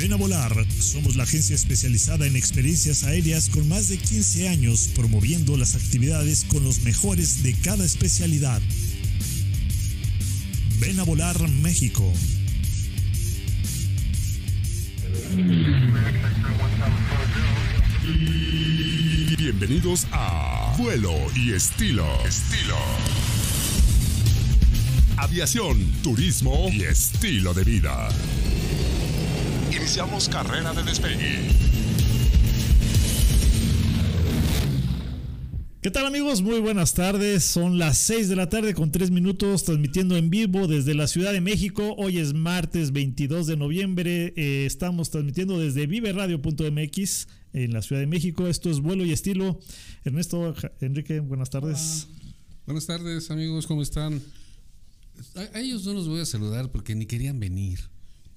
Ven a volar. Somos la agencia especializada en experiencias aéreas con más de 15 años promoviendo las actividades con los mejores de cada especialidad. Ven a volar México. Bienvenidos a Vuelo y Estilo. Estilo. Aviación, turismo y estilo de vida. Iniciamos carrera de despegue. ¿Qué tal amigos? Muy buenas tardes. Son las 6 de la tarde con 3 minutos transmitiendo en vivo desde la Ciudad de México. Hoy es martes 22 de noviembre. Eh, estamos transmitiendo desde viveradio.mx en la Ciudad de México. Esto es vuelo y estilo. Ernesto, Enrique, buenas tardes. Buenas tardes amigos, ¿cómo están? A, a ellos no los voy a saludar porque ni querían venir.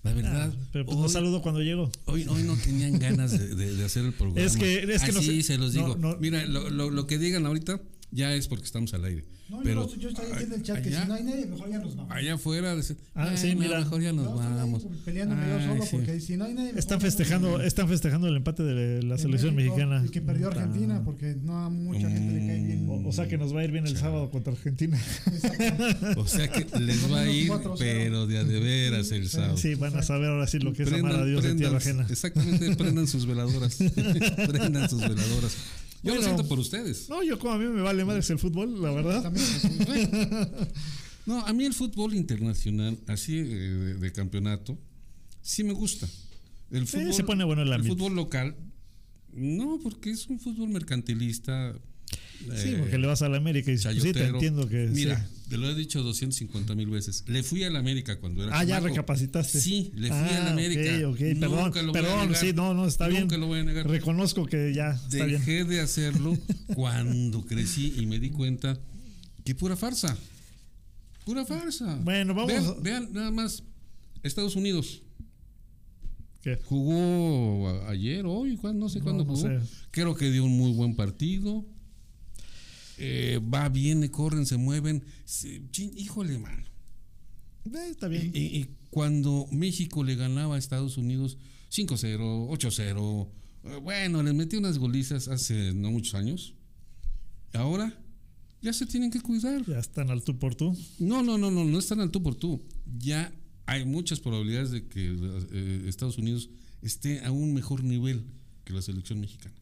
La verdad. Ah, pero pues los saludo cuando llego. Hoy, hoy no tenían ganas de, de- de hacer el programa. Es que- es que no Así sé- se los no, digo. no. Mira, lo, lo- lo que digan ahorita ya es porque estamos al aire. No, pero yo, yo estoy diciendo en el chat que allá- si no hay nadie, mejor ya nos vamos. Allá afuera, Ah, "Ay, sí, no, mira. mejor ya nos ahí vamos. Peleándome yo solo sí. porque si no hay nadie. Están festejando, están festejando el empate de la En selección México, mexicana. Y que perdió Argentina porque no a mucha gente le cae bien. O, o sea que nos va a ir bien el sábado contra Argentina. O sea que les va a ir, 4-0. pero de a de veras el sábado. Sí, van a saber ahora sí lo que es amar a Dios de tierra ajena. Exactamente, prendan sus veladoras. prendan sus veladoras. Yo Bueno. lo siento por ustedes. No, yo como a mí me vale madres el fútbol, la verdad. También, No, a mí el fútbol internacional, así eh, de, de campeonato, sí me gusta. El Sí, fútbol, se pone bueno el ambiente. fútbol local, no, porque es un fútbol mercantilista. Sí, eh, porque le vas a la América y dices, pues sí, te entiendo que Mira, sí. Te lo he dicho 250 mil veces. Le fui a la América cuando era Ah, ya recapacitaste. Sí, le fui Ah, a la América. Ok, ok, perdón, Nunca lo voy a perdón, negar. sí, no, no, está bien. Nunca lo voy a negar. Reconozco que ya está bien. Dejé de hacerlo cuando crecí y me di cuenta que pura farsa. Pura farsa. Bueno, vamos Vean, vean nada más. Estados Unidos ¿Qué? jugó ayer, hoy, no sé No, cuándo no jugó. sé. Creo que dio un muy buen partido. Eh, va, viene, corren, se mueven. Se- chin, híjole, mano. Eh, está Y, bien. y- y cuando México le ganaba a Estados Unidos 5-0, 8-0, eh, bueno, les metió unas golizas hace no muchos años. Ahora ya se tienen que cuidar. Ya están al tú por tú. No, no, no, no, no están al tú por tú. Ya hay muchas probabilidades de que eh, Estados Unidos esté a un mejor nivel que la selección mexicana.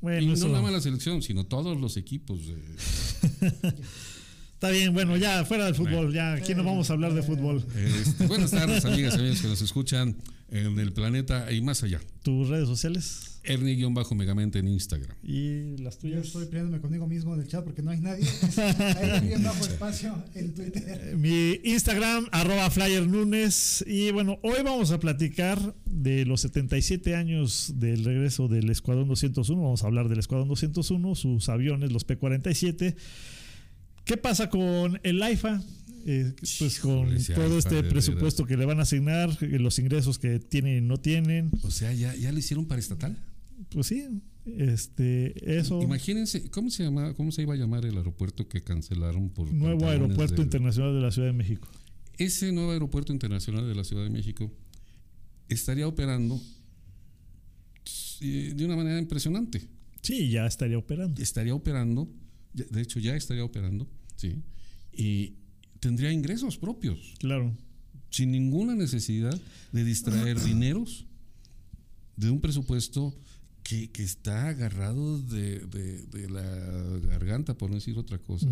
Bueno, y no eso- nada más la selección, sino todos los equipos. eh. está bien. Bueno, ya fuera del fútbol, ya aquí no vamos a hablar de fútbol. Este, buenas tardes, amigas y amigos que nos escuchan en el planeta y más allá. Tus redes sociales Ernie-Megamente en Instagram. y las Yo tuyas. estoy peleándome conmigo mismo en el chat porque no hay nadie. Bien bajo espacio en Twitter. Mi Instagram, arroba Flyer Nunes. Y bueno, hoy vamos a platicar de los 77 años del regreso del Escuadrón 201. Vamos a hablar del Escuadrón 201, sus aviones, los P-47. ¿Qué pasa con el AIFA? Eh, pues con Híjole, todo este presupuesto que le van a asignar, eh, los ingresos que tienen y no tienen. O sea, ¿ya, ya lo hicieron para estatal? Pues sí, este, eso. Imagínense, ¿cómo se, llama, ¿cómo se iba a llamar el aeropuerto que cancelaron por... Nuevo Aeropuerto Internacional de la Ciudad de México. Ese nuevo aeropuerto internacional de la Ciudad de México estaría operando eh, de una manera impresionante. Sí, ya estaría operando. Estaría operando, de hecho ya estaría operando, ¿sí? Y tendría ingresos propios. Claro. sin ninguna necesidad de distraer dineros de un presupuesto que, que está agarrado de, de- de la garganta, por no decir otra cosa.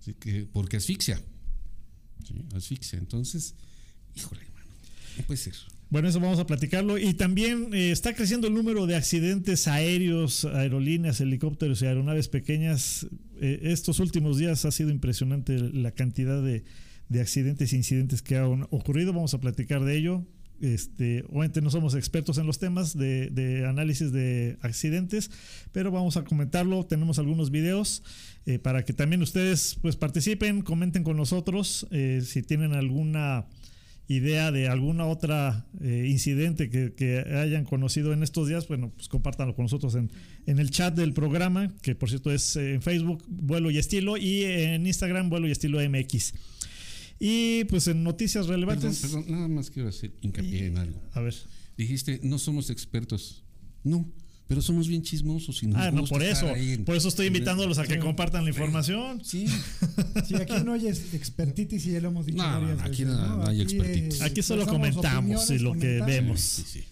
Así que, porque asfixia. Sí, asfixia. Entonces, híjole, hermano, no puede ser. Bueno, eso vamos a platicarlo. Y también eh, está creciendo el número de accidentes aéreos, aerolíneas, helicópteros y aeronaves pequeñas. Eh, estos últimos días ha sido impresionante la cantidad de, de accidentes e incidentes que han ocurrido. Vamos a platicar de ello. Este, obviamente no somos expertos en los temas de, análisis de accidentes, pero vamos a comentarlo. Tenemos algunos videos eh, para que también ustedes pues participen, comenten con nosotros eh, si tienen alguna idea de alguna otra eh, incidente que, hayan conocido en estos días, bueno, pues compártanlo con nosotros en, el chat del programa, que por cierto es en Facebook, Vuelo y Estilo, y en Instagram, Vuelo y Estilo MX. Y pues en noticias relevantes. perdón, nada más quiero hacer hincapié en algo. A ver. Dijiste, no somos expertos. No, pero somos bien chismosos y nos Ah, no, por eso. en- Por eso estoy invitándolos a que compartan la información. Sí, Sí, aquí no hay expertitis y ya lo hemos dicho. No, no, varias no, aquí veces, no- no hay Aquí, expertitis. Aquí solo expresamos comentamos y lo que vemos. sí, sí.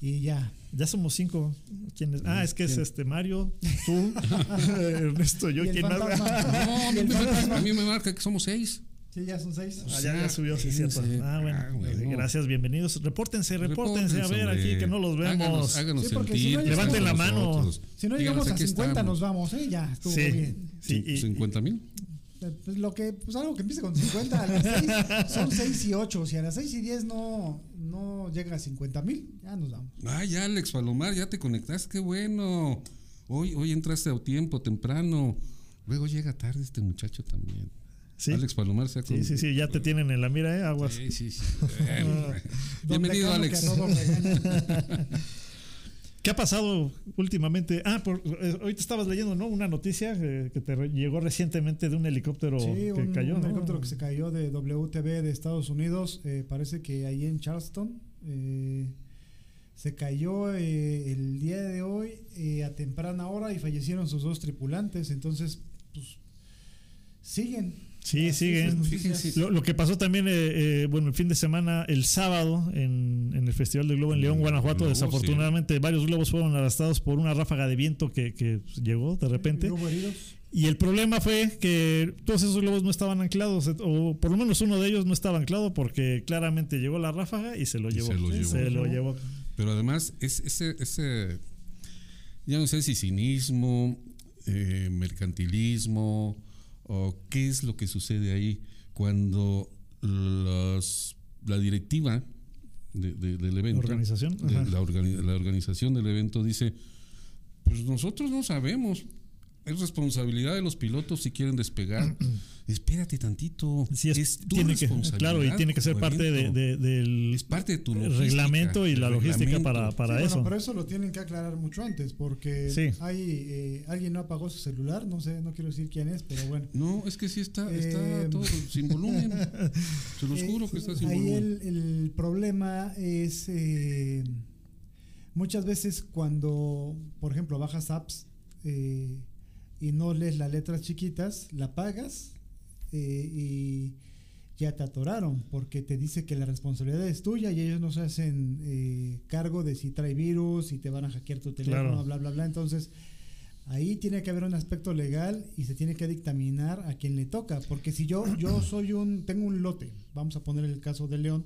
Y ya. Ya somos cinco. ¿Quién es? Ah, es que es este Mario, tú, Ernesto, yo, ¿quién más? No, fantasma. a mí me marca que somos seis. Sí, ya son seis. Ah, ya, ya subió, sí, cierto. Ah, bueno. Ah, bueno. Gracias, bienvenidos. Repórtense, repórtense, a ver hombre. aquí que no los vemos. Háganos, háganos Sí, porque si no Levanten la mano. nosotros. Si no Díganos, llegamos a aquí 50 estamos. nos vamos, ¿eh? Ya, estuvo Sí, bien. sí, y- 50 mil. Pues lo que, pues algo que empiece con 50, a las 6 son 6 y 8. Si a las 6 y 10 no, no llega a 50 mil, ya nos vamos. Ah, ya, Alex Palomar, ya te conectaste, qué bueno. Hoy, hoy entraste a tiempo, temprano. Luego llega tarde este muchacho también. Sí. Alex Palomar se ha Sí, sí, sí, ya te tienen en la mira, ¿eh? Aguas. Sí, sí, sí. Bueno, Don Bienvenido, Alex. ¿Qué ha pasado últimamente? Ah, por, eh, ahorita estabas leyendo, ¿no? Una noticia eh, que te re- llegó recientemente de un helicóptero Sí, que un, cayó, un ¿no? helicóptero que se cayó de WTB de Estados Unidos, eh, parece que ahí en Charleston. eh, se cayó eh, el día de hoy eh, a temprana hora y fallecieron sus dos tripulantes. Entonces, pues, siguen. Sí, siguen. Lo, lo que pasó también, eh, eh, bueno, el fin de semana, el sábado, en, en el Festival del Globo en León, Mm, Guanajuato, globo, desafortunadamente varios globos fueron arrastrados por una ráfaga de viento que, que llegó de repente. ¿Y el problema fue que todos esos globos no estaban anclados, o por lo menos uno de ellos no estaba anclado porque claramente llegó la ráfaga y se lo llevó. se lo llevó. Se lo llevó. Pero además, es, ese, ese, ya no sé si cinismo, eh, mercantilismo, o qué es lo que sucede ahí cuando las- la directiva de- de- del evento, Organización, de la, organi- la organización del evento dice, pues nosotros no sabemos, es responsabilidad de los pilotos si quieren despegar. Espérate tantito, Sí, es, es, tu tiene que, responsabilidad. claro, y tiene que ser parte de, evento. de- del es parte de tu reglamento y la logística para, para Sí, eso. Bueno, pero eso lo tienen que aclarar mucho antes, porque Sí. hay eh, alguien no apagó su celular, no sé, no quiero decir quién es, pero bueno. No, es que sí está, está Eh, todo sin volumen. Se los Eh, juro que está sin ahí volumen. el, el problema es eh, muchas veces cuando, por ejemplo, bajas apps eh, y no lees las letras chiquitas, la pagas eh, y ya te atoraron porque te dice que la responsabilidad es tuya y ellos no se hacen eh, cargo de si trae virus, si te van a hackear tu teléfono, Claro. bla, bla, bla. Entonces, ahí tiene que haber un aspecto legal y se tiene que dictaminar a quien le toca. Porque si yo, yo soy un, tengo un lote, vamos a poner el caso de León,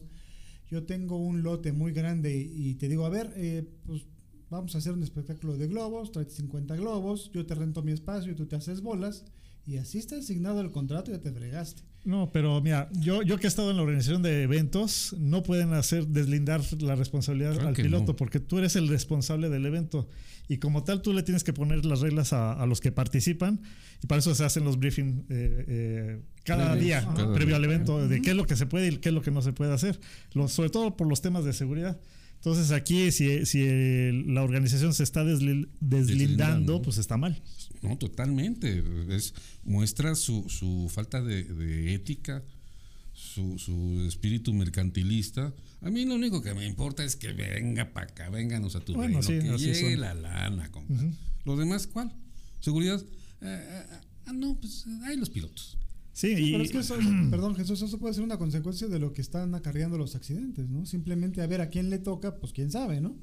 yo tengo un lote muy grande y te digo, a ver, eh, pues vamos a hacer un espectáculo de globos, trae 50 globos, yo te rento mi espacio y tú te haces bolas. Y así está asignado el contrato y ya te fregaste. No, pero mira, yo, yo que he estado en la organización de eventos, no pueden hacer deslindar la responsabilidad Claro al piloto, no. porque tú eres el responsable del evento. Y como tal, tú le tienes que poner las reglas a, a los que participan. Y para eso se hacen los briefings eh, eh, cada Previos, día, cada previo día. al evento, de qué es lo que se puede y qué es lo que no se puede hacer. Lo- sobre todo por los temas de seguridad. Entonces aquí, si, si el- la organización se está desli- deslindando, pues está mal. No, totalmente. Es, muestra su, su falta de, de ética, su, su espíritu mercantilista. A mí lo único que me importa es que venga para acá, vénganos a tu Bueno, reino, sí, que llegue son. la lana. compa. Lo demás, ¿cuál? ¿Seguridad? Eh, eh, ah, no, pues hay los pilotos. Sí, Sí, y, pero es que eso, perdón Jesús, eso puede ser una consecuencia de lo que están acarreando los accidentes, ¿no? Simplemente a ver a quién le toca, pues quién sabe, ¿no?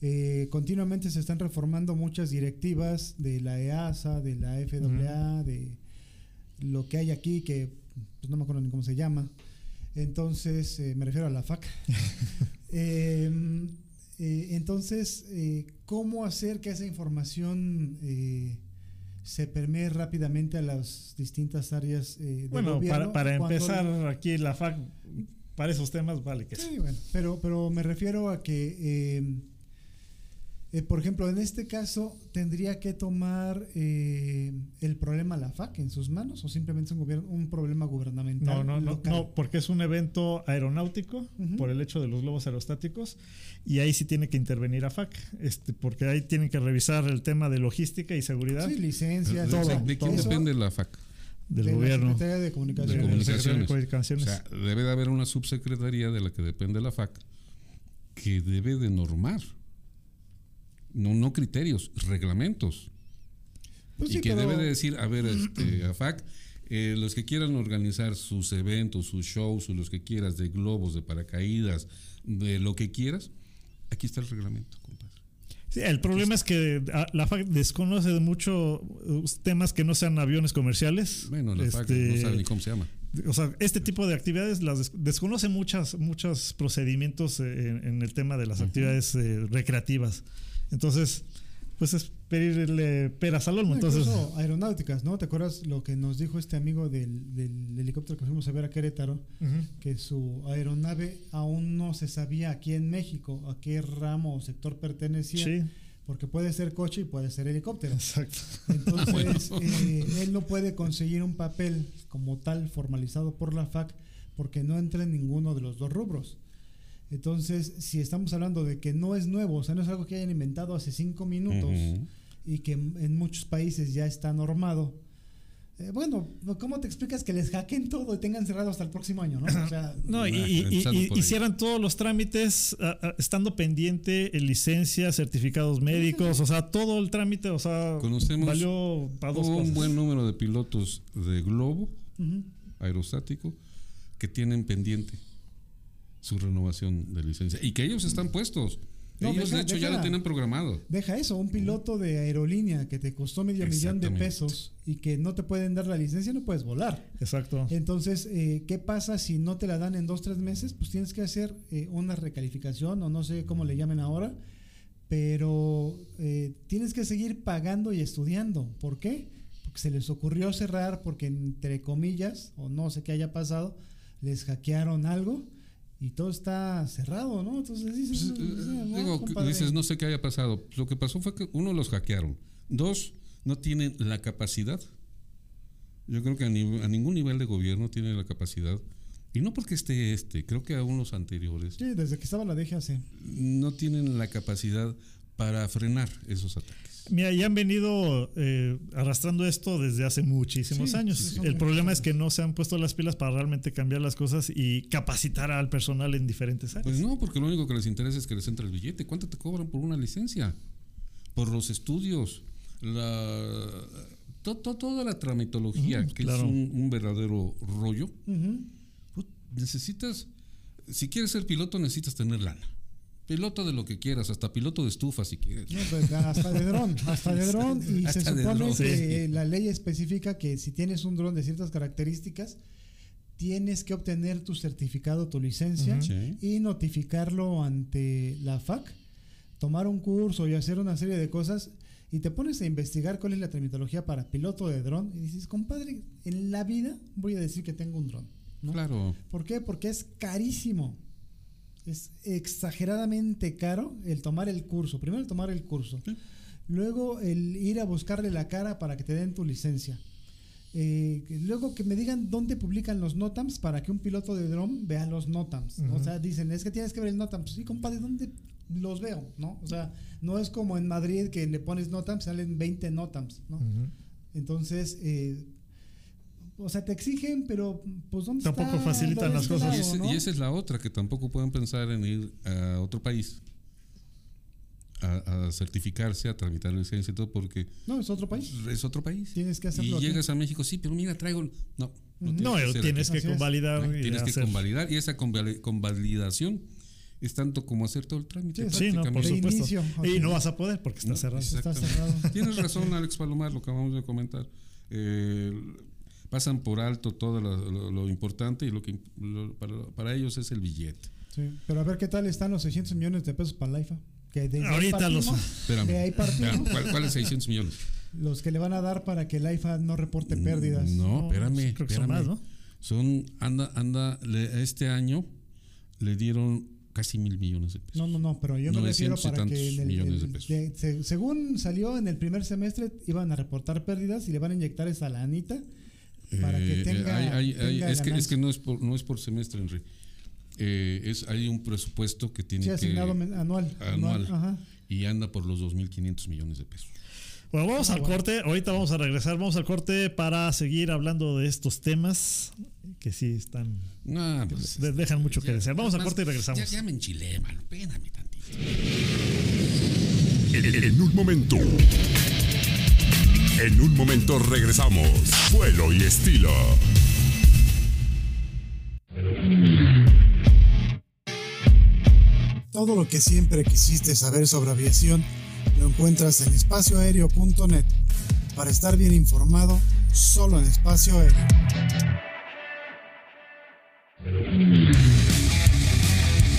Eh, continuamente se están reformando muchas directivas de la EASA, de la FAA, de lo que hay aquí, que pues, no me acuerdo ni cómo se llama. Entonces, eh, me refiero a la FAC. Em, eh, entonces, ¿cómo hacer que esa información se permee rápidamente a las distintas áreas eh, del Bueno, gobierno? para, para cuando- empezar aquí la FAC, para esos temas, vale que sí. Sí, bueno, pero, pero me refiero a que, eh, eh, por ejemplo, en este caso, ¿tendría que tomar eh, el problema la FAC en sus manos o simplemente es un, gobierno, un problema gubernamental? No, no, no, local? no, porque es un evento aeronáutico por el hecho de los globos aerostáticos y ahí sí tiene que intervenir AFAC, este, porque ahí tienen que revisar el tema de logística y seguridad Sí, licencias, ¿De, o sea, de quién depende la FAC? del de la gobierno. Secretaría de De Comunicaciones. De comunicaciones. O Comunicaciones. sea, debe de haber una subsecretaría de la que depende la FAC que debe de normar. No, no criterios, reglamentos. Pues y sí, que pero- debe de decir, a ver, este, AFAC, eh, los que quieran organizar sus eventos, sus shows, o los que quieras, de globos, de paracaídas, de lo que quieras, aquí está el reglamento, compadre. Sí, el problema es que la FAC desconoce de muchos temas que no sean aviones comerciales. Bueno, la FAC no Este, sabe ni cómo se llama. O sea, este tipo de actividades las des- desconoce muchas, muchos procedimientos eh, en, en el tema de las actividades eh, recreativas. Entonces, pues es pedirle peras al olmo. No, Entonces, incluso aeronáuticas, ¿no? ¿Te acuerdas lo que nos dijo este amigo del, del helicóptero que fuimos a ver a Querétaro? Que su aeronave aún no se sabía aquí en México a qué ramo o sector pertenecía. sí, Porque puede ser coche y puede ser helicóptero. exacto. Entonces, eh, él no puede conseguir un papel como tal formalizado por la FAC porque no entra en ninguno de los dos rubros. Entonces, si estamos hablando de que no es nuevo, o sea, no es algo que hayan inventado hace cinco minutos y que en muchos países ya está normado. eh, bueno, ¿cómo te explicas que les hackeen todo y tengan cerrado hasta el próximo año, no? O sea, No, y, Ah, y- hicieran todos los trámites ah, ah, estando pendiente, en licencias, certificados médicos, o sea, todo el trámite, o sea, Conocemos valió para dos un cosas. buen número de pilotos de globo aerostático que tienen pendiente su renovación de licencia y que ellos están puestos. No, ellos deja- de hecho ya lo tienen programado. Deja eso, un piloto de aerolínea que te costó medio millón de pesos y que no te pueden dar la licencia, no puedes volar. Exacto. Entonces, eh, ¿qué pasa si no te la dan en dos, tres meses? Pues tienes que hacer eh, una recalificación o no sé cómo le llamen ahora, pero eh, tienes que seguir pagando y estudiando. ¿Por qué? Porque se les ocurrió cerrar porque entre comillas, o no sé qué haya pasado, les hackearon algo y todo está cerrado, ¿no? Entonces dices, Pues, "No, eh, no, digo, compadre". dices, no sé qué haya pasado. Lo que pasó fue que uno los hackearon. Dos, no tienen la capacidad. Yo creo que a, ni- a ningún nivel de gobierno tiene la capacidad. Y no porque esté este, creo que aún los anteriores Sí, desde que estaba la DGAC. no tienen la capacidad para frenar esos ataques. Mira, ya han venido eh, arrastrando esto desde hace muchísimos Sí, años. sí, el muchos problema es que no se han puesto las pilas para realmente cambiar las cosas y capacitar al personal en diferentes áreas. Pues no, porque lo único que les interesa es que les entre el billete. ¿Cuánto te cobran por una licencia? Por los estudios, la, to- to- toda la tramitología, que claro. es un, un verdadero rollo. Necesitas, si quieres ser piloto, necesitas tener lana. Piloto de lo que quieras, hasta piloto de estufa si quieres. No, pues, hasta de dron, hasta de dron. Y se Hasta supone que sí. la ley especifica que si tienes un dron de ciertas características, tienes que obtener tu certificado, tu licencia. Sí. y notificarlo ante la FAC, tomar un curso y hacer una serie de cosas. Y te pones a investigar cuál es la tramitología para piloto de dron. Y dices, compadre, en la vida voy a decir que tengo un dron. ¿no? Claro. ¿Por qué? Porque es carísimo. Es exageradamente caro el tomar el curso. Primero el tomar el curso. Sí. Luego el ir a buscarle la cara para que te den tu licencia. Eh, luego que me digan dónde publican los NOTAMs para que un piloto de dron vea los NOTAMs. ¿no? O sea, dicen, es que tienes que ver el NOTAM. Pues sí, compadre, ¿dónde los veo? ¿no? O sea, no es como en Madrid que le pones NOTAMs, salen 20 NOTAMs. ¿no? Entonces, eh, o sea, te exigen, pero pues ¿dónde Tampoco está facilitan las cosas. Y, lado, ese- no? y esa es la otra, que tampoco pueden pensar en ir a otro país a, a certificarse, a tramitar licencia y todo, porque No, es otro país. es otro país. Tienes que y hacerlo aquí. llegas a México, sí, pero mira, traigo. No, no. No, que tienes que Así es. convalidar y Tienes que hacer. convalidar y esa convali- convalidación es tanto como hacer todo el trámite. Sí, Sí, no, por supuesto. inicio, Y no vas a poder porque está No, cerrado. exacto. Está cerrado. Tienes razón, Alex Palomar, lo que acabamos de comentar. Eh, pasan por alto todo lo, lo- lo importante y lo que lo- para, para ellos es el billete. Sí, pero a ver qué tal están los 600 millones de pesos para la IFA. Que Ahorita los- partimos, Espérame. De ahí partimos. Espérame, ¿cuál- ¿Cuáles 600 millones? Los que le van a dar para que la IFA no reporte pérdidas. No, espérame. creo que son espérame. más, ¿no? Son, anda, anda, le- este año le dieron casi mil millones de pesos. No, no, no, pero yo me refiero 900 y para que en el, millones de pesos. de- se- según salió en el primer semestre iban a reportar pérdidas y le van a inyectar esa lanita para que Eh, tenga, hay- hay- hay- tenga es, que, es que no es por, no es por semestre, Henry. Eh, es, hay un presupuesto que tiene Sí, que asignado men- anual. anual Ajá. y anda por los 2.500 millones de pesos. Bueno, vamos Ah, al bueno. corte. Ahorita vamos a regresar. Vamos al corte para seguir hablando de estos temas que sí están. No, pues, de- dejan mucho que ya, desear. Vamos al corte y regresamos. Ya, ya me enchilé, mano. Espérame tantito. En, en un momento. En un momento regresamos. Vuelo y estilo. Todo lo que siempre quisiste saber sobre aviación lo encuentras en espacioaéreo.net. Para estar bien informado, solo en espacio aéreo.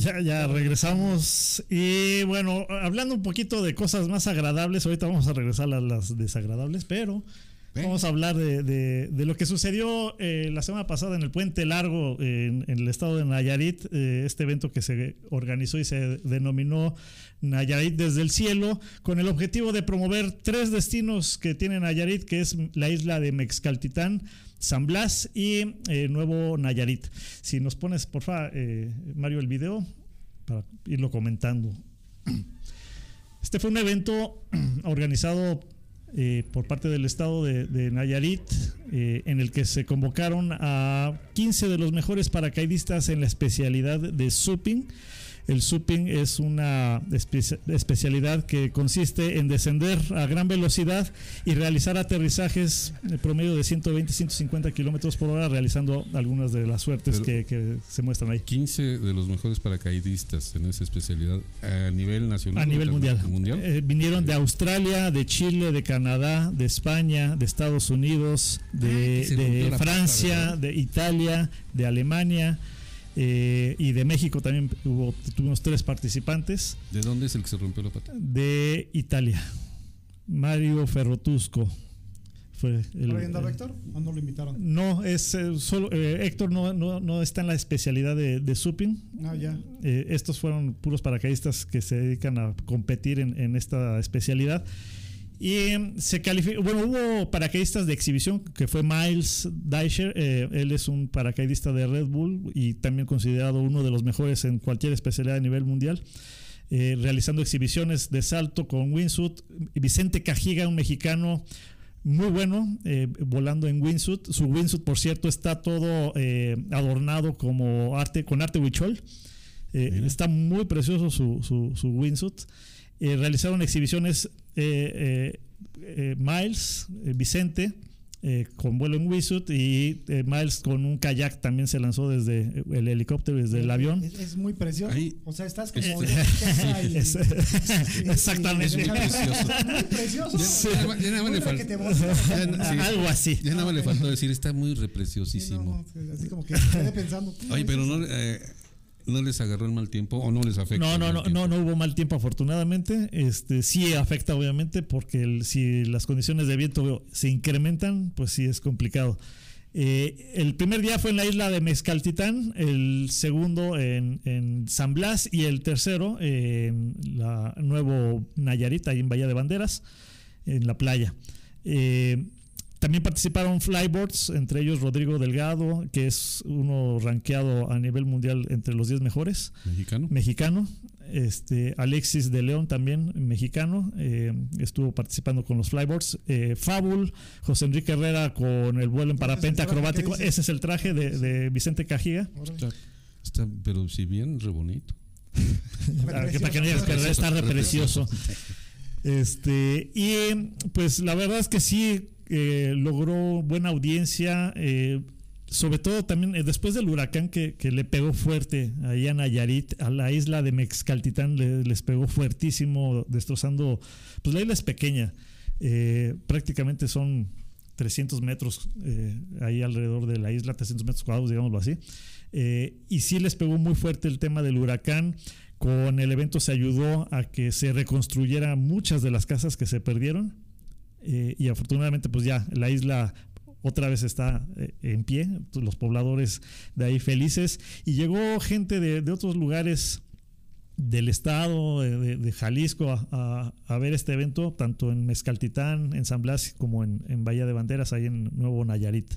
Ya, ya regresamos. Y bueno, hablando un poquito de cosas más agradables, ahorita vamos a regresar a las desagradables, pero vamos a hablar de, de- lo que sucedió eh, la semana pasada en el Puente Largo en, el estado de Nayarit, eh, este evento que se organizó y se denominó Nayarit desde el cielo, con el objetivo de promover tres destinos que tiene Nayarit, que es la isla de Mexcaltitán, San Blas y eh, Nuevo Nayarit. Si nos pones, por favor, Mario, el video para irlo comentando. Este fue un evento organizado eh, por parte del estado de, Nayarit, eh, en el que se convocaron a 15 de los mejores paracaidistas en la especialidad de Supping. El supping es una espe- especialidad que consiste en descender a gran velocidad y realizar aterrizajes de promedio de 120-150 kilómetros por hora, realizando algunas de las suertes que, que se muestran ahí. 15 de los mejores paracaidistas en esa especialidad a nivel nacional. A nivel mundial. mundial. Eh, vinieron de Australia, de Chile, de Canadá, de España, de Estados Unidos, de, Ah, de pata, Francia, de Italia, de Alemania eh, y de México también hubo, tuvimos tres participantes. ¿De dónde es el que se rompió la pata? De Italia, Mario Ferrotusco. Fue el, ¿Por ahí andaba el- Héctor? ¿O no lo invitaron? no, es eh, solo eh, Héctor no, no, no está en la especialidad de, de supping. Ah, ya. Eh, estos fueron puros paracaidistas que se dedican a competir en, en esta especialidad. Y se calificó, bueno, hubo paracaidistas de exhibición que fue Miles Deischer, eh, él es un paracaidista de Red Bull y también considerado uno de los mejores en cualquier especialidad a nivel mundial, eh, realizando exhibiciones de salto con wingsuit. Vicente Cajiga, un mexicano muy bueno, eh, volando en wingsuit. Su wingsuit, por cierto, está todo eh, adornado como arte, con arte huichol. Está muy precioso su, su, su wingsuit. Realizaron exhibiciones Miles, eh, Vicente, eh, con vuelo en wingsuit y eh, Miles con un kayak también se lanzó desde el helicóptero, desde el avión. Es, es muy precioso. Ahí- o sea, estás como. Este- Ay, Es- y- exactamente. muy precioso. Muy precioso. Ya- ya- ya nada más le Muy fal- requeteboso. Ya- sí. Algo así. Ya nada más le faltó decir, está muy Sí, no, repreciosísimo. no, así como que pensando. Oye, pero no, eh, ¿No les agarró el mal tiempo o no les afecta? No, no, no, tiempo? no, no hubo mal tiempo afortunadamente. Este sí afecta obviamente porque el- si las condiciones de viento se incrementan, pues sí es complicado. Eh, el primer día fue en la isla de Mezcaltitán, el segundo en, en San Blas y el tercero en la Nuevo Nayarit, ahí en Bahía de Banderas, en la playa. Eh, también participaron flyboards, entre ellos Rodrigo Delgado, que es uno rankeado a nivel mundial entre los 10 mejores ¿Mexicano? mexicano. Este, Alexis de León también, mexicano, eh, estuvo participando con los flyboards. Eh, Fábul, José Enrique Herrera con el vuelo en parapente acrobático. Ese es el traje de, de Vicente Cajiga. Está, está, pero si bien, re bonito. Para que, para que no digas que está re precioso. Este, y pues la verdad es que sí eh, logró buena audiencia. eh, sobre todo también eh, después del huracán que, que le pegó fuerte ahí a Nayarit, a la isla de Mexcaltitán le- les pegó fuertísimo, destrozando. Pues la isla es pequeña, eh, prácticamente son 300 metros ahí alrededor de la isla, 300 metros cuadrados, digámoslo así. Y sí les pegó muy fuerte el tema del huracán. Con el evento se ayudó a que se reconstruyera muchas de las casas que se perdieron. Eh, y afortunadamente, pues ya la isla otra vez está eh, en pie, los pobladores de ahí felices. Y llegó gente de, de otros lugares del estado, de, Jalisco, a, a- a ver este evento, tanto en Mezcaltitán, en San Blas, como en, en Bahía de Banderas, ahí en Nuevo Nayarit.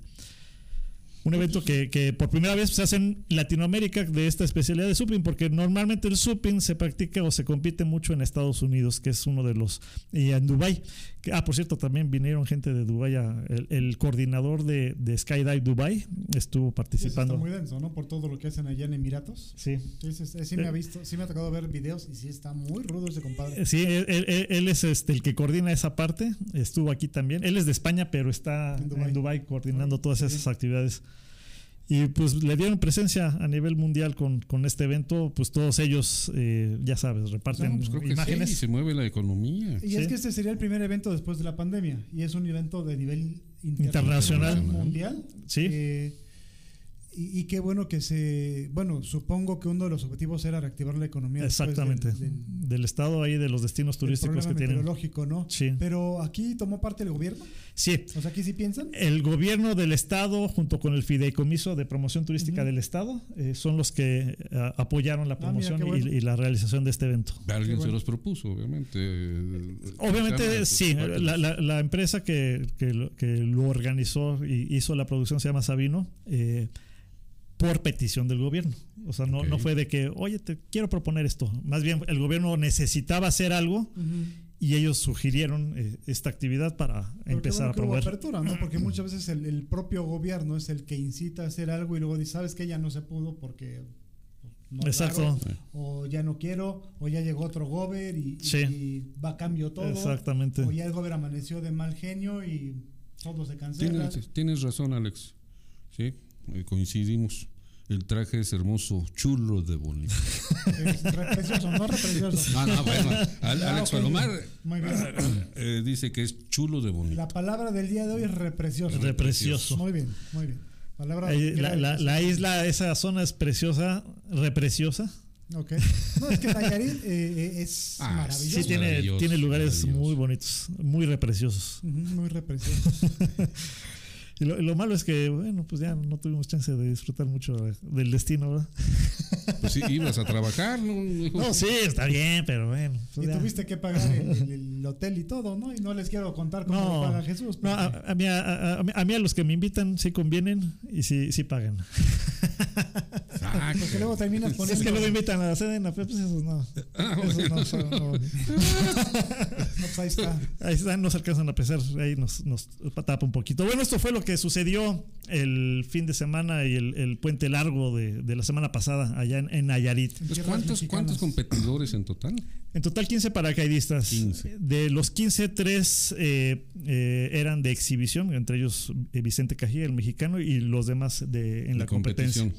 Un evento que, que por primera vez se hace en Latinoamérica de esta especialidad de supping, porque normalmente el supping se practica o se compite mucho en Estados Unidos, que es uno de los. Y en Dubai que- ah, por cierto, también vinieron gente de Dubai a- el, el coordinador de, de Skydive Dubai estuvo Eso está participando. muy denso, ¿no? Por todo lo que hacen allá en Emiratos. Sí. Sí, sí, me ha visto, sí me ha tocado ver videos y sí está muy rudo ese compadre. Sí, él, él- él es este, el que coordina esa parte. Estuvo aquí también. Él es de España, pero está En Dubái. Dubái, coordinando todas esas actividades. Y pues le dieron presencia a nivel mundial con, con este evento. Pues todos ellos, eh, ya sabes, reparten No, pues creo que imágenes. sí, se mueve la economía. Y Sí. es que este sería el primer evento después de la pandemia y es un evento de nivel Internacional. mundial. Sí. Eh, y, y qué bueno que se, bueno, supongo que uno de los objetivos era reactivar la economía. Exactamente. del- del- del estado ahí, de los destinos turísticos que tienen. meteorológico, ¿no? Sí. Pero aquí tomó parte el gobierno. Sí. O sea, aquí sí piensan. El gobierno del estado, junto con el Fideicomiso de Promoción Turística del Estado, eh, son los que eh, apoyaron la Ah, mira, promoción y- la realización de este evento. Alguien bueno. se los propuso, obviamente. Obviamente sí, la, la- la empresa que, que lo, que lo organizó y hizo la producción se llama Sabino, eh, por petición del gobierno. O sea, no, no fue de que, oye, te quiero proponer esto. Más bien, el gobierno necesitaba hacer algo y ellos sugirieron eh, esta actividad para Pero empezar bueno a promover. apertura, ¿no? Porque muchas veces el, el propio gobierno es el que incita a hacer algo y luego dice, sabes que ya no se pudo porque pues, no Exacto. hago", o ya no quiero, o ya llegó otro gober y, y- Sí. y va a cambio todo, Exactamente. o ya el gober amaneció de mal genio y todo se cancela. Tienes, tienes razón, Alex. Sí, eh, coincidimos. El traje es hermoso, chulo de bonito. Es re precioso, no re precioso. No, no, bueno. Al- Ah, Alex ok. Palomar Muy bien. eh, dice que es chulo de bonito. La palabra del día de hoy es reprecioso. Reprecioso. Muy bien, muy bien. Palabra que la, la- la isla, esa zona es preciosa, repreciosa. Ok. No, es que Nayarit eh, eh, es Ah, maravilloso. Sí, tiene, maravilloso, tiene lugares maravilloso. muy bonitos, muy repreciosos. Muy reprecioso. Y lo, lo malo es que, bueno, pues ya no tuvimos chance de disfrutar mucho del destino, ¿verdad? Pues sí, ibas a trabajar, ¿no? No, sí, está bien, pero bueno. pues Y ya. tuviste que pagar el, el- el hotel y todo, ¿no? Y no les quiero contar cómo No, lo paga Jesús. no, a, a mí, a, a- a mí- a los que me invitan sí convienen y sí, sí pagan. Porque luego terminas Es poniendo. que luego invitan a la cena, pues esos no. Ah, Esos no, son- no. No, pues ahí está. Ahí están, no se alcanzan a pesar, ahí nos, nos tapa un poquito. Bueno, esto fue lo que sucedió el fin de semana y el, el puente largo de, de la semana pasada allá en, en Nayarit. Pues, ¿cuántos, mexicanas. ¿Cuántos competidores en total? En total 15 paracaidistas. 15. De los 15, 3 eh, eh, eran de exhibición, entre ellos eh, Vicente Cajía, el mexicano, y los demás de, en De la competencia.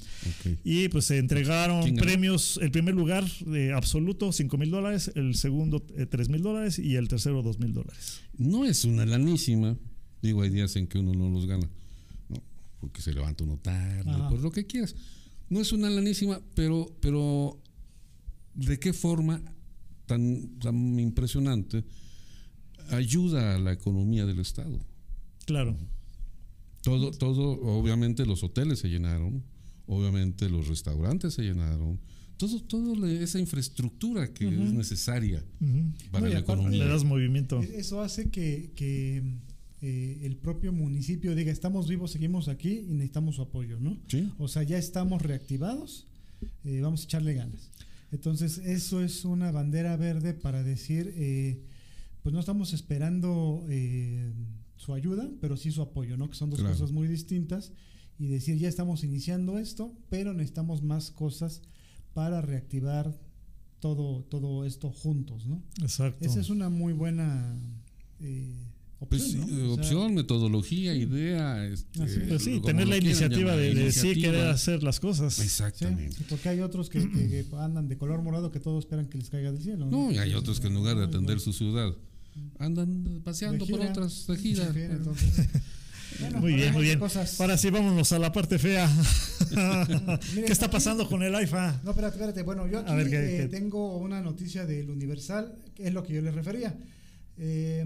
Y pues se entregaron premios, el primer lugar de absoluto 5 mil dólares, el segundo 3 mil dólares y el tercero 2 mil dólares. No es una lanísima. Digo, hay días en que uno no los gana. ¿no? Porque se levanta uno tarde, Ajá. por lo que quieras. No es una lanísima, pero, pero ¿de qué forma tan, tan impresionante ayuda a la economía del Estado? Claro. Todo, todo, obviamente los hoteles se llenaron, obviamente los restaurantes se llenaron, todo, todo esa infraestructura que es necesaria para No, la economía. Le das movimiento. E- Eso hace que, que, eh, el propio municipio diga, estamos vivos, seguimos aquí y necesitamos su apoyo, ¿no? Sí. O sea, ya estamos reactivados, eh, vamos a echarle ganas. Entonces, eso es una bandera verde para decir, eh, pues no estamos esperando eh, su ayuda, pero sí su apoyo, ¿no? Que son dos Claro. cosas muy distintas. Y decir, ya estamos iniciando esto, pero necesitamos más cosas para reactivar todo, todo esto juntos, ¿no? Exacto. Esa es una muy buena eh, opción. sí, ¿no? O sea, opción, metodología, idea. Este, Así. Pues sí, tener la iniciativa llamar, de, de sí iniciativa. querer hacer las cosas. sí, Exactamente. porque hay otros que, que- que andan de color morado que todos esperan que les caiga del cielo. No, y hay otros que en lugar de atender su ciudad, andan paseando por otras de gira. gira, bueno, Muy bien, muy bien. cosas- Ahora sí, vámonos a la parte fea. ¿Qué está aquí- pasando con el AIFA? No, espérate, espérate. Bueno, yo aquí A ver, ¿qué- eh, qué? tengo una noticia del Universal, que es lo que yo les refería. Eh,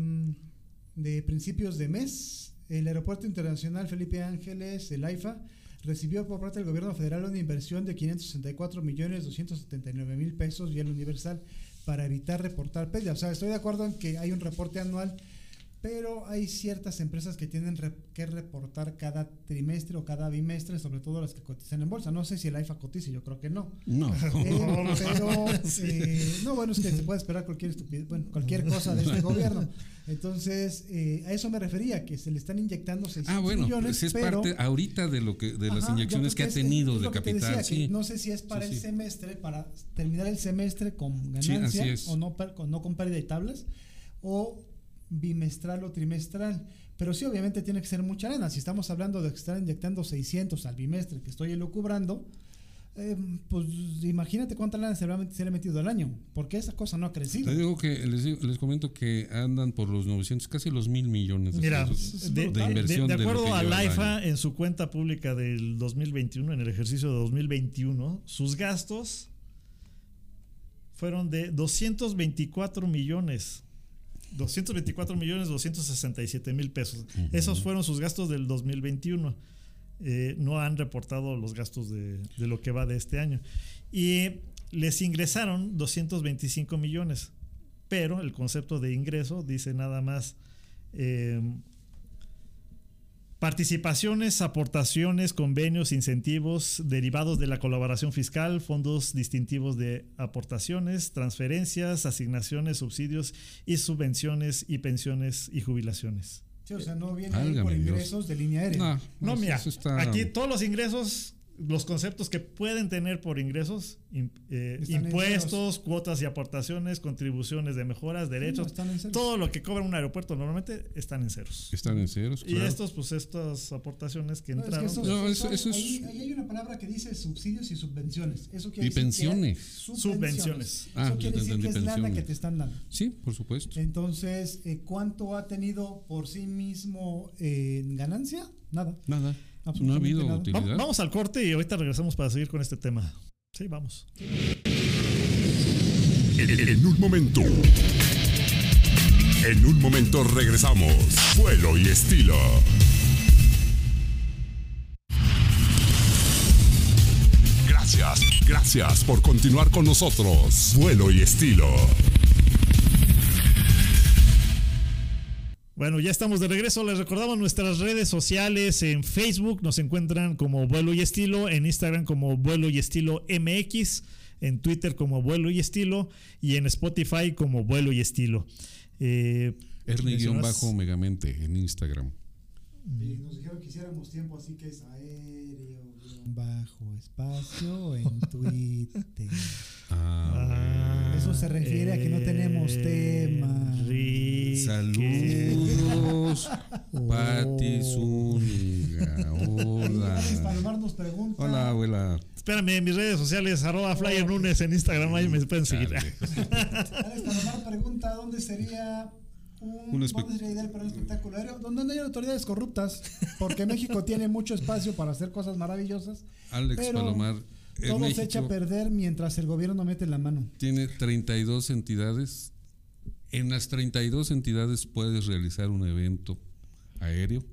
de principios de mes, el Aeropuerto Internacional Felipe Ángeles, el AIFA, recibió por parte del gobierno federal una inversión de 564 millones 279 mil pesos vía el Universal para evitar reportar pérdidas. O sea, estoy de acuerdo en que hay un reporte anual, pero hay ciertas empresas que tienen re- que reportar cada trimestre o cada bimestre, sobre todo las que cotizan en bolsa. No sé si el AIFA cotiza, yo creo que no. No. Eh, pero eh, no, bueno, es que se puede esperar cualquier estupidez, bueno, cualquier cosa de este gobierno. Entonces, eh, a eso me refería, que se le están inyectando 600 Ah, bueno, millones, pues es pero, parte ahorita de lo que de las Ajá, inyecciones que ha es- tenido es de capital, decía, sí. No sé si es para Sí, el semestre, para terminar el semestre con ganancia es. o no, no con pérdida de tablas, o bimestral o trimestral. Pero sí, obviamente tiene que ser mucha lana. Si estamos hablando de estar inyectando 600 al bimestre que estoy elucubrando, eh, pues imagínate cuánta lana se le, ha, se le ha metido al año, porque esa cosa no ha crecido. Les digo que les, digo- les comento que andan por los 900, casi los mil millones de Mira, pesos de, de, inversión. acuerdo a año. en su cuenta pública del 2021, en el ejercicio de 2021, sus gastos fueron de 224 millones. 224 millones 267 mil pesos. Esos fueron sus gastos del 2021. Eh, no han reportado los gastos de, de lo que va de este año. Y les ingresaron 225 millones. Pero el concepto de ingreso dice nada más eh, participaciones, aportaciones, convenios, incentivos derivados de la colaboración fiscal, fondos distintivos de aportaciones, transferencias, asignaciones, subsidios y subvenciones y pensiones y jubilaciones. Sí, o sea, no viene por Dios. ingresos de línea aérea. No, mira, está- aquí todos los ingresos, los conceptos que pueden tener por ingresos, eh, impuestos, cuotas y aportaciones, contribuciones de mejoras, derechos, todo lo que cobra un aeropuerto normalmente están en ceros. están en ceros. Y claro. estos, pues estas aportaciones que No, es que entraron, eso- No, eso- eso- eso es- ahí, ahí hay una palabra que dice subsidios y subvenciones. Eso quiere Y decir pensiones. Subvenciones. Ah, eso quiere te decir que es lana que te están dando. Sí, por supuesto. Entonces, eh, ¿cuánto ha tenido por sí mismo eh, en ganancia? Nada. Nada. No ha Absolutamente habido nada. Vamos al corte y ahorita regresamos para seguir con este tema. Sí, vamos. En, en un momento. En un momento regresamos. Vuelo y estilo. Gracias, gracias por continuar con nosotros. Vuelo y estilo. Bueno, ya estamos de regreso. Les recordamos nuestras redes sociales. En Facebook nos encuentran como Vuelo y Estilo, en Instagram como Vuelo y Estilo MX, en Twitter como Vuelo y Estilo y en Spotify como Vuelo y Estilo. Eh, mencionas- Ernie-Bajo Megamente en Instagram. Y nos dijeron que hiciéramos tiempo, así que es aéreo, bajo espacio en Twitter. Ah, Eso se refiere a que no tenemos tema. Enrique. Saludos, Pati Zúñiga. Alex Hola. Palomar nos pregunta. Hola, abuela. Espérame, en mis redes sociales, arroba Flyer Lunes en Instagram, ahí me pueden seguir. Alex Palomar pregunta dónde sería un, Un ¿cuál espe- sería ideal para un espectáculo aéreo donde no hay autoridades corruptas, porque México tiene mucho espacio para hacer cosas maravillosas. Alex pero Palomar, Todo se echa a México perder mientras el gobierno no mete la mano. tiene 32 entidades. En las 32 entidades puedes realizar un evento aéreo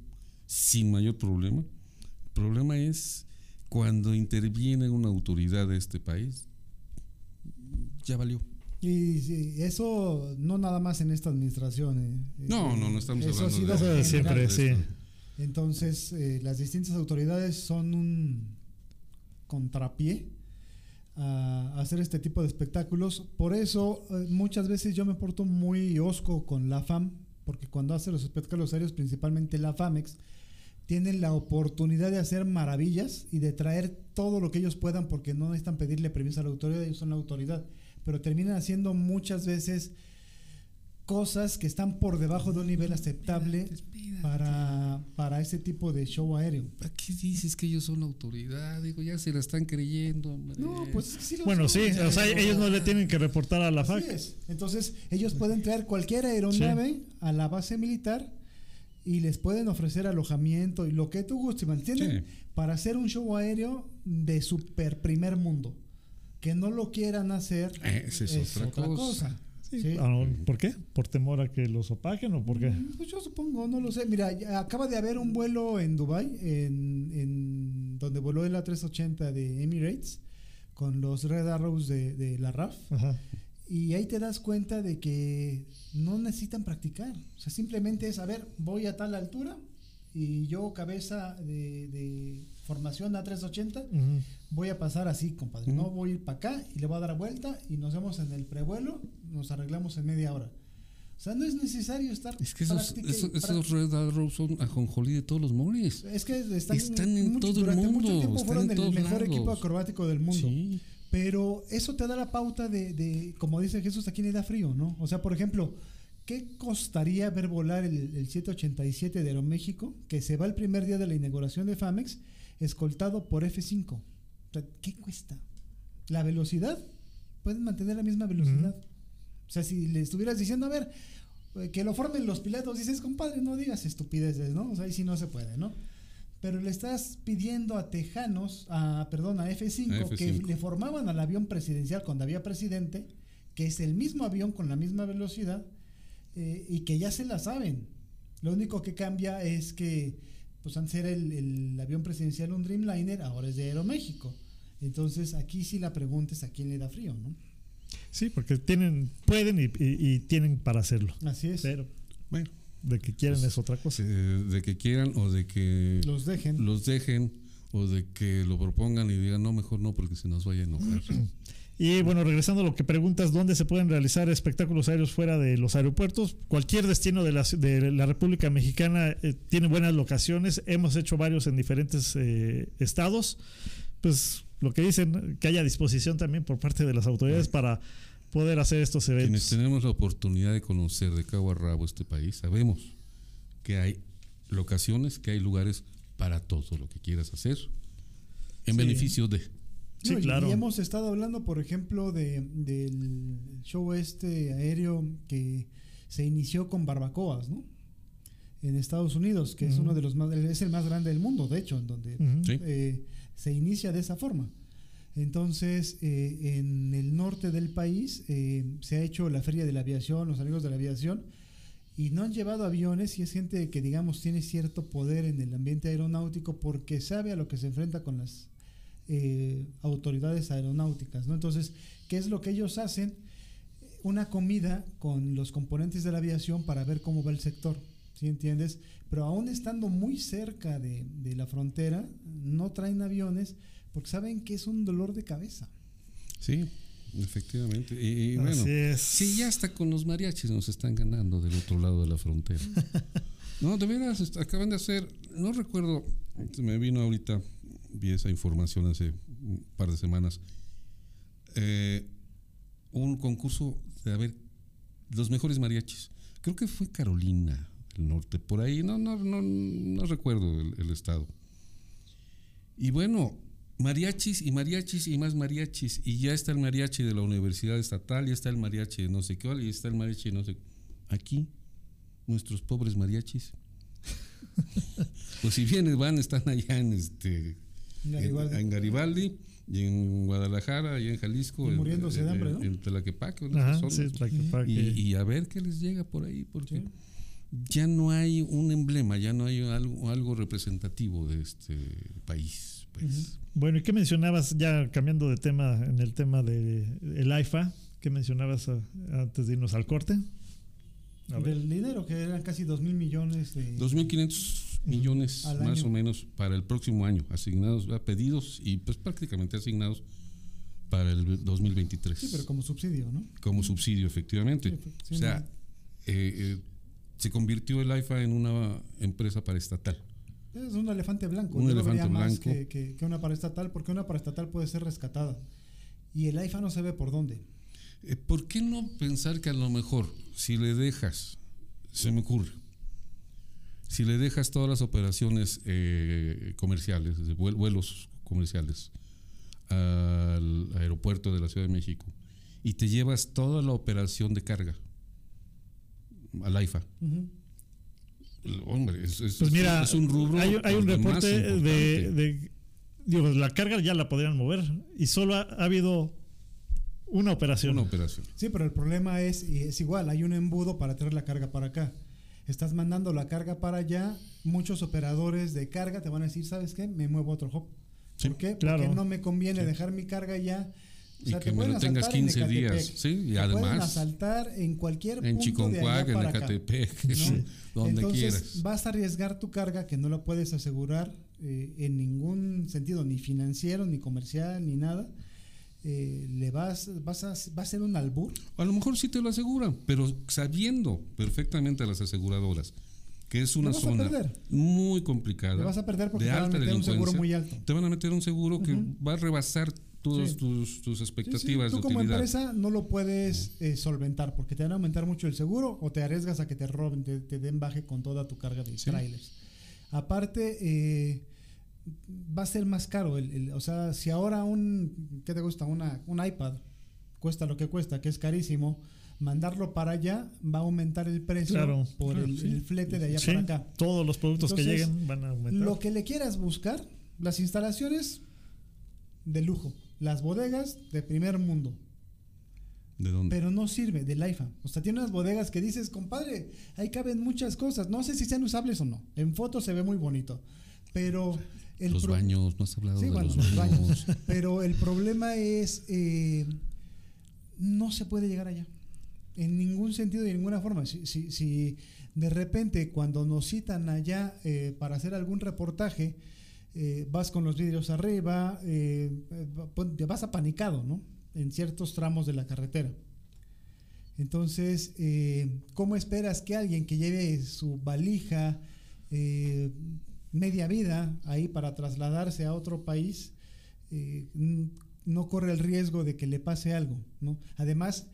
sin mayor problema. El problema es cuando interviene una autoridad de este país, ya valió. Y sí, eso no nada más en esta administración. eh. No, no, no estamos Eso ha hablando sido de siempre, sí. Entonces, eh, las distintas autoridades son un contrapié a hacer este tipo de espectáculos. Por eso, eh, muchas veces yo me porto muy osco con la FAM, porque cuando hace los espectáculos aéreos, principalmente la FAMEX, tienen la oportunidad de hacer maravillas y de traer todo lo que ellos puedan, porque no necesitan pedirle permiso a la autoridad, ellos son la autoridad. Pero terminan haciendo muchas veces cosas que están por debajo de un nivel aceptable para, para ese tipo de show aéreo. ¿Para qué dices que ellos son la autoridad? Digo, ya se la están creyendo. hombre. No, pues sí lo Bueno, sí, o sea, ellos no le tienen que reportar a la Así FAC. es. Entonces, ellos pueden traer cualquier aeronave a la base militar y les pueden ofrecer alojamiento y lo que tú gustes, ¿me entiendes? Sí. Para hacer un show aéreo de super primer mundo. Que no lo quieran hacer Esa es otra cosa. Sí. Ah, ¿Por qué? ¿Por temor a que los opaquen o por qué? Pues yo supongo, no lo sé. Mira, acaba de haber un vuelo en Dubai, en, en donde voló el A380 de Emirates con los Red Arrows de, de la RAF. Ajá. Y ahí te das cuenta de que no necesitan practicar. O sea, simplemente es, a ver, voy a tal altura y yo cabeza de, de formación A380, Ujú. Voy a pasar así, compadre. No voy a ir para acá y le voy a dar vuelta y nos vemos en el prevuelo, nos arreglamos en media hora. O sea, no es necesario estar... Es que esos, esos, esos. Red Arrows son ajonjolí de todos los moles. Es que están, Están en mucho- todo el durante mucho mundo, tiempo están fueron en el mejor lados. equipo acrobático del mundo. Sí. Pero eso te da la pauta de, de, como dice Jesús, aquí le da frío, ¿no? O sea, por ejemplo, ¿qué costaría ver volar el, el 787 de Aeroméxico, que se va el primer día de la inauguración de FAMEX, escoltado por F5? Sea, ¿qué cuesta? ¿La velocidad? Pueden mantener la misma velocidad. O sea, si le estuvieras diciendo, a ver, eh, que lo formen los pilotos, dices, compadre, no digas estupideces, ¿no? O sea, ahí sí no se puede, ¿no? Pero le estás pidiendo a Tejanos, a, perdón, a F5, A que F5. le formaban al avión presidencial cuando había presidente, que es el mismo avión con la misma velocidad eh, y que ya se la saben. Lo único que cambia es que, pues antes era el, el avión presidencial un Dreamliner, ahora es de Aeroméxico. Entonces aquí sí la pregunta es a quién le da frío, ¿no? Sí, porque tienen, pueden y, y- y tienen para hacerlo. Así es. Pero Bueno, de que quieren Pues, es otra cosa. eh, de que quieran o de que Los dejen. los dejen o de que lo propongan y digan, no, mejor no, porque se nos vaya a enojar. Y bueno, regresando a lo que preguntas, ¿dónde se pueden realizar espectáculos aéreos fuera de los aeropuertos? Cualquier destino de la, de la República Mexicana eh, tiene buenas locaciones. Hemos hecho varios en diferentes eh, estados. Pues lo que dicen, que haya disposición también por parte de las autoridades para poder hacer estos Quienes eventos. tenemos la oportunidad de conocer de cabo a rabo este país, sabemos que hay locaciones, que hay lugares para todo lo que quieras hacer en Sí. beneficio de... Sí, No, claro. Y hemos estado hablando, por ejemplo, de, del show este aéreo que se inició con barbacoas, ¿no? En Estados Unidos, que es uno de los más, es el más grande del mundo, de hecho, en donde. Sí. eh, se inicia de esa forma. Entonces, eh, en el norte del país eh, se ha hecho la Feria de la Aviación, los amigos de la aviación, y no han llevado aviones y es gente que, digamos, tiene cierto poder en el ambiente aeronáutico porque sabe a lo que se enfrenta con las eh, autoridades aeronáuticas, ¿no? Entonces, ¿qué es lo que ellos hacen? Una comida con los componentes de la aviación para ver cómo va el sector, ¿sí entiendes? Pero aún estando muy cerca de, de la frontera, no traen aviones porque saben que es un dolor de cabeza. Sí, efectivamente. Y, y bueno, Así es. sí, ya hasta con los mariachis nos están ganando del otro lado de la frontera. No, de veras, acaban de hacer, no recuerdo, me vino ahorita, vi esa información hace un par de semanas, eh, un concurso de a ver los mejores mariachis. Creo que fue Carolina del Norte, por ahí, no, no, no, no recuerdo el, el estado. Y bueno, mariachis y mariachis y más mariachis. Y ya está el mariachi de la Universidad Estatal, ya está el mariachi de no sé qué, y está el mariachi de no sé Aquí nuestros pobres mariachis. pues si vienes, van, están allá en este Garibaldi. En, en Garibaldi y en Guadalajara y en Jalisco. Y en- muriéndose de en- hambre, ¿no? En Tlaquepaque, en Ajá, sí. Tlaquepaque. y, y a ver qué les llega por ahí, porque ya no hay un emblema, ya no hay algo, algo representativo de este país. Pues. Bueno, ¿y qué mencionabas ya cambiando de tema en el tema de el AIFA? ¿Qué mencionabas ah, antes de irnos al corte? A ver. Del dinero, que eran casi 2 mil millones de... 2.500 millones más año. o menos para el próximo año, asignados, a pedidos y pues prácticamente asignados para el 2023. Sí, pero como subsidio, ¿no? como subsidio, efectivamente. Sí, sí, o sea, eh, eh, se convirtió el AIFA en una empresa paraestatal. Es un elefante blanco. Un Yo lo elefante más blanco. Que, que- que una paraestatal, porque una paraestatal puede ser rescatada. Y el AIFA no se ve por dónde. Eh, ¿Por qué no pensar que a lo mejor, si le dejas, se me ocurre, si le dejas todas las operaciones eh, comerciales, vuelos comerciales al aeropuerto de la Ciudad de México y te llevas toda la operación de carga al el- Hombre, es, es- Pues mira, es un rubro. hay, hay un reporte de, digo, la carga ya la podrían mover y solo ha, ha habido una operación. una operación. Sí, pero el problema es, y es igual, hay un embudo para traer la carga para acá. Estás mandando la carga para allá, muchos operadores de carga te van a decir, ¿sabes qué? Me muevo a otro. Sí, ¿Por qué? claro. Porque no me conviene dejar mi carga allá. Y que te me lo tengas asaltar en 15 días, sí, y te además- pueden asaltar en cualquier En punto Chiconcuac, en Ecatepec, ¿no? donde Entonces, quieras. vas a arriesgar tu carga que no la puedes asegurar eh, en ningún sentido, ni financiero, ni comercial, ni nada. Eh, le vas, vas a, va a ser un albur. A lo mejor sí te lo aseguran, pero sabiendo perfectamente a las aseguradoras que es una zona muy complicada. Le vas a perder porque de te van a meter un seguro muy alto. Te van a meter un seguro que va a rebasar Sí. tus, tus Sí, sí, expectativas Tú de como utilidad. empresa no lo puedes eh, solventar porque te van a aumentar mucho el seguro o te arriesgas a que te roben, te, te den baje con toda tu carga de Sí. trailers. Aparte, eh, va a ser más caro. El, el- o sea, si ahora un, ¿qué te gusta? Una, un iPad cuesta lo que cuesta, que es carísimo, mandarlo para allá va a aumentar el precio Claro, por claro, el, sí. el flete de allá Sí, para acá. todos los productos que lleguen van a aumentar. Lo que le quieras buscar, las instalaciones de lujo, las bodegas de primer mundo, ¿De dónde? pero no sirve del IFA. O sea, tiene unas bodegas que dices, compadre, ahí caben muchas cosas. No sé si sean usables o no. En fotos se ve muy bonito, pero el los pro- baños, no has hablado Sí, de bueno, los los baños. baños. Pero el problema es, eh, no se puede llegar allá. En ningún sentido y de ninguna forma. Si, si, si de repente cuando nos citan allá eh, para hacer algún reportaje, eh, vas con los vidrios arriba, eh, eh, vas apanicado, ¿no? En ciertos tramos de la carretera. Entonces, ¿cómo esperas que alguien que lleve su valija media vida ahí para trasladarse a otro país no corre el riesgo de que le pase algo? ¿no? Además,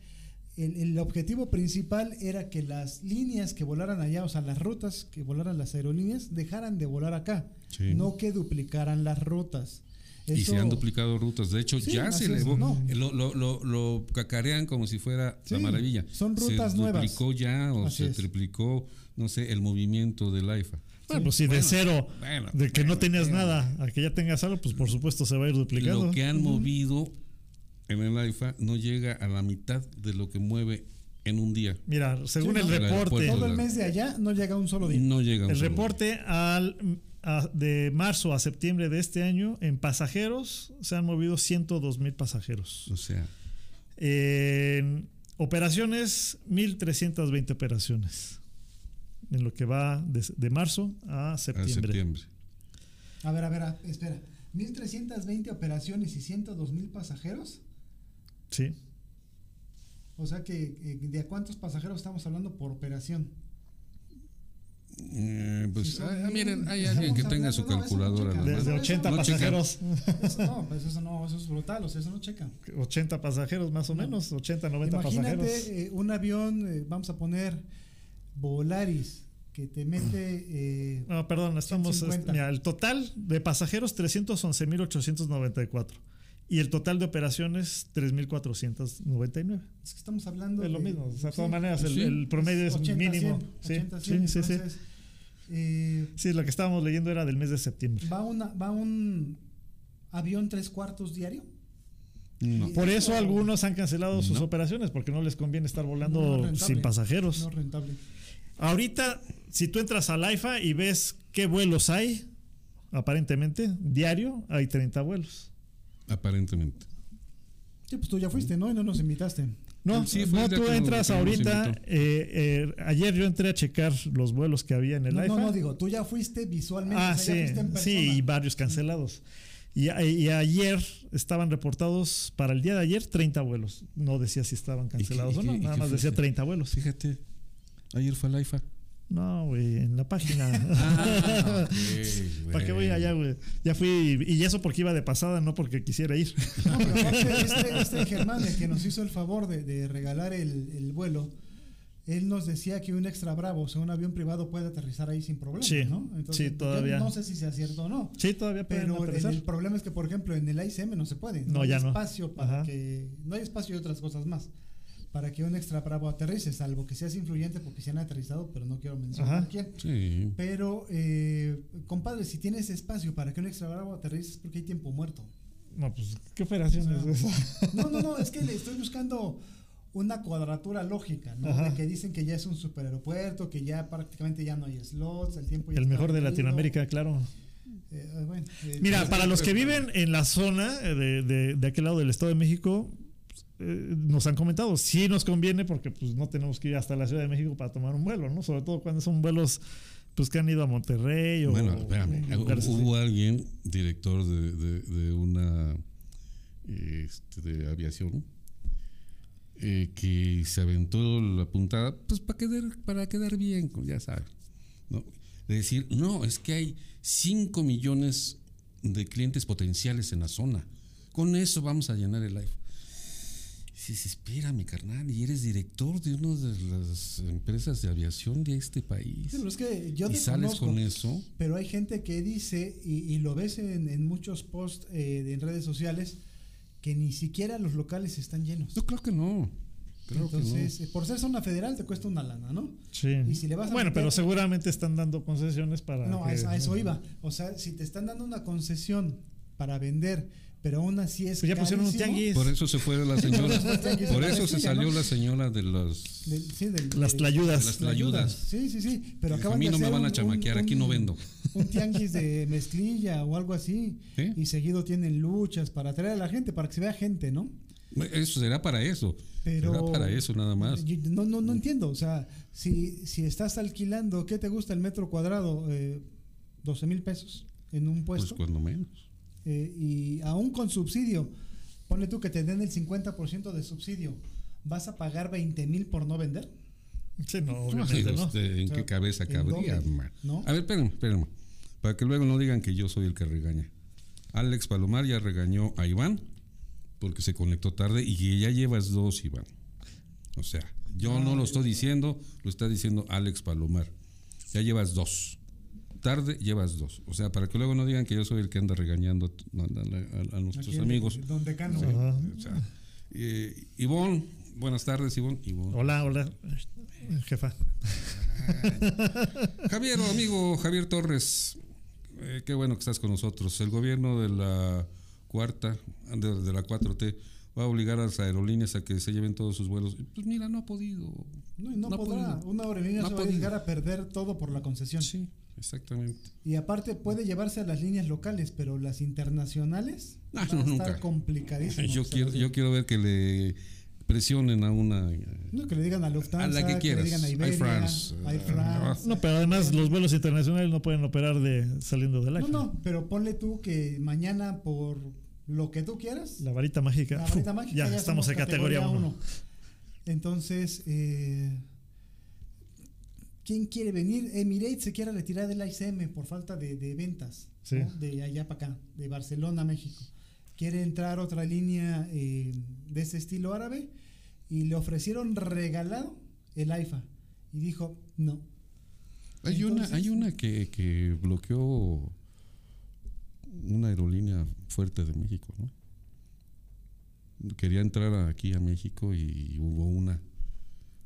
el, el objetivo principal era que las líneas que volaran allá, o sea, las rutas que volaran las aerolíneas, dejaran de volar acá, Sí. no que duplicaran las rutas. Y se Eso- han duplicado rutas. De hecho, Sí, ya se es, elevó. no. Lo, lo, lo, lo cacarean como si fuera la Sí, maravilla. son rutas se nuevas. duplicó ya o Así se es. triplicó, no sé, el movimiento del AIFA. Bueno, pues si de Bueno, cero, bueno, de que no bueno, tenías bueno. nada, a que ya tengas algo, pues por supuesto se va a ir duplicando. Lo que han movido en el AIFA no llega a la mitad de lo que mueve en un día. Mira, según Sí, el reporte, todo el mes de allá no llega un solo día. No llega a un el solo. reporte al, a- de marzo a septiembre de este año, en pasajeros se han movido 102 mil pasajeros. O sea, En operaciones, 1.320 operaciones. En lo que va de, de marzo a a septiembre. septiembre. A ver, a ver, espera. 1320 operaciones y 102 mil pasajeros. Sí. O sea que, eh, ¿de a cuántos pasajeros estamos hablando por operación? Eh, pues, Si ah, miren, hay alguien que tenga hablando- su no, eso no calculadora. Desde mano. 80 No checa. pasajeros. Eso, no, pues eso no, eso es brutal, o sea, eso no checa. 80 pasajeros más o menos, 80, 90 Imagínate pasajeros. eh, un avión, eh, vamos a poner Volaris, que te mete... eh, No, perdón, estamos. 150. este, mira, el total de pasajeros 311.894. y el total de operaciones 3.499. Es que estamos hablando Es lo de- mismo, o sea, de sí, todas maneras el, Sí. el promedio es 80, mínimo. 100, Sí, 80, sí, 100, sí, sí. entonces, eh, Sí, lo que estábamos leyendo era del mes de septiembre. va, una, va un avión tres cuartos diario. No. Por eso algunos han cancelado sus No. operaciones, porque no les conviene estar volando No, rentable. sin pasajeros. No rentable. Ahorita, si tú entras al AIFA y ves qué vuelos hay, aparentemente, diario, hay 30 vuelos. Aparentemente. Sí, pues tú ya fuiste, ¿no? Y no nos invitaste. No, Sí, fue no el tú entras ahorita. eh, eh, ayer yo entré a checar los vuelos que había en el No, AIFA. no, no, digo, tú ya fuiste visualmente. Ah, o sea, ya sí, fuiste en sí, y varios cancelados. Y, y ayer estaban reportados para el día de ayer 30 vuelos. No decía si estaban cancelados qué- o no, qué nada más decía fuiste? 30 vuelos. Fíjate, ayer fue la IFA. No, güey, en la página. Ah, ¿Para qué voy allá, güey? Ya fui, y eso porque iba de pasada, no porque quisiera ir. No, pero aparte, este, este Germán, el que nos hizo el favor de, de regalar el, el vuelo, él nos decía que un extra bravo, o sea, un avión privado puede aterrizar ahí sin problema, Sí, ¿no? sí, yo todavía. No sé si sea cierto o no. Sí, todavía Pero el, aterrizar. el problema es que, por ejemplo, en el ICM no se puede. No, hay ya no. espacio para Ajá. que. No hay espacio y otras cosas más. Para que un extra bravo aterrice, salvo que seas influyente porque se han aterrizado, pero no quiero mencionar Ajá. quién. Sí. Pero, eh, compadre, si tienes espacio para que un extra bravo aterrice es porque hay tiempo muerto. No, pues, ¿qué operación es esa? No, no, no, es que le estoy buscando una cuadratura lógica, ¿no? Ajá. De que dicen que ya es un superaeropuerto, que ya prácticamente ya no hay slots, el tiempo ya El mejor de. Latinoamérica, claro. Eh, bueno, eh, Mira, pues, para los que viven en la zona eh, de, de- de aquel lado del Estado de México, nos han comentado, sí nos conviene porque pues no tenemos que ir hasta la Ciudad de México para tomar un vuelo, ¿no? Sobre todo cuando son vuelos pues que han ido a Monterrey o Bueno, espérame. así. Hubo alguien, director de, de- de una este, de aviación, eh, que se aventó la puntada, pues para quedar, para quedar bien, ya sabes. ¿no? De decir, no, es que hay 5 millones de clientes potenciales en la zona. Con eso vamos a llenar el live. Si se espera, mi carnal, y eres director de una de las empresas de aviación de este país. Pero es que yo y sales con eso. pero hay gente que dice, y, y lo ves en, en muchos posts eh, en redes sociales, que ni siquiera los locales están llenos. Yo creo que no. Creo Entonces, eh, por ser zona federal te cuesta una lana, ¿no? Sí. Y si le vas a bueno, meter- pero seguramente están dando concesiones para No, a que- eso, a eso iba. O sea, si te están dando una concesión para vender, pero aún así es Pues ya pusieron un tianguis. no. Por eso se fue la señora. Por de eso se salió ¿no? la señora de los. del- sí, del- Las de- tlayudas. de las tlayudas. Sí, sí, sí. Pero acaban a mí de no me hacer van a un- chamaquear, un- aquí no vendo. Un tianguis de mezclilla o algo así. ¿Sí? Y seguido tienen luchas para atraer a la gente, para que se vea gente, ¿no? Eso será para eso. Pero será para eso nada más. yo- No, no, no entiendo. O sea, si, si estás alquilando, ¿qué te gusta el metro cuadrado? Eh, 12 mil pesos en un Pues puesto. cuando menos. Eh, y aún con subsidio, ponle tú que te den el 50% de subsidio, ¿vas a pagar 20 mil por no vender? Sí, no, No, obviamente no. este, ¿En O sea, qué cabeza cabría? ¿no? A ver, espérenme, espérenme. Para que luego no digan que yo soy el que regaña. Alex Palomar ya regañó a Iván porque se conectó tarde y que ya llevas dos, Iván. O sea, yo no lo estoy diciendo, lo está diciendo Alex Palomar. Ya llevas dos. Tarde llevas dos. O sea, para que luego no digan que yo soy el que anda regañando a, a- a- a nuestros amigos. Don Decano. Ajá. O sea, eh, Ivonne, buenas tardes, Ivonne. Ivonne. Hola, hola, jefa. Javier, amigo Javier Torres, eh, qué bueno que estás con nosotros. El gobierno de la cuarta, de, de la 4T, va a obligar a las aerolíneas a que se lleven todos sus vuelos. Pues mira, no ha podido. No, y no, No podrá. podido. Una aerolínea No se va a llegar a perder todo por la concesión. Sí, exactamente. Y aparte puede llevarse a las líneas locales, pero las internacionales Ah, van no, a nunca. estar complicadísimo. Yo que quiero, yo quiero ver que le presionen a una. No, que le digan a Lufthansa, A la que le quieras. digan a Air Iberia, France, Air eh, France. No, pero además los vuelos internacionales no pueden operar de saliendo del No, AIFA. no, pero ponle tú que mañana por lo que tú quieras, La varita mágica. la varita uf, mágica, ya, ya estamos en categoría 1. uno. Entonces, eh, ¿quién quiere venir? Emirates se quiere retirar del ICM por falta de, de ventas, Sí. ¿no? de allá para acá, de Barcelona a México. Quiere entrar otra línea eh, de ese estilo árabe y le ofrecieron regalado el AIFA. Y dijo, no. Hay una, hay una que, que bloqueó una aerolínea fuerte de México, ¿no? quería entrar aquí a México y hubo una.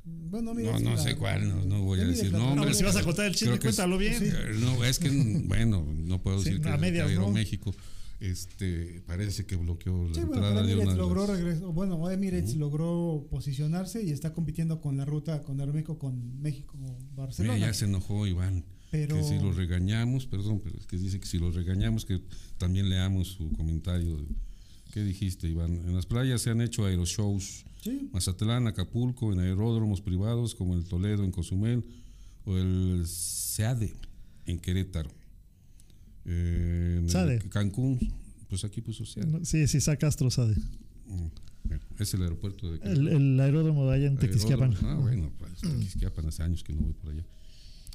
Bueno, mira, No, no la- sé cuál, no, no voy a decir No, pero si vas a contar el chisme, cuéntalo bien. No, es que, bueno, no puedo Sí, decir que, a medias, que ¿no? Aeroméxico este, parece que bloqueó la Sí, entrada de una logró las- bueno, Emirates logró posicionarse y está compitiendo con la ruta con Aeroméxico con México Barcelona. Mira, ya se enojó Iván. Pero- Que si lo regañamos, perdón, pero es que dice que si lo regañamos, que también leamos su comentario. ¿Qué dijiste, Iván? En las playas se han hecho aeroshows. Sí. Mazatlán, Acapulco, en aeródromos privados como el Toledo en Cozumel o el SEADE en Querétaro. Eh, en SADE. Cancún, pues aquí puso SEADE. Sí, sí, Castro sabe. Mm, es el aeropuerto de El, el aeródromo de allá en Tequisquiapan. Ah, bueno, pues Tequisquiapan hace años que no voy por allá.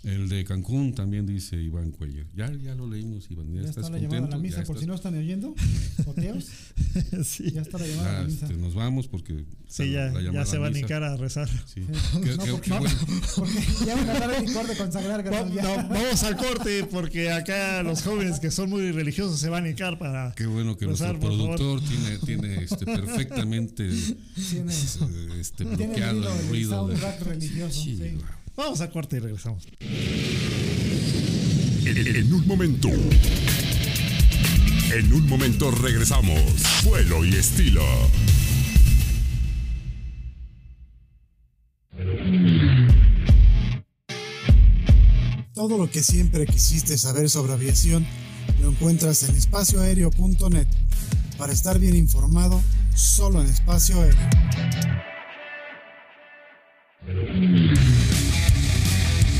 El de Cancún también dice Iván Cuellar. Ya, ya lo leímos, Iván. Ya, Ya estás está la llamada a contento. la misa, Ya por si no están oyendo. Joteos. sí, Ya está la llamada a ya, la misa. este, nos vamos porque sí, ya, la ya se va a hincar a rezar. Sí. Sí. Qué- No, qué- porque- qué bueno. Porque ya van a dar el licor de consagrar, ya. no, vamos al corte porque acá los jóvenes que son muy religiosos se van a hincar para... Qué bueno que Rezar, nuestro productor tiene, tiene este, perfectamente Tiene, este, tiene bloqueado el, el el ruido. de- soundtrack religioso. Sí, sí. wow. Vamos al corte y regresamos. En, en un momento. En un momento regresamos. Vuelo y estilo. Todo lo que siempre quisiste saber sobre aviación lo encuentras en espacioaéreo.net. Para estar bien informado, solo en espacio aéreo.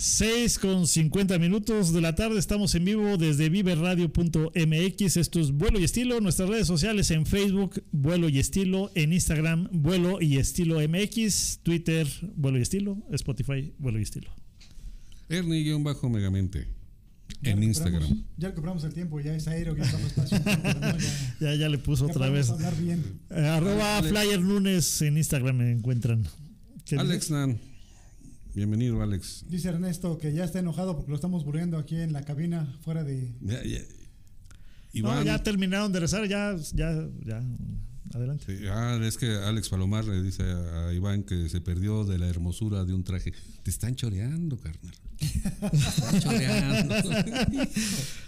6 con 50 minutos de la tarde, estamos en vivo desde viveradio.mx. Esto es Vuelo y Estilo. Nuestras redes sociales en Facebook, Vuelo y Estilo. En Instagram, Vuelo y Estilo MX. Twitter, Vuelo y Estilo. Spotify, Vuelo y Estilo. Ernie-megamente. Ya En Instagram. Ya recuperamos el tiempo, ya es aéreo, ya estamos espacio. no, ya- Ya, ya le puso ya otra vez. hablar bien. Eh, arroba Alex. Flyer Nunes en Instagram me encuentran. ¿Qué Alex? Nan. Bienvenido, Alex. Dice Ernesto que ya está enojado porque lo estamos burlando aquí en la cabina, fuera de. Ya, ya. No, Iván. ya terminaron de rezar, ya, ya, ya. Adelante. Sí, ah, es que Alex Palomar le dice a, a Iván que se perdió de la hermosura de un traje. Te están choreando, carnal.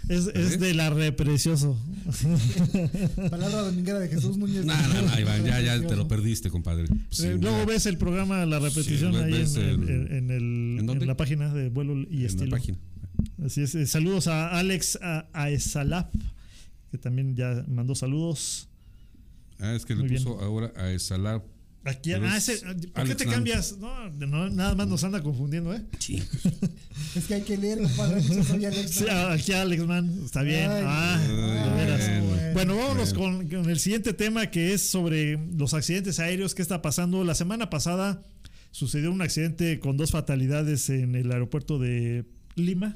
Es, es de la reprecioso. Palabra dominguera de Jesús Núñez. no, no, no, Iván, ya, ya te lo perdiste, compadre. Sí, Eh, Luego ves el programa, la repetición Sí, ahí en, el- en- en el- ¿en dónde? en la página de vuelo y en estilo. la página. Así es. eh, Saludos a Alex a, Aesalap, que también ya mandó saludos. Ah, es que le Muy bien. puso ahora a Esalab. Aquí, ah, es ese- ¿Por qué Alex te cambias? No, no, nada más nos anda confundiendo, ¿eh? Sí. Es que hay que leer, compadre. soy Alex, Sí, ah, aquí Alex Man, está bien. Ay, ah, ay, de veras. bueno. Bueno, vámonos con, con el siguiente tema que es sobre los accidentes aéreos. ¿Qué está pasando? La semana pasada sucedió un accidente con dos fatalidades en el aeropuerto de Lima.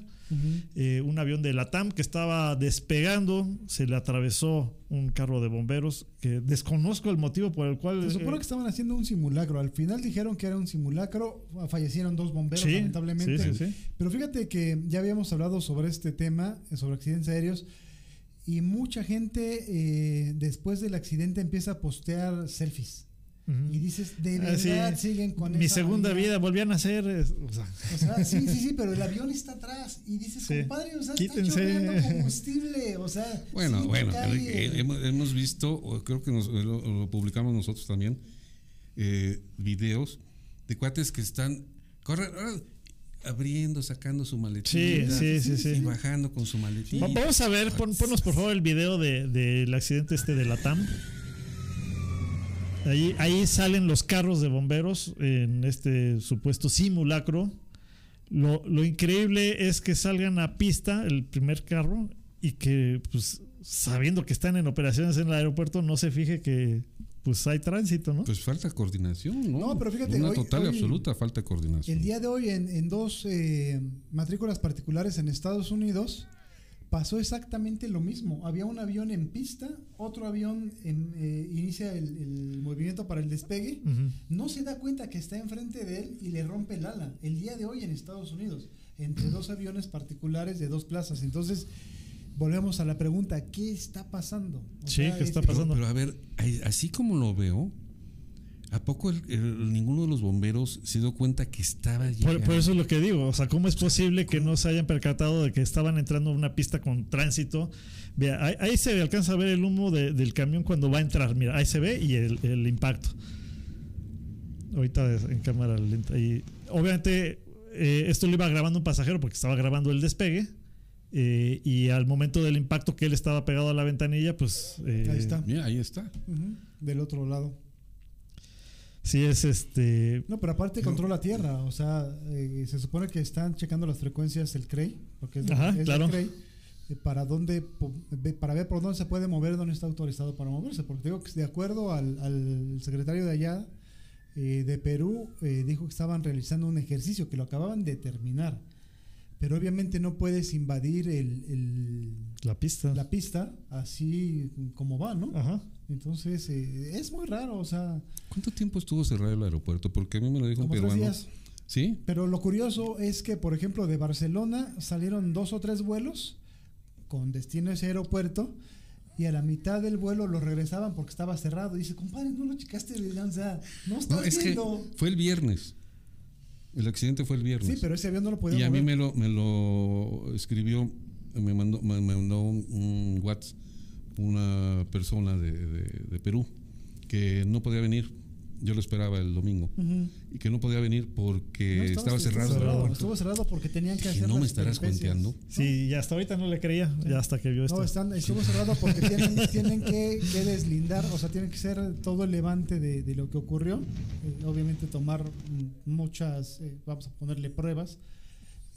Eh, un avión de Latam que estaba despegando, se le atravesó un carro de bomberos que desconozco el motivo por el cual... Se supone eh, que estaban haciendo un simulacro. Al final dijeron que era un simulacro. Fallecieron dos bomberos, Sí, lamentablemente. sí, sí, sí. Pero fíjate que ya habíamos hablado sobre este tema, eh, sobre accidentes aéreos. Y mucha gente eh, después del accidente empieza a postear selfies. Ujú. Y dices, de Ah, sí. verdad siguen con Mi esa segunda manía? vida volvían a ser... eh, o sea, O sea, sí, sí, sí, pero el avión está atrás. Y dices, Sí. compadre, o sea, Quítense. está combustible. O sea, Bueno, sí, bueno, eh, hemos, hemos visto, o creo que nos- lo, lo publicamos nosotros también, eh, videos de cuates que están corre- ah, abriendo, sacando su maletín. Sí, sí, sí, sí. Y bajando con su maletín. Va- Vamos a ver, pon- ponnos por favor el video de- del accidente este de la TAM. Ahí, ahí salen los carros de bomberos en este supuesto simulacro. Lo, lo increíble es que salgan a pista el primer carro y que, pues, sabiendo que están en operaciones en el aeropuerto, no se fije que pues hay tránsito, ¿no? Pues falta coordinación, ¿no? No, pero fíjate, Una hoy- total y absoluta falta de coordinación. El día de hoy en, en dos eh, matrículas particulares en Estados Unidos pasó exactamente lo mismo. Había un avión en pista, otro avión en- eh, inicia el, el movimiento para el despegue, no se da cuenta que está enfrente de él y le rompe el ala. El día de hoy en Estados Unidos, entre dos aviones particulares de dos plazas. Entonces, volvemos a la pregunta, ¿qué está pasando? O Sí, ¿qué está este- pasando? Pero a ver, así como lo veo, ¿a poco el- el- ninguno de los bomberos se dio cuenta que estaba Por, llegando? por eso es lo que digo, o sea, ¿cómo es posible que no se hayan percatado de que estaban entrando a una pista con tránsito? Vea, ahí, ahí se alcanza a ver el humo de- del camión cuando va a entrar, mira, ahí se ve y el, el impacto. Ahorita en cámara lenta. Y obviamente eh, esto lo iba grabando un pasajero porque estaba grabando el despegue. eh, y al momento del impacto que él estaba pegado a la ventanilla, pues... eh, Ahí está. Mira, ahí está. Del otro lado. Sí es este... No, pero aparte controla tierra, o sea, eh, se supone que están checando las frecuencias el CREI, porque es, Ajá, es el. CREI, eh, para dónde para ver por dónde se puede mover, dónde está autorizado para moverse, porque digo que de acuerdo al, al secretario de allá eh, de Perú eh, dijo que estaban realizando un ejercicio que lo acababan de terminar, pero obviamente no puedes invadir el, el- La pista. la pista así como va, ¿no? Ajá. Entonces eh, es muy raro, o sea, ¿Cuánto tiempo estuvo cerrado el aeropuerto? Porque a mí me lo dijo un peruano. días. ¿Sí? Pero lo curioso es que, por ejemplo, de Barcelona salieron dos o tres vuelos con destino a ese aeropuerto y a la mitad del vuelo lo regresaban porque estaba cerrado. Y dice, compadre, no lo checaste, o sea, no estás No, es que viendo. fue el viernes. El accidente fue el viernes. Sí, pero ese avión no lo podía y a mí me lo, me lo escribió, me mandó, me, me mandó un, un WhatsApp una persona de, de- de Perú que no podía venir. Yo lo esperaba el domingo. Ujú. Y que no podía venir porque No, estaba cerrado. el Estuvo cerrado porque tenían que hacer no me estarás cuenteando. Sí, y hasta ahorita no le creía, ya hasta que vio esto. No, están, estuvo cerrado porque tienen, tienen que, que deslindar, o sea, tienen que hacer todo el levante de, de lo que ocurrió. Eh, obviamente tomar muchas, eh, vamos a ponerle pruebas.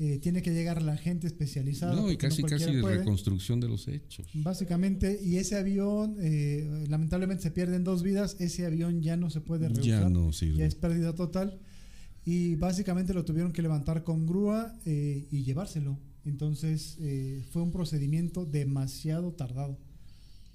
Eh, tiene que llegar la gente especializada. No, y casi, casi puede. reconstrucción de los hechos. Básicamente, y ese avión, eh, lamentablemente se pierden dos vidas, ese avión ya no se puede reusar, Ya no sirve. ya es pérdida total, y básicamente lo tuvieron que levantar con grúa eh, y llevárselo. Entonces eh, fue un procedimiento demasiado tardado.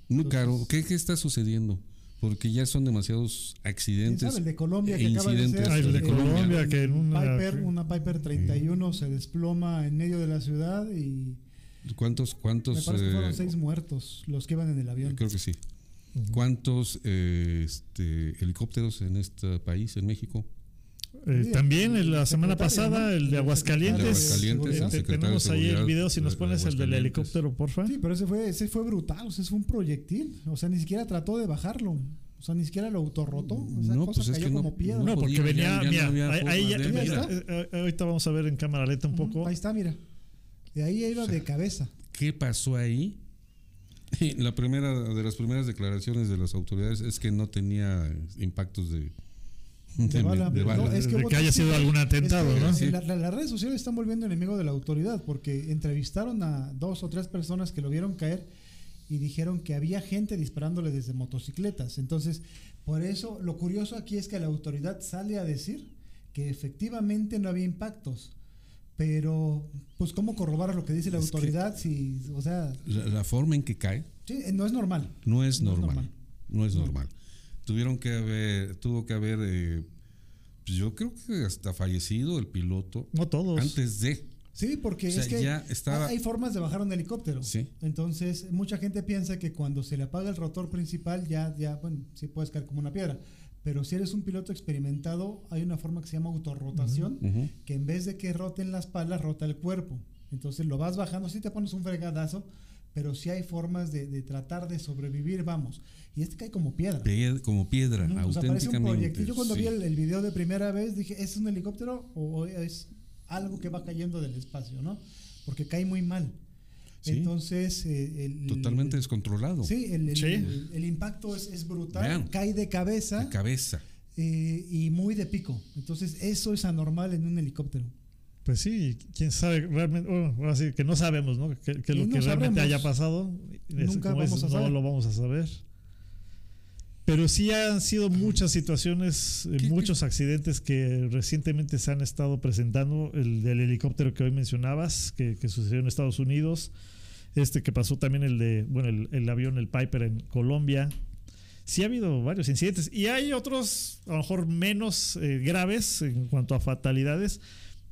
Muy Entonces- caro. ¿Qué, ¿Qué está sucediendo? Porque ya son demasiados ¿Quién accidentes. sabe? El de Colombia que e acaba de incidentes. ser, Ah, el de eh, Colombia, que en una- Piper, una Piper 31 se desploma en medio de la ciudad y ¿Cuántos, me cuántos? parece que fueron eh, seis muertos los que iban en el avión. Creo que sí. ¿Cuántos eh, este, helicópteros en este país, en México? Eh, también la semana pasada, ¿no? el de El Aguascalientes. de Aguascalientes, Eh, tenemos ahí el video, si nos de pones el del helicóptero, porfa. Sí, pero ese fue, ese fue brutal, o sea, ese fue un proyectil. O sea, ni siquiera trató de bajarlo. O sea, ni siquiera lo autorrotó. Esa No, cosa pues es cayó que no- como piedra. No, porque venía, ya- ya no mira, ahí, ahí ya- mira, eh, ahorita vamos a ver en cámara lenta un poco. Ahí está, mira. De ahí iba de cabeza. ¿Qué pasó ahí? La primera de las primeras declaraciones de las autoridades es que no tenía impactos de, De bala. de bala. No, es De hubo- que haya sido algún atentado, Es que ¿no? Sí. la- la- las redes sociales están volviendo enemigo de la autoridad porque entrevistaron a dos o tres personas que lo vieron caer y dijeron que había gente disparándole desde motocicletas. Entonces, por eso, lo curioso aquí es que la autoridad sale a decir que efectivamente no había impactos. Pero, pues, ¿cómo corroborar lo que dice la Es autoridad? Si, o sea, La, la forma en que cae sí, no es normal. no es No es normal. normal. No es normal. Tuvieron que haber, tuvo que haber, eh, pues yo creo que hasta fallecido el piloto No todos. antes de. Sí, porque O sea, es que ya estaba- hay formas de bajar un helicóptero. Sí. Entonces, mucha gente piensa que cuando se le apaga el rotor principal, ya, ya, bueno, sí puedes caer como una piedra. Pero si eres un piloto experimentado, hay una forma que se llama autorrotación, que en vez de que roten las palas, rota el cuerpo. Entonces lo vas bajando, sí te pones un fregadazo, pero sí hay formas de, de tratar de sobrevivir, vamos. Y este cae como piedra. Pie- como piedra, ¿no? O sea, un auténticamente. proyectil. Yo cuando sí. vi el, el video de primera vez dije, ¿es un helicóptero o es algo que va cayendo del espacio, no? Porque cae muy mal. Sí. Entonces, eh, el, Totalmente descontrolado. Sí, el, el- Sí. el- el impacto es, es brutal, Vean. cae de cabeza De cabeza. eh, y muy de pico. Entonces, eso es anormal en un helicóptero. Pues sí, quién sabe realmente, bueno, ahora sí que no sabemos, ¿no? ¿Qué, qué es Y lo no que realmente haya pasado? Es- Nunca como vamos dices, a no saber. lo vamos a saber. Pero sí han sido muchas situaciones, eh, ¿Qué- muchos accidentes que recientemente se han estado presentando. El del helicóptero que hoy mencionabas, que, que sucedió en Estados Unidos. Este que pasó también el de, bueno, el, el avión, el Piper en Colombia. Sí ha habido varios incidentes y hay otros, a lo mejor menos eh, graves en cuanto a fatalidades,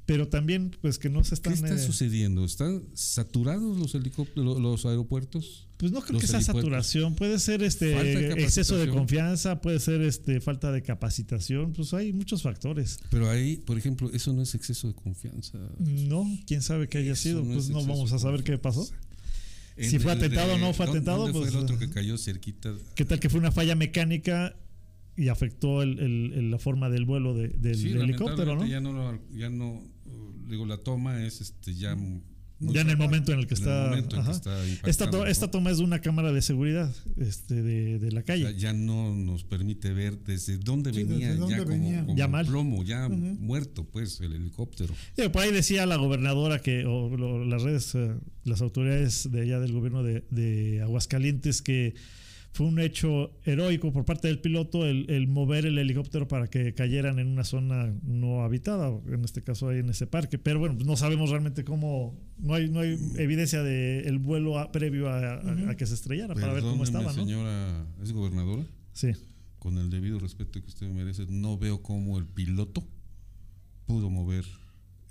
pero también pues que no se ¿Qué están... está eh, sucediendo? ¿Están saturados los helicópteros, los aeropuertos? Pues no creo que sea helipuertos. saturación, puede ser este de exceso de confianza, puede ser este falta de capacitación, pues hay muchos factores. Pero ahí, por ejemplo, eso no es exceso de confianza. No, quién sabe qué haya Eso sido, no pues es no vamos a saber qué pasó. Si fue atentado o no fue ¿dó- atentado, ¿dónde pues, fue el otro que cayó cerquita? ¿Qué tal que fue una falla mecánica y afectó el- el- el- la forma del vuelo de- del Sí, helicóptero, ¿no? Ya no, lo- ya no, digo, la toma es este ya. Muy Ya en el momento en el que en el está. momento en que está esta, to- esta toma es de una cámara de seguridad este, de, de la O calle. sea, ya no nos permite ver desde dónde Sí, venía, desde dónde ya como, venía. como Ya mal. plomo, ya muerto, pues, el helicóptero. Sí, por ahí decía la gobernadora que, o lo- las redes, eh, las autoridades de allá del gobierno de, de Aguascalientes, que fue un hecho heroico por parte del piloto el, el mover el helicóptero para que cayeran en una zona no habitada, en este caso ahí en ese parque. Pero bueno, pues no sabemos realmente cómo, no hay, no hay evidencia del vuelo a- previo a, a- a que se estrellara para ver cómo estaba, ¿no? señora, ¿es gobernadora? Sí. Con el debido respeto que usted merece, no veo cómo el piloto pudo mover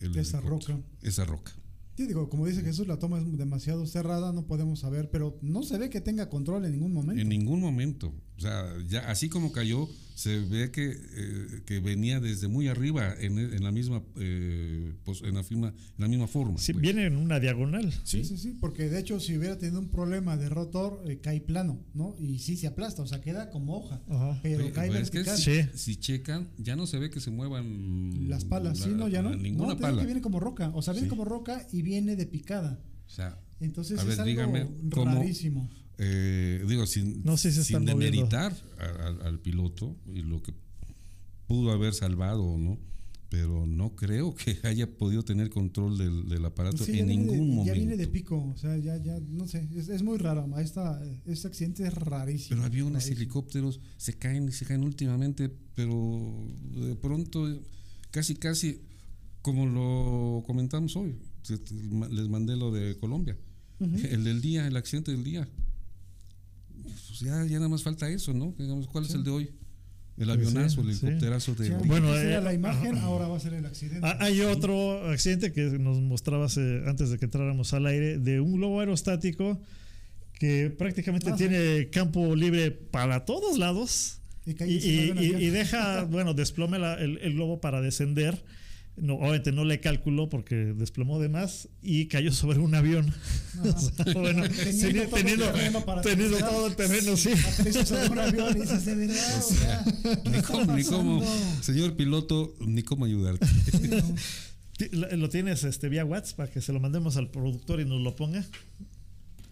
el Esa helicóptero. roca. Esa roca. Digo, como dice Jesús, la toma es demasiado cerrada, no podemos saber, pero no se ve que tenga control en ningún momento. En ningún momento. O sea, ya así como cayó, se ve que, eh, que venía desde muy arriba en, en la misma eh, pues, en la misma, en la misma forma. Sí, pues. viene en una diagonal. Sí, sí, sí, porque de hecho si hubiera tenido un problema de rotor, eh, cae plano, ¿no? Y sí se aplasta, o sea, queda como hoja, Ajá. pero cae pero es que vertical. si, Sí. si checan, ya no se ve que se muevan Las palas, la- sí, no, ya no. Ninguna no, pala. que viene como roca, o sea, viene Sí. como roca y viene de picada. O sea, Entonces A es ver, algo dígame, ¿cómo? Eh, digo, sin, No sé si se sin demeritar al piloto y lo que pudo haber salvado o no, pero no creo que haya podido tener control del, del aparato Sí, ya en de- ningún Ya momento. viene de pico, o sea, ya, ya, no sé, es, es muy raro. Esta, este accidente es rarísimo. Pero aviones, rarísimo. helicópteros se caen y se caen últimamente, pero de pronto, casi, casi, como lo comentamos hoy, les mandé lo de Colombia, el del día, el accidente del día. Pues ya, ya nada más falta eso, ¿no? Digamos, ¿Cuál es el de hoy? El avionazo, sí, el sí. helicópterazo de... Sí, Bueno, era eh, la imagen, ajá. ahora va a ser el accidente. Ah, Hay otro accidente que nos mostrabas eh, antes de que entráramos al aire de un globo aerostático que prácticamente Ah, sí. tiene campo libre para todos lados y deja, bueno, desplome la- el, el globo para descender. No, obviamente no le calculó porque desplomó de más y cayó sobre un avión. O sea, bueno, Teniendo todo el terreno para teniendo aterrizar. todo el terreno, sí. Aterriza sobre un avión y dices, de verdad, o sea, ¿qué Ni cómo, ni cómo, señor piloto, ni cómo ayudarte. Lo lo tienes este, vía WhatsApp para que se lo mandemos al productor y nos lo ponga.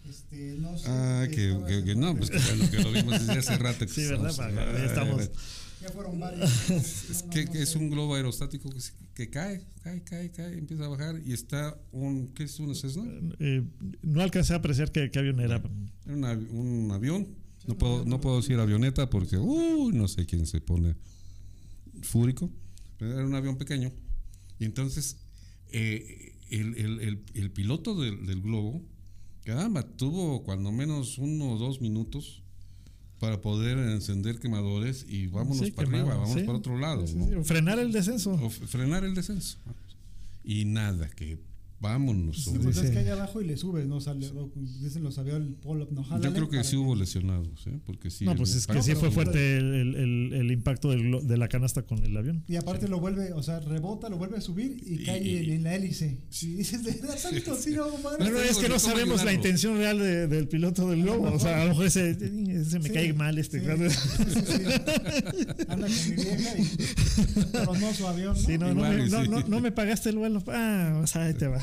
Este, no sé, Ah, que, que- que no, pues que, bueno, que lo vimos desde hace rato. que Sí, ¿verdad? estamos- Para- ya estamos. Ya fueron varios. Es No, que, no, que no es sé. un globo aerostático que, que cae, cae, cae, cae, empieza a bajar y está un, ¿qué es un Cessna? Eh, no alcancé a apreciar qué, qué avión era. Era un, avi- un avión, no puedo, no puedo decir avioneta porque, uy, no sé quién se pone fúrico, pero era un avión pequeño. Y entonces, eh, el, el- el- el piloto del, del globo, caramba, tuvo cuando menos uno o dos minutos para poder encender quemadores y vámonos Sí, para quemado, arriba, vámonos sí. para otro lado. Sí, ¿no? sí, Frenar el descenso. O frenar el descenso. Y nada, que vámonos. Sí, hombre. pues es Sí. que allá abajo y le subes, ¿no? Sale, o dicen los aviones, pull up, no, Yo jálale creo que para sí hubo lesionados, ¿eh? Porque sí. No, el pues es que sí fue fuerte el, el- el- el impacto del de la canasta con el avión. Y aparte lo vuelve, o sea, rebota, lo vuelve a subir y, Y- cae en, en la hélice. Y dices, de verdad, santo, sí, no, madre. No, no, es que no ¿Cómo sabemos la intención real de- del piloto del globo. O sea, a lo mejor ese, ese me Sí, cae mal este. sí, claro. sí, sí. Anda con mi vieja y tronó su avión, ¿no? Sí, no, no, me, no, sí. no- no me pagaste el vuelo. Ah, o sea, ahí te va.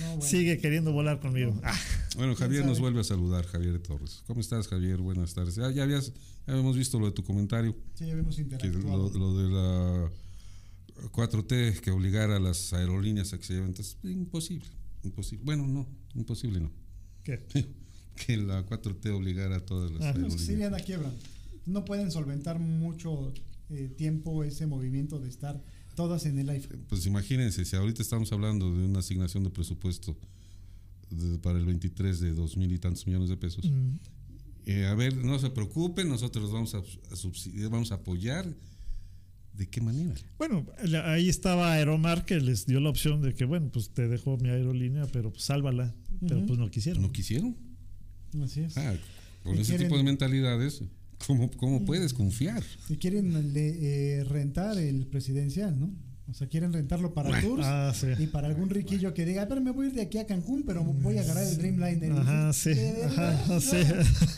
No, bueno. Sigue queriendo volar conmigo. Ah, Bueno, Javier nos vuelve a saludar, Javier Torres. ¿Cómo estás, Javier? Buenas tardes. Ya, ya habías, ya habíamos visto lo de tu comentario, Sí, ya que interactuado. lo, lo de la 4T que obligara a las aerolíneas a que se lleven. Entonces, imposible, imposible. Bueno, no, imposible no. ¿qué? que la 4T obligara a todas las Ah, aerolíneas. sí irían a quiebra. No pueden solventar mucho eh, tiempo ese movimiento de estar todas en el iPhone. Pues imagínense, si ahorita estamos hablando de una asignación de presupuesto de- para el 23 de dos mil y tantos millones de pesos. Mm, Eh, a ver, no se preocupen, nosotros los vamos a, a subsidiar, vamos a apoyar. ¿De qué manera? Bueno, ahí estaba Aeromar que les dio la opción de que, bueno, pues te dejo mi aerolínea, pero pues sálvala. Pero pues no quisieron. ¿No quisieron? Así es. Ah, con ese quieren- tipo de mentalidades, ¿cómo, cómo puedes confiar? Y quieren le- eh, rentar el presidencial, ¿no? O sea, quieren rentarlo para tours Ah, sí. y para algún riquillo que diga, pero me voy a ir de aquí a Cancún, pero voy a agarrar el Dreamliner. Ajá, sí. Ajá, sí.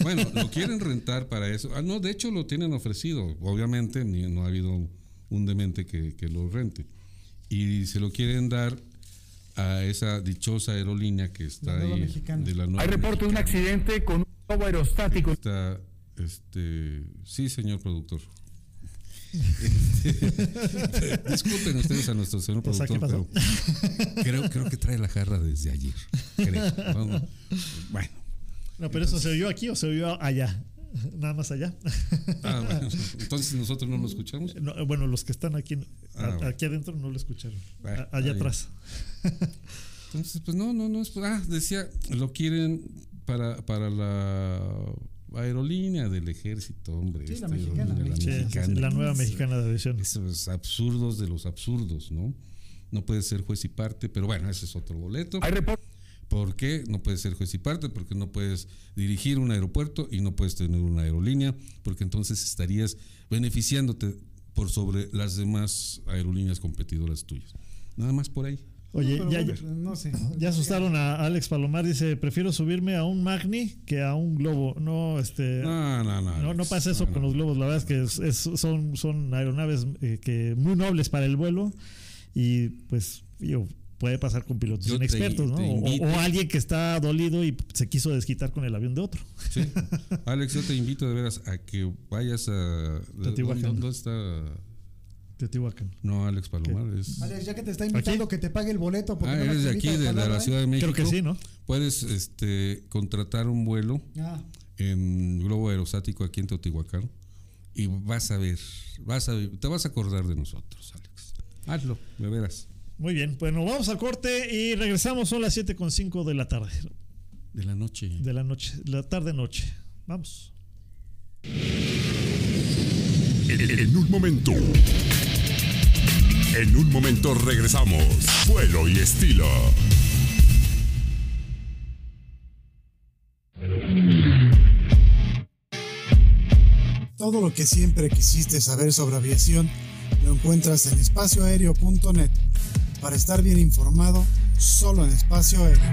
Bueno, lo quieren rentar para eso. Ah, no, de hecho lo tienen ofrecido. Obviamente ni- no ha habido un demente que, que lo rente. Y se lo quieren dar a esa dichosa aerolínea que está La ahí. mexicana. De la nueva Hay reporte de un accidente con un globo aerostático. Está, este, sí, señor productor. Disculpen ustedes a nuestro señor ¿qué productor, pasó? pero creo, creo que trae la jarra desde ayer. Creo. Vamos. Bueno, No, pero eso se oyó aquí o se oyó allá. Nada más allá. Ah, bueno. entonces nosotros no lo escuchamos. No, bueno, los que están aquí, Ah, a- bueno. aquí adentro no lo escucharon. Bueno, A- está allá atrás. Entonces, pues no, no, no. Ah, decía, lo quieren para, para la aerolínea del ejército, hombre. Sí, la este, mexicana, de la Sí, Sí, mexicana. la nueva mexicana de aviación. Esos absurdos de los absurdos, ¿no? No puede ser juez y parte, pero bueno, ese es otro boleto. Hay reporte. ¿Por qué no puedes ser juez y parte? Porque no puedes dirigir un aeropuerto y no puedes tener una aerolínea, porque entonces estarías beneficiándote por sobre las demás aerolíneas competidoras tuyas. Nada más por ahí. Oye, No, ya, bueno, no sé. ya asustaron a Alex Palomar. Dice: Prefiero subirme a un Magni que a un globo. No, este. No, no, no. No, no pasa eso con los globos. La verdad es que es- es- son, son aeronaves eh, que muy nobles para el vuelo y pues yo, puede pasar con pilotos Yo te- inexpertos, ¿no? te O- alguien que está dolido y se quiso desquitar con el avión de otro. Sí. Alex, yo te invito de veras a que vayas a. Teotihuacán. ¿Dónde, dónde está? Pat No, Alex Palomar. Es, Alex, ya que te está invitando que te pague el boleto. porque ah, no eres de aquí, de, la- palabra, la ¿eh? Ciudad de México. Creo que sí, ¿no? Puedes este, contratar un vuelo Ah, en globo aerostático aquí en Teotihuacán y vas a ver, vas a ver, te vas a acordar de nosotros, Alex. Hazlo, de veras. Muy bien, bueno, vamos al corte y regresamos. Son las 7.5 de la tarde, De la noche. de la noche, la tarde-noche. Vamos. En, un momento. En un momento regresamos. Vuelo y estilo. Todo lo que siempre quisiste saber sobre aviación lo encuentras en espacioaéreo.net. Para estar bien informado, solo en espacio aéreo.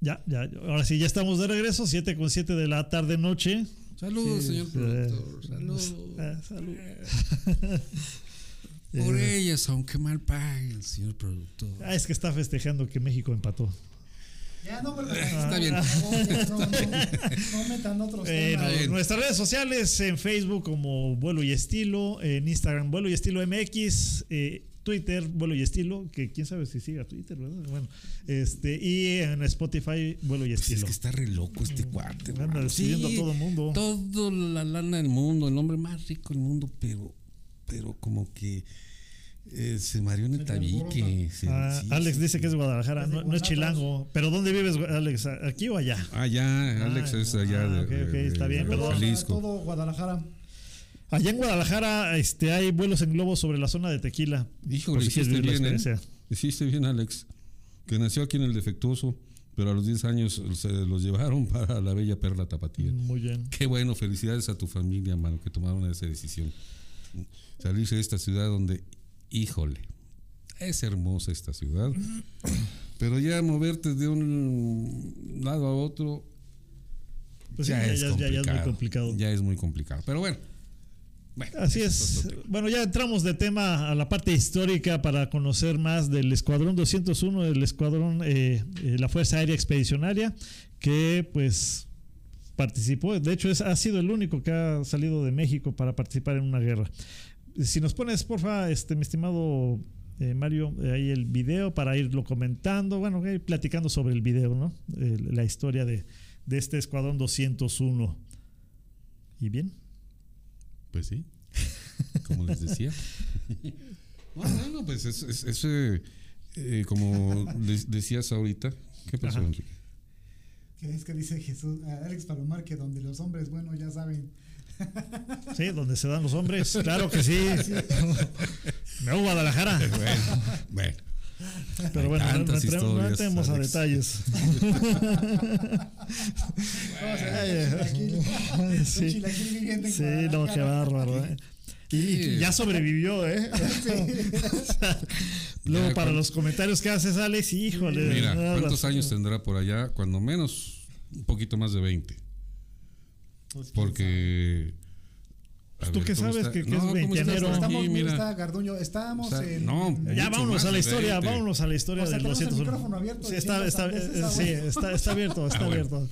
Ya, ya. Ahora sí, ya estamos de regreso. 7 con 7 de la tarde noche. Saludos, señor Eh, productor. Saludos. eh, salud. Por Eh, ellas, aunque mal pague el señor productor. ah, es que está festejando que México empató. Ya no, ¿verdad? Está bien. No, no, no, no metan otros temas. nuestras redes sociales, en Facebook como Vuelo y Estilo, en Instagram Vuelo y Estilo MX, eh, Twitter Vuelo y Estilo, que quién sabe si siga Twitter, ¿verdad? Bueno, este, y en Spotify Vuelo y Pues Estilo. es que está re loco este cuate. Anda despidiendo a todo mundo. Todo la lana del mundo, el hombre más rico del mundo, pero, pero como que eh, se mareó en el tabique. se- Ah, sí, Alex sí, dice sí. que es Guadalajara, no, no es chilango. ¿Pero dónde vives, Alex? ¿Aquí o allá? Ah, ya, Alex Ah, es allá ah, de, ok, ok, de- está bien, de Jalisco. todo Guadalajara. Allá en Guadalajara este, hay vuelos en globo sobre la zona de Tequila. Híjole, si hiciste bien, ¿eh? Hiciste bien, Alex. Que nació aquí en el defectuoso, pero a los 10 años se los llevaron para la bella perla tapatía. Muy bien. Qué bueno, felicidades a tu familia, mano, que tomaron esa decisión. Salirse de esta ciudad donde, híjole, es hermosa esta ciudad, pero ya moverte de un lado a otro Pues sí, ya, ya- es ya- ya- ya es muy complicado. Ya es muy complicado. Pero bueno. Bueno, Así es. Bueno, ya entramos de tema a la parte histórica para conocer más del Escuadrón 201, del Escuadrón, eh, eh, la Fuerza Aérea Expedicionaria, que pues participó, de hecho es, ha sido el único que ha salido de México para participar en una guerra. Si nos pones, porfa, este, mi estimado eh, Mario, eh, ahí el video para irlo comentando, bueno, platicando sobre el video, ¿no? La historia de, de este Escuadrón 201. ¿Y bien? Pues sí, como les decía. bueno, bueno, pues es, es- es, eh, eh, como les decías ahorita. ¿Qué pasó, Ajá. Enrique? Que es que dice Jesús, a Alex Palomar, que donde los hombres, bueno, ya saben. Sí, donde se dan los hombres, claro que sí. No, Guadalajara. Bueno, bueno. Pero Hay bueno, no, no entremos, no historias, entremos a Alex. detalles. Sí. Sí, no, qué bárbaro. ¿eh? Y, y ya sobrevivió, ¿eh? Luego, Ya, para cuan- los comentarios que haces, Alex, híjole. Mira, ¿cuántos años tendrá por allá? Cuando menos, un poquito más de 20. Pues, Porque. Pues, ¿tú ver, qué ¿cómo sabes está? que- que No, es. Estamos, mira, Mira. está Garduño, estamos O sea, en. no, Ya vámonos a la historia, 20. vámonos a la historia O sea, del tenemos el 201. micrófono abierto Sí, está, diciendo está, sí, está, está abierto, está Ah, bueno. abierto.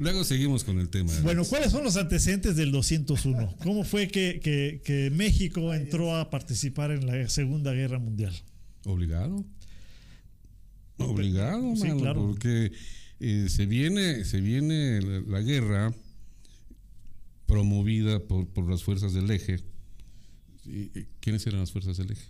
Luego seguimos con el tema. Bueno, ¿cuáles son los antecedentes del 201? ¿Cómo fue que, que- que México entró a participar en la Segunda Guerra Mundial? Obligado. Obligado, Sí, mano, claro. porque eh, se viene, se viene la, la guerra promovida por, por las fuerzas del eje. ¿Y, y quiénes eran las fuerzas del eje?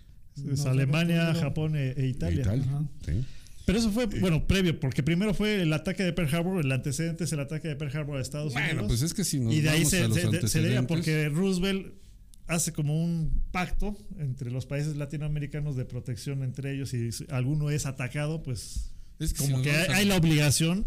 Es No, Alemania, Japón e, e Italia. Ajá. sí. Pero eso fue, bueno, previo, porque primero fue el ataque de Pearl Harbor, el antecedente es el ataque de Pearl Harbor a Estados Bueno, Unidos. pues es que si nos y de ahí se, a los se- se antecedentes, porque Roosevelt hace como un pacto entre los países latinoamericanos de protección entre ellos y si alguno es atacado, pues es que si como nos que hay, vamos a- hay la obligación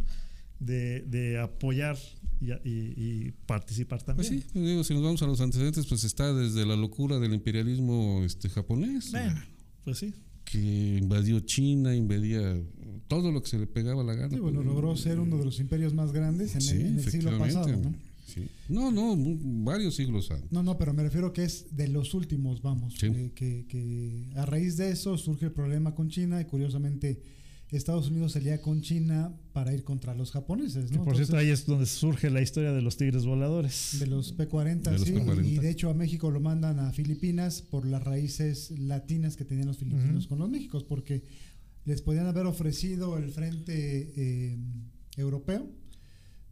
de, de apoyar y, y- y participar también. Pues sí, pues digo, si nos vamos a los antecedentes, pues está desde la locura del imperialismo este, japonés, Bueno, pues sí. que invadió China, invadía todo lo que se le pegaba a la gana. Sí, bueno, pues, logró ser uno de los imperios más grandes en, Sí, el, en el siglo pasado, ¿no? Sí. No, no, varios siglos antes. No, no, pero me refiero que es de los últimos, vamos. Sí. eh, que, que a raíz de eso surge el problema con China y curiosamente Estados Unidos se lía con China para ir contra los japoneses, Que ¿no? por cierto, ahí es donde surge la historia de los tigres voladores. de los P-40, De los sí, P-40. y de hecho a México lo mandan a Filipinas por las raíces latinas que tenían los filipinos con los Méxicos, porque les podían haber ofrecido el frente eh, europeo,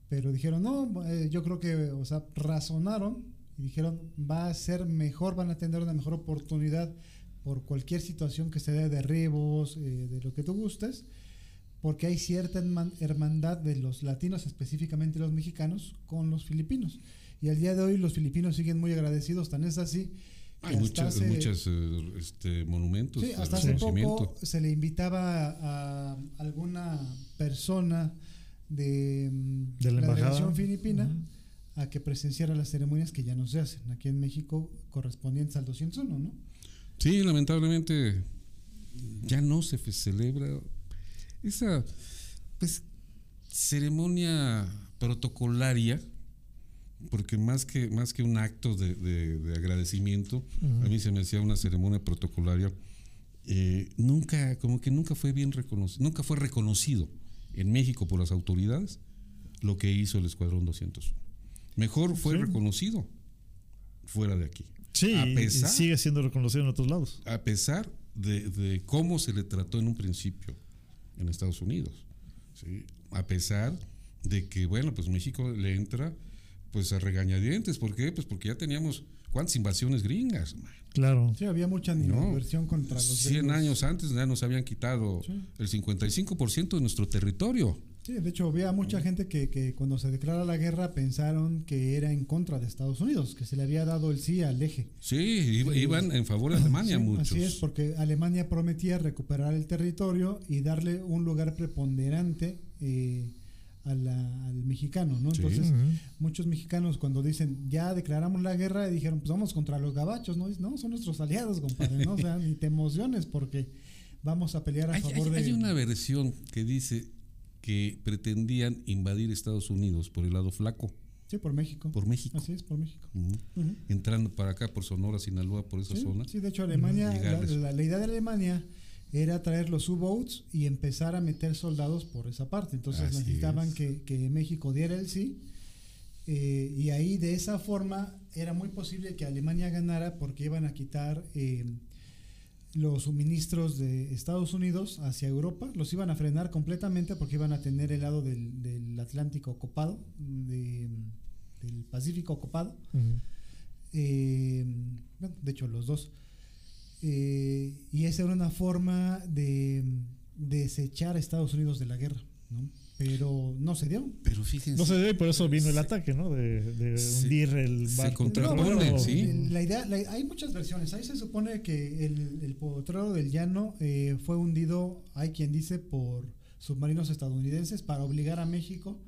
pero dijeron, no, eh, yo creo que, o sea, razonaron y dijeron, va a ser mejor, van a tener una mejor oportunidad por cualquier situación que se dé de derribos, eh, de lo que tú gustes, porque hay cierta herman- hermandad de los latinos, específicamente los mexicanos, con los filipinos. Y al día de hoy los filipinos siguen muy agradecidos, tan es así. Hay hasta muchos, hace- muchos eh, este, monumentos Sí, hasta hace reconocimiento. poco se le invitaba a alguna persona de, De la la delegación filipina a que presenciara las ceremonias que ya no se hacen aquí en México correspondientes al 201, ¿no? Sí, lamentablemente ya no se celebra esa pues ceremonia protocolaria porque más que más que un acto de, de- de agradecimiento a mí se me hacía una ceremonia protocolaria eh, nunca como que nunca fue bien reconocido nunca fue reconocido en México por las autoridades lo que hizo el escuadrón 201 mejor fue Sí. reconocido fuera de aquí Sí, a y pesar sigue siendo reconocido en otros lados. a pesar de, de cómo se le trató en un principio en Estados Unidos. ¿sí? A pesar de que, bueno, pues México le entra pues a regañadientes. ¿Por qué? Pues porque ya teníamos cuántas invasiones gringas. man? Claro. Sí, había mucha No. animadversión contra los 100 gringos. años antes ya nos habían quitado Sí. el 55% de nuestro territorio. Sí, de hecho había mucha gente que, que cuando se declara la guerra pensaron que era en contra de Estados Unidos, que se le había dado el sí al eje. Sí, iba- iban en favor de Alemania Sí, muchos. Así es, porque Alemania prometía recuperar el territorio y darle un lugar preponderante eh, a la- al mexicano, ¿no? Sí. Entonces, muchos mexicanos cuando dicen ya declaramos la guerra, dijeron, pues vamos contra los gabachos, ¿no? Dicen, No, son nuestros aliados, compadre, ¿no? O sea, ni te emociones porque vamos a pelear a Hay, favor hay- de... hay una versión que dice que pretendían invadir Estados Unidos por el lado flaco, Sí, por México. por México. Así es, por México. Entrando para acá por Sonora, Sinaloa, por esa Sí, zona. sí, de hecho Alemania, la, Llegarles. la- la idea de Alemania era traer los U-boats y empezar a meter soldados por esa parte. Entonces Así necesitaban es. que, que México diera el sí. eh, y ahí de esa forma era muy posible que Alemania ganara porque iban a quitar eh, los suministros de Estados Unidos hacia Europa, los iban a frenar completamente porque iban a tener el lado del, del Atlántico ocupado, de- del Pacífico ocupado. Eh, bueno, de hecho, los dos. Eh, y esa era una forma de desechar a Estados Unidos de la guerra, ¿no? Pero no se dio. Pero fíjense, No se dio y por eso vino el Se- ataque, ¿no? De, de se- hundir el se barco. contraponen, petrolero. sí. La idea, la- hay muchas versiones. Ahí se supone que el, el potrero del llano eh, fue hundido, hay quien dice, por submarinos estadounidenses para obligar a México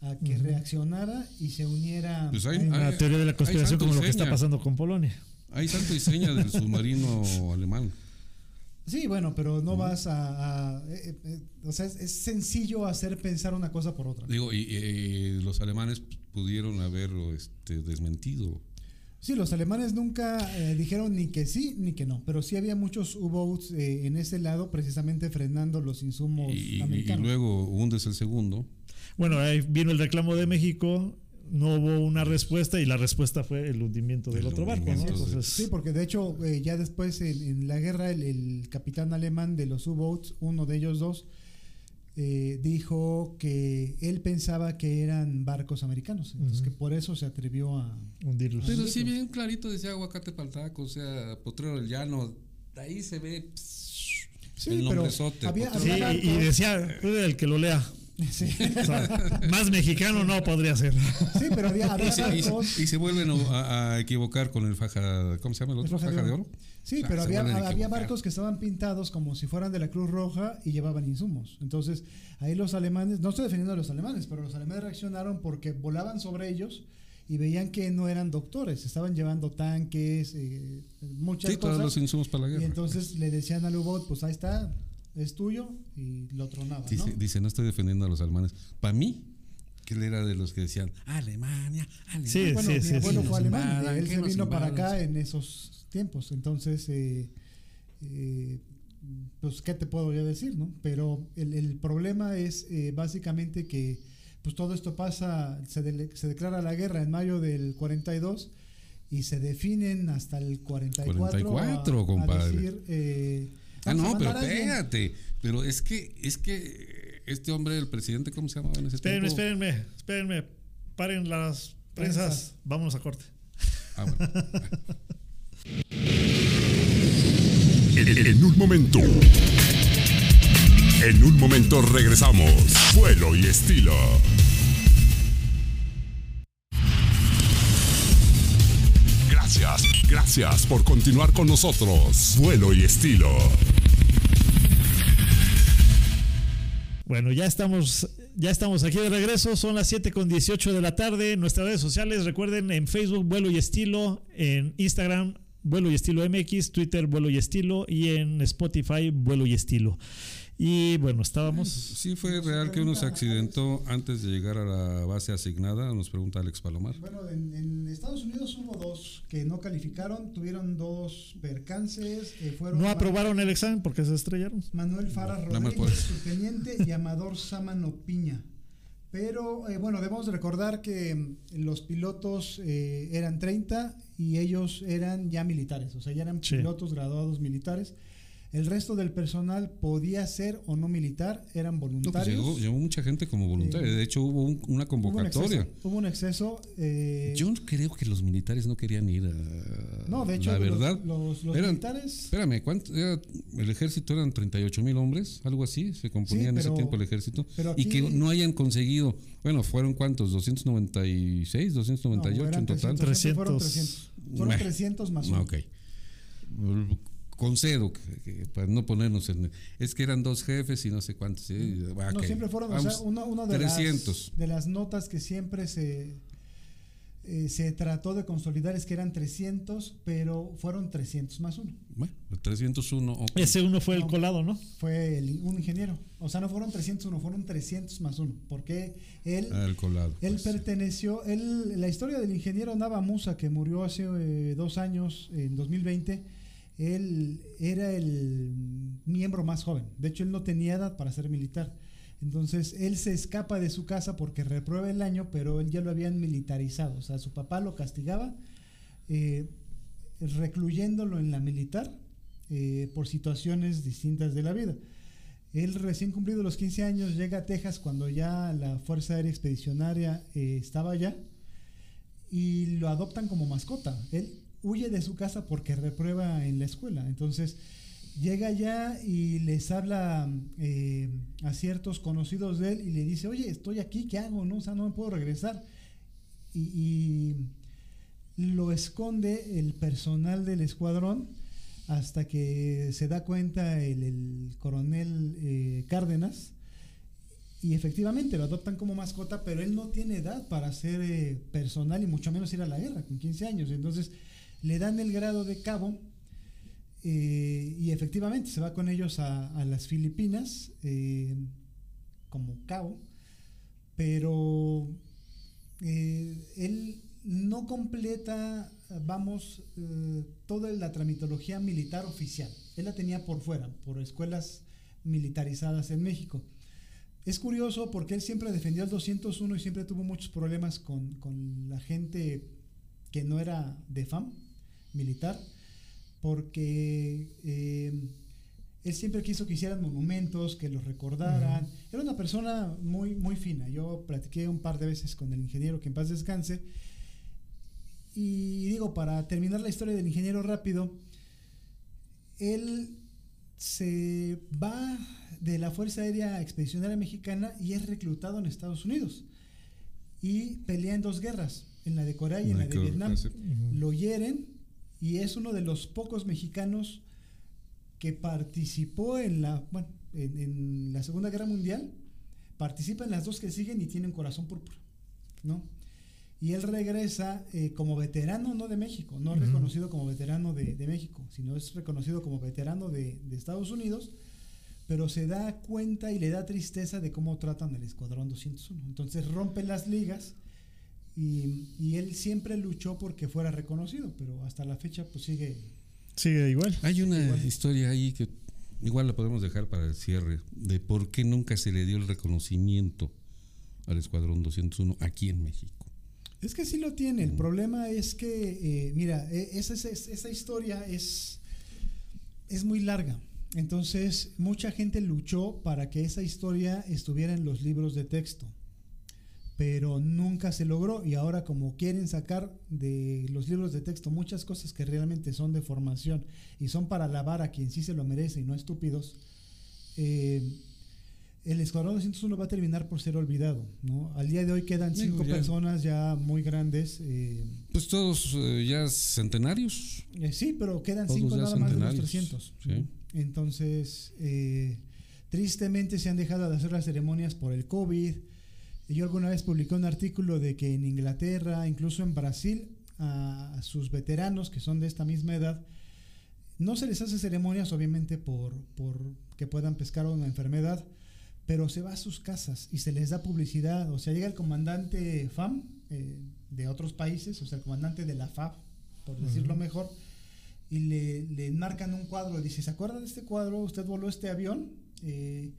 a que reaccionara y se uniera. Pues hay- a- hay- Una teoría de la conspiración como lo que está pasando con Polonia. hay santo y seña del submarino alemán. Sí, bueno, pero no vas a... a- eh, eh, o sea, es, es sencillo hacer pensar una cosa por otra. Digo, y, y los alemanes pudieron haberlo este, desmentido. Sí, los alemanes nunca eh, dijeron ni que sí ni que no, pero sí había muchos U-boats eh, en ese lado precisamente frenando los insumos Y, y- y americanos. luego hundes el segundo. Bueno, ahí vino el reclamo de México, no hubo una respuesta y la respuesta fue el hundimiento del El otro barco, Sí, porque de hecho eh, ya después en, en la guerra el, el capitán alemán de los U-boats, uno de ellos dos, eh, dijo que él pensaba que eran barcos americanos, entonces que por eso se atrevió a... hundirlos. Pero sí, si bien clarito decía aguacate paltaco, o sea, potrero del llano, de ahí se ve pss, Sí, el pero había- Sí, y, y decía, "Pues, el que lo lea. Sí, O sea, más mexicano no podría ser. Sí, pero había, había Y se, y se- barcos... y se vuelven a, a equivocar con el faja, ¿cómo se llama el otro? El faja Faja, de oro. oro. Sí, Ah, pero había, había barcos que estaban pintados como si fueran de la Cruz Roja y llevaban insumos. Entonces, ahí los alemanes, no estoy defendiendo a los alemanes, pero los alemanes reaccionaron porque volaban sobre ellos y veían que no eran doctores, estaban llevando tanques, eh, muchas Sí, todos cosas. los insumos para la y guerra. entonces le decían al U-Boat, pues ahí está, es tuyo, y lo tronaban. ¿no? Dice, dice, no estoy defendiendo a los alemanes. Para mí, que él era de los que decían, Alemania, Alemania. Sí, bueno, sí, mi sí, abuelo sí. fue alemán, él se vino para acá en esos tiempos, entonces, eh, eh, pues, ¿qué te puedo yo decir, no? Pero el, el problema es eh, básicamente que, pues, todo esto pasa, se, dele- se declara la guerra en mayo del 42 y se definen hasta el 44, 44, a- a compadre. decir, eh, Ah, no, pero espérate. Pero es que, es que este hombre, el presidente, ¿cómo se llamaba en ese Espérenme, tiempo? espérenme, espérenme. Paren las prensas. Prensas. Vámonos a corte. Ah, bueno. En, en un momento. En un momento regresamos. Vuelo y estilo. Gracias, gracias por continuar con nosotros. Vuelo y estilo. Bueno, ya estamos, ya estamos aquí de regreso. Son las 7 con 18 de la tarde. Nuestras redes sociales, recuerden, en Facebook, Vuelo y Estilo, en Instagram, Vuelo y Estilo MX, Twitter, Vuelo y Estilo, y en Spotify, Vuelo y Estilo. Y bueno, estábamos. Sí, fue real que uno se accidentó antes de llegar a la base asignada, nos pregunta Alex Palomar. Bueno, en, en Estados Unidos hubo dos que no calificaron, tuvieron dos percances, eh, fueron No aprobaron el examen porque se estrellaron. Manuel Fara Nada más por Rodríguez, eso. su teniente, y Amador Sámano Piña. Pero eh, bueno, debemos recordar que mm, los pilotos eh, eran 30 y ellos eran ya militares, o sea, ya eran Sí. pilotos graduados militares. El resto del personal podía ser o no militar, eran No, pues voluntarios. llegó, llegó mucha gente como voluntaria. Eh, De hecho, hubo un- una Hubo un convocatoria. exceso. Hubo un exceso eh, Yo creo que los militares no querían ir a. no, de hecho, la los- verdad. los, los eran- militares. Espérame, ¿cuánto era? el ejército eran 38 mil hombres, algo así, se componía Sí, en ese tiempo el ejército. pero y que no hayan conseguido, bueno, fueron cuántos, 296, 298 No, en total. 300, siempre Fueron 300. 300. Fueron Bueno, 300 más uno. Ok. Concedo, que- que para no ponernos en. Es que eran dos jefes y no sé cuántos. ¿sí? Ah, No, siempre fueron, o sea, una, una de, 300. Las, de las notas que siempre se, eh, se trató de consolidar es que eran 300, pero fueron 300 más uno. Bueno, el 301. ok. Ese uno fue el No. colado, ¿no? Fue el- un ingeniero. O sea, no fueron 301, fueron 300 más uno. Porque él, Ah, el colado. él pues, perteneció, él, la historia del ingeniero Nava Musa, que murió hace eh, dos años, en 2020, él era el miembro más joven. De hecho, él no tenía edad para ser militar. Entonces, él se escapa de su casa porque reprueba el año, pero él ya lo habían militarizado. O sea, su papá lo castigaba, eh, recluyéndolo en la militar eh, por situaciones distintas de la vida. Él recién cumplido los 15 años llega a Texas cuando ya la Fuerza Aérea Expedicionaria eh, estaba allá y lo adoptan como mascota. Él huye de su casa porque reprueba en la escuela. Entonces llega allá y les habla eh, a ciertos conocidos de él y le dice, oye, estoy aquí, ¿qué hago? No, o sea, no me puedo regresar. Y, lo esconde el personal del escuadrón hasta que se da cuenta el, el coronel eh, Cárdenas y efectivamente lo adoptan como mascota, pero él no tiene edad para ser eh, personal y mucho menos ir a la guerra con 15 años. Entonces le dan el grado de cabo eh, y efectivamente se va con ellos a, las Filipinas eh, como cabo, pero eh, él no completa, vamos, toda la tramitología militar oficial. Él la tenía por fuera, por escuelas militarizadas en México. Es curioso porque él siempre defendió el 201 y siempre tuvo muchos problemas con, con la gente que no era de FAM militar, porque eh, él siempre quiso que hicieran monumentos, que los recordaran. Era una persona muy, muy fina. Yo platiqué un par de veces con el ingeniero, que en paz descanse. Y digo, para terminar la historia del ingeniero rápido, él se va de la Fuerza Aérea Expedicionaria Mexicana y es reclutado en Estados Unidos. Y pelea en dos guerras, en la de Corea y en la de Vietnam. Hassett. Lo hieren y es uno de los pocos mexicanos que participó en la, bueno, en, en la Segunda Guerra Mundial, participa en las dos que siguen y tiene un corazón púrpura, ¿no? Y él regresa eh, como veterano, no de México, no reconocido como veterano de, de México, sino es reconocido como veterano de, de Estados Unidos, pero se da cuenta y le da tristeza de cómo tratan el Escuadrón 201. Entonces rompe las ligas y, y él siempre luchó porque fuera reconocido, pero hasta la fecha pues sigue Sigue igual. Hay una Igual. historia ahí que igual la podemos dejar para el cierre, de por qué nunca se le dio el reconocimiento al Escuadrón 201 aquí en México. Es que sí lo tiene. El problema es que, eh, mira, eh, esa, esa, esa historia es, es muy larga. Entonces, mucha gente luchó para que esa historia estuviera en los libros de texto, pero nunca se logró. Y ahora, como quieren sacar de los libros de texto muchas cosas que realmente son de formación y son para alabar a quien sí se lo merece y no estúpidos, eh, el Escuadrón 201 va a terminar por ser olvidado. ¿no? Al día de hoy quedan cinco ya- personas ya muy grandes. eh, Pues todos eh, ya centenarios. eh, sí, pero quedan Todos cinco nada más de los centenarios, 300. sí. Entonces, eh, Tristemente se han dejado de hacer las ceremonias por el COVID. Yo alguna vez publiqué un artículo de que en Inglaterra, incluso en Brasil, a sus veteranos que son de esta misma edad, no se les hace ceremonias obviamente por, por que puedan pescar una enfermedad, pero se va a sus casas y se les da publicidad. O sea, llega el comandante FAM eh, de otros países, o sea, el comandante de la FAB, por decirlo mejor, y le, le enmarcan un cuadro. Dice, ¿se acuerda de este cuadro? Usted voló este avión eh,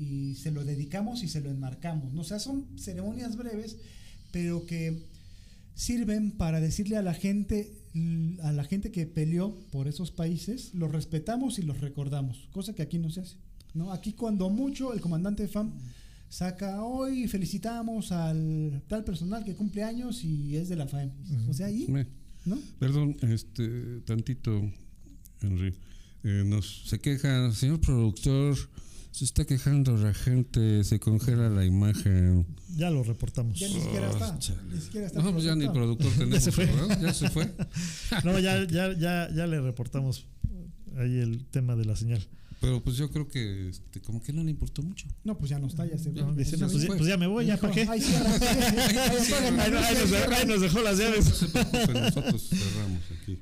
y se lo dedicamos y se lo enmarcamos. ¿no? O sea, son ceremonias breves, pero que sirven para decirle a la gente a la gente que peleó por esos países, los respetamos y los recordamos, cosa que aquí no se hace. ¿no? Aquí cuando mucho el comandante FAM saca hoy felicitamos al tal personal que cumple años y es de la FAM. O sea, ahí, ¿no? Perdón, este, tantito, Henry. Eh, nos se queja, señor productor, se está quejando la gente, se congela la imagen. Ya lo reportamos. Ya ni siquiera está. Ni siquiera está no, pues ya ni productor tenemos. ya se fue. ¿verdad? Ya se fue. no, ya, ya, ya, ya le reportamos ahí el tema de la señal. Pero pues yo creo que este, como que no le importó mucho. No, pues ya no está, ya se No, dice, ya no, pues, pues ya me voy, ya para qué. Ahí, ahí nos, dejó- ahí nos dejó las No llaves. se preocupen, nosotros cerramos aquí.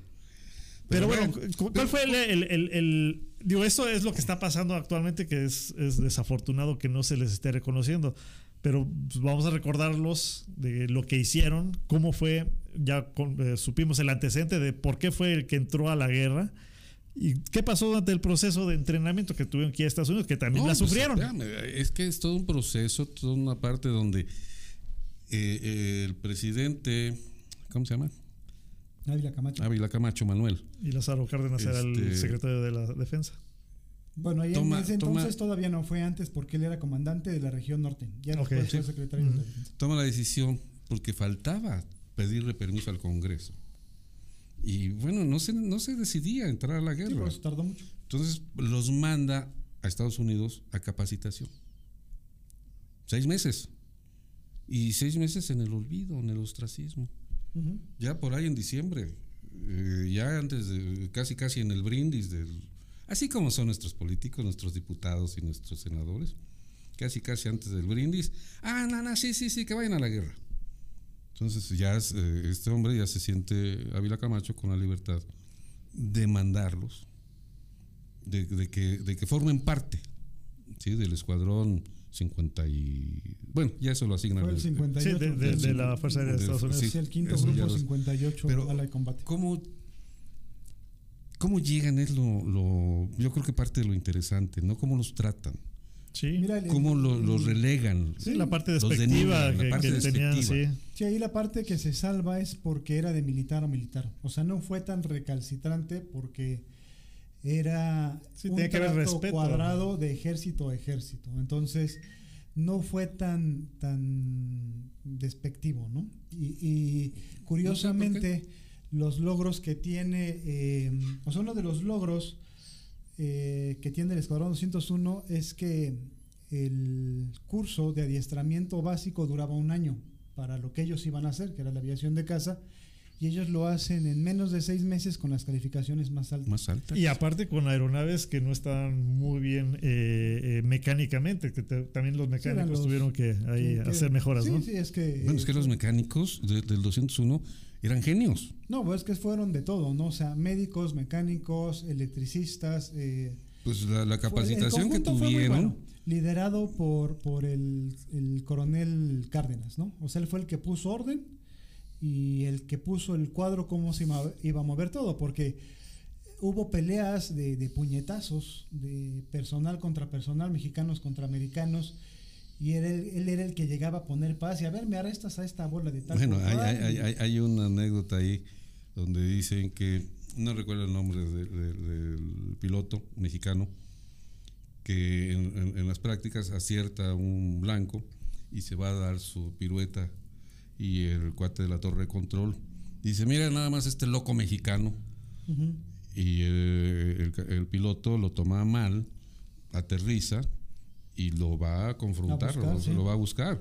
Pero bueno, cu- ¿cuál fue el, el- el- el- Digo, esto es lo que está pasando actualmente, que es, es desafortunado que no se les esté reconociendo. Pero pues, vamos a recordarlos de lo que hicieron, cómo fue, ya con- eh, supimos el antecedente de por qué fue el que entró a la guerra y qué pasó durante el proceso de entrenamiento que tuvieron aquí a Estados Unidos, que también No, la pues, sufrieron. espérame, es que es todo un proceso, toda una parte donde eh, eh, el presidente, ¿cómo se llama? Ávila Camacho. Ávila Camacho Manuel. y Lázaro Cárdenas era el Este- secretario de la defensa. Bueno, ahí Toma- en ese entonces toma- todavía no fue antes porque él era comandante de la región norte. Ya sí. fue secretario de la defensa. Toma la decisión porque faltaba pedirle permiso al Congreso. Y bueno, no se, no se decidía a entrar a la Sí, guerra. eso tardó mucho. Entonces los manda a Estados Unidos a capacitación. Seis meses. Y seis meses en el olvido, en el ostracismo. Ya por ahí en diciembre, eh, ya antes de, casi casi en el brindis del... Así como son nuestros políticos, nuestros diputados y nuestros senadores, casi casi antes del brindis, ah, no, no, sí, sí, sí, que vayan a la guerra. Entonces ya eh, este hombre ya se siente, Ávila Camacho, con la libertad de mandarlos, de, de que, de que formen parte ¿sí? del escuadrón 50 y... Bueno, ya eso lo asignan. Fue el al- 58. Sí, de, de- de la Fuerza Aérea de Estados Unidos. sí. Sí, el quinto grupo los- 58 pero- ala de combate. ¿Cómo, cómo llegan? Es lo, lo- Yo creo que parte de lo interesante, ¿no? ¿Cómo los tratan? Sí, Mira, el- ¿Cómo lo- los relegan? sí, la parte Los despectiva la que, parte que tenían, sí. Sí, ahí la parte que se salva es porque era de militar a militar. O sea, no fue tan recalcitrante porque era Sí, un tenía que haber trato respeto. cuadrado de ejército a ejército. Entonces, no fue tan, tan despectivo, ¿no? Y, y curiosamente, los logros que tiene, eh, o sea, uno de los logros eh, que tiene el Escuadrón 201 es que el curso de adiestramiento básico duraba un año para lo que ellos iban a hacer, que era la aviación de casa, y ellos lo hacen en menos de seis meses con las calificaciones más altas. Más altas. Y aparte con aeronaves que no están muy bien eh, eh, mecánicamente, que te- también los mecánicos los tuvieron que ahí Que- que- hacer mejoras, sí, ¿no? Sí, es que. Bueno, es que eh, los mecánicos de- del 201 eran genios. No, pues es que fueron de todo, ¿no? O sea, médicos, mecánicos, electricistas. eh, Pues la, capacitación el que conjunto fue muy tuvieron. bueno, liderado por, por el, el coronel Cárdenas, ¿no? O sea, él fue el que puso orden y el que puso el cuadro cómo se iba, a mover todo, porque hubo peleas de, de puñetazos, de personal contra personal, mexicanos contra americanos, y él, él era el que llegaba a poner paz y a ver, me arrestas a esta bola de tal. Bueno, hay, hay, hay- hay una anécdota ahí donde dicen que, no recuerdo el nombre de- de- del piloto mexicano, que en, en- en las prácticas acierta un blanco y se va a dar su pirueta y el cuate de la torre de control dice, mira nada más este loco mexicano Ujú. y eh, el, el piloto lo toma mal, aterriza y lo va a confrontar, A buscar, lo, sí. lo va a buscar.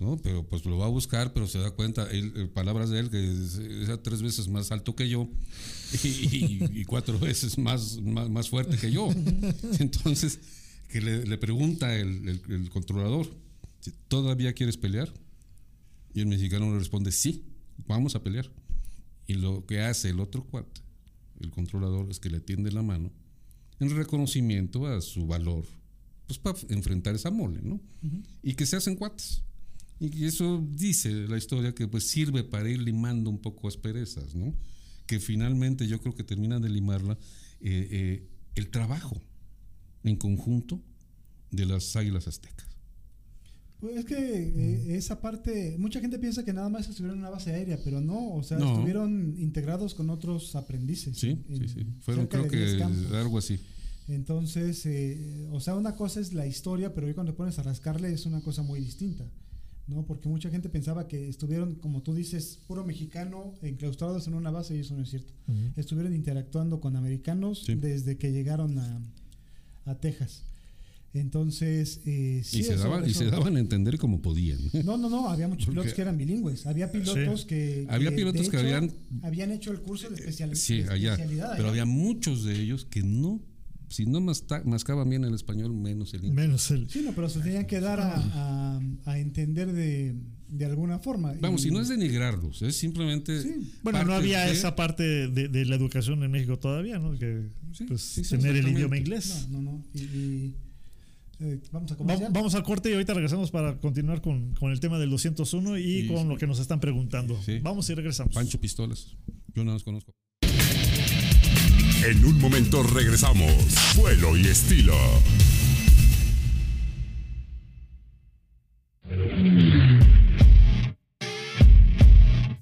¿no? Pero pues lo va a buscar, pero se da cuenta, él, eh, palabras de él, que es, es tres veces más alto que yo y, y- y cuatro veces más, más, más fuerte que yo. Entonces, que le, le pregunta el, el- el controlador, ¿todavía quieres pelear? Y el mexicano le responde, sí, vamos a pelear. Y lo que hace el otro cuate, el controlador, es que le tiende la mano en reconocimiento a su valor, pues para enfrentar esa mole, ¿no? Y que se hacen cuates. Y eso dice la historia que pues sirve para ir limando un poco asperezas, ¿no? Que finalmente yo creo que termina de limarla eh, eh, el trabajo en conjunto de las águilas aztecas. Pues es que eh, esa parte, mucha gente piensa que nada más estuvieron en una base aérea, pero no, o sea, No. estuvieron integrados con otros aprendices. Sí, en- sí, sí. Fueron creo de 10 que algo así. Entonces, eh, o sea, una cosa es la historia, pero hoy cuando te pones a rascarle es una cosa muy distinta, ¿no? Porque mucha gente pensaba que estuvieron, como tú dices, puro mexicano enclaustrados en una base y eso no es cierto. Estuvieron interactuando con americanos Sí. desde que llegaron a, a Texas. Entonces, eh, sí, y, se eso- daban, y se daban a entender como podían. no, no, no, había muchos Porque- pilotos que eran bilingües. Había pilotos que, Había que, pilotos que hecho, habían- habían hecho el curso de, especiali- Sí, de allá. especialidad. Pero allá. había muchos de ellos que no, si no mascaban bien el español, menos el inglés. Menos el. Sí, no, pero se tenían que dar a, a- a entender de, de alguna forma. Vamos, y y no es denigrarlos, es simplemente. Sí. Bueno, no había de- esa parte de, de la educación en México todavía, ¿no? Que Sí, pues, sí, sí, tener el idioma inglés. No, no, no. Y, y, eh, vamos a Va- comercial. Vamos al corte y ahorita regresamos para continuar con, con el tema del 201 y, Y- con lo que nos están preguntando. Sí. Vamos y regresamos. Pancho Pistolas. Yo no los conozco. En un momento regresamos. Vuelo y estilo.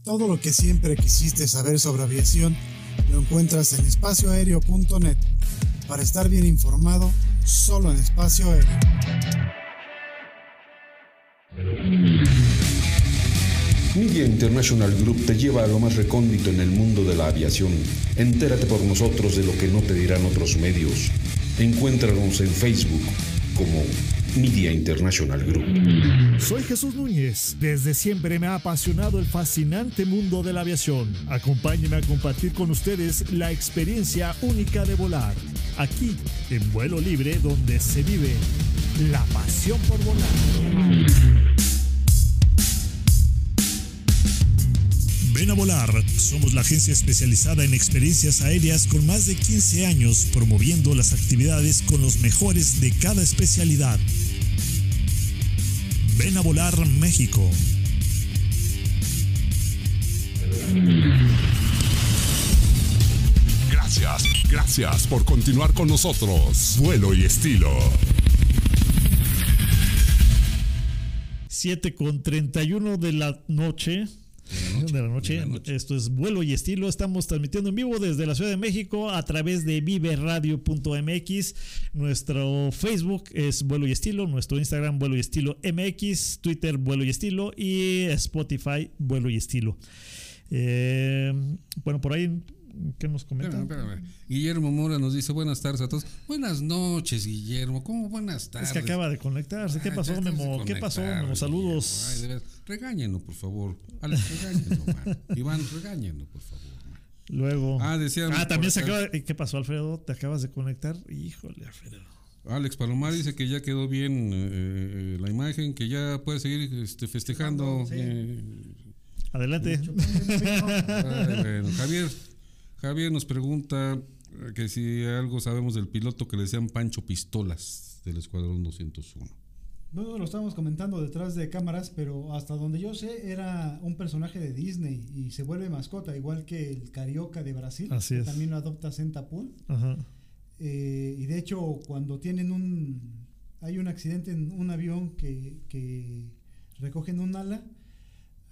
Todo lo que siempre quisiste saber sobre aviación lo encuentras en espacioaéreo.net. Para estar bien informado, solo en espacio aéreo. Media International Group te lleva a lo más recóndito en el mundo de la aviación. Entérate por nosotros de lo que no te dirán otros medios. Encuéntranos en Facebook como Media International Group. Soy Jesús Núñez. Desde siempre me ha apasionado el fascinante mundo de la aviación. Acompáñenme a compartir con ustedes la experiencia única de volar. Aquí, en vuelo libre, donde se vive la pasión por volar. Ven a volar. Somos la agencia especializada en experiencias aéreas con más de 15 años promoviendo las actividades con los mejores de cada especialidad. Ven a volar México. Gracias, gracias por continuar con nosotros. Vuelo y estilo. 7 con 31 de la noche. De la noche. de la noche. Esto es vuelo y estilo. Estamos transmitiendo en vivo desde la Ciudad de México a través de viveradio.mx. Nuestro Facebook es vuelo y estilo. Nuestro Instagram vuelo y estilo MX. Twitter vuelo y estilo. Y Spotify vuelo y estilo. Eh, bueno, por ahí, ¿qué nos comentan? Espérame, espérame. Guillermo Mora nos dice buenas tardes a todos. Buenas noches, Guillermo. ¿Cómo buenas tardes? Es que acaba de conectarse. ¿Qué pasó, Memo? ¿Qué pasó, Memo? Saludos. Ay. Regáñenlo, por favor. Alex, regáñenlo, man. Iván, regáñenlo, por favor. man. Luego. Ah, decían Ah, también se acaba. de- ¿Qué pasó, Alfredo? ¿Te acabas de conectar? Híjole, Alfredo. Alex Palomar dice que ya quedó bien eh, eh, la imagen, que ya puede seguir este, festejando. Sí. eh, Adelante. Ay, bueno, Javier, Javier nos pregunta eh, que si algo sabemos del piloto que le decían Pancho Pistolas del Escuadrón 201. No, no, lo estábamos comentando detrás de cámaras, pero hasta donde yo sé era un personaje de Disney y se vuelve mascota, igual que el Carioca de Brasil. Así que es. También lo adopta Centapool. Ajá. Eh, y de hecho, cuando tienen un. Hay un accidente en un avión que, que recogen un ala,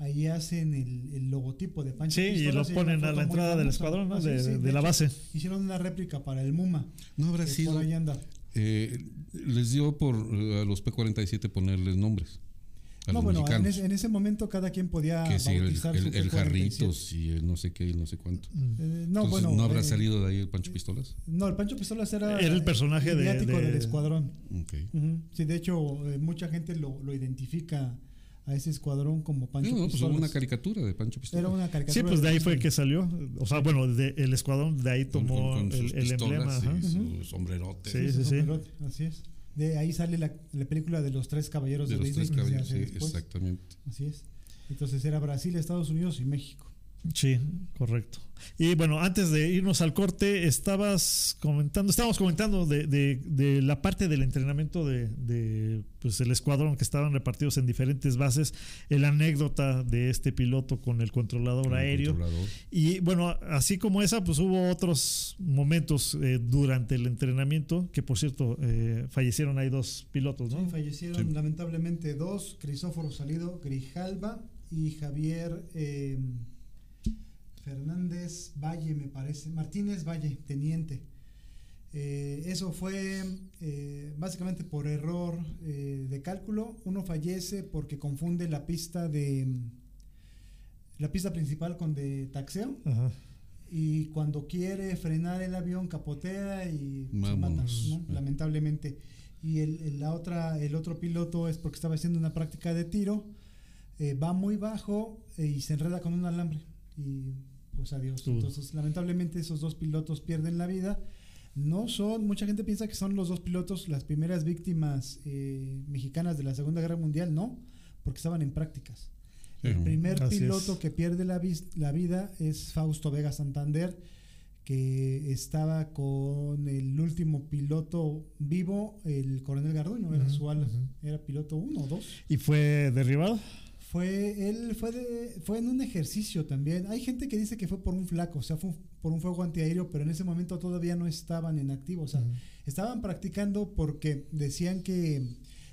ahí hacen el, el logotipo de Pancho Sí, y lo ponen a la entrada del escuadrón, ¿no? Ah, sí, De- sí, de la hecho, base. Hicieron una réplica para el MUMA. No habrá sido. por ahí anda. eh, les dio por eh, a los P-47 ponerles nombres. A No, los bueno, en ese, en ese momento cada quien podía que sí, el, bautizar el- su el P-47. Jarritos y el no sé qué y no sé cuánto. Eh, no, Entonces, bueno. ¿No habrá eh, salido de ahí el Pancho Pistolas? No, el Pancho Pistolas era, Era el personaje de- de- del escuadrón. Ok. Ujú. Sí, de hecho, eh, mucha gente lo, lo identifica a ese escuadrón como Pancho No, no, pues Pistolas. una caricatura de Pancho Pistolas. Era una caricatura. Sí, pues de ahí fue que salió. O sea, bueno, de- el escuadrón de ahí tomó con- con el, sus el pistolas emblema. ajá. y su sombrerote. Sí, sí, sí. sombrerote, Así es. De ahí sale la, la película de los tres caballeros de, De los Disney. tres caballeros, sí, después. exactamente. Así es. Entonces era Brasil, Estados Unidos y México. Sí, correcto. Y bueno, antes de irnos al corte, estabas comentando, estábamos comentando de, de- de la parte del entrenamiento de, de, pues, el escuadrón que estaban repartidos en diferentes bases, la anécdota de este piloto con el controlador Con el aéreo. controlador. Y bueno, así como esa, pues hubo otros momentos eh, durante el entrenamiento, que por cierto, eh, fallecieron ahí dos pilotos, ¿no? Sí, fallecieron lamentablemente dos, Crisóforo Salido Grijalva y Javier eh, Fernández Valle, me parece, Martínez Valle, teniente. Eh, eso fue eh, básicamente por error eh, de cálculo. Uno fallece porque confunde la pista de la pista principal con de taxeo Ajá. y cuando quiere frenar el avión capotea y se mata, lamentablemente y el, el- la otra el otro piloto es porque estaba haciendo una práctica de tiro eh, va muy bajo eh, y se enreda con un alambre y pues adiós Uh. entonces lamentablemente esos dos pilotos pierden la vida no son mucha gente piensa que son los dos pilotos las primeras víctimas eh, mexicanas de la segunda guerra mundial no porque estaban en prácticas el primer piloto es. que pierde la, vida es Fausto Vega Santander, que estaba con el último piloto vivo, el coronel Garduño, era Ujú, su ala, era piloto uno o dos. ¿Y fue derribado? Fue, él fue, de- fue en un ejercicio también. Hay gente que dice que fue por un flaco, o sea, fue por un fuego antiaéreo, pero en ese momento todavía no estaban en activo. O sea, estaban practicando porque decían que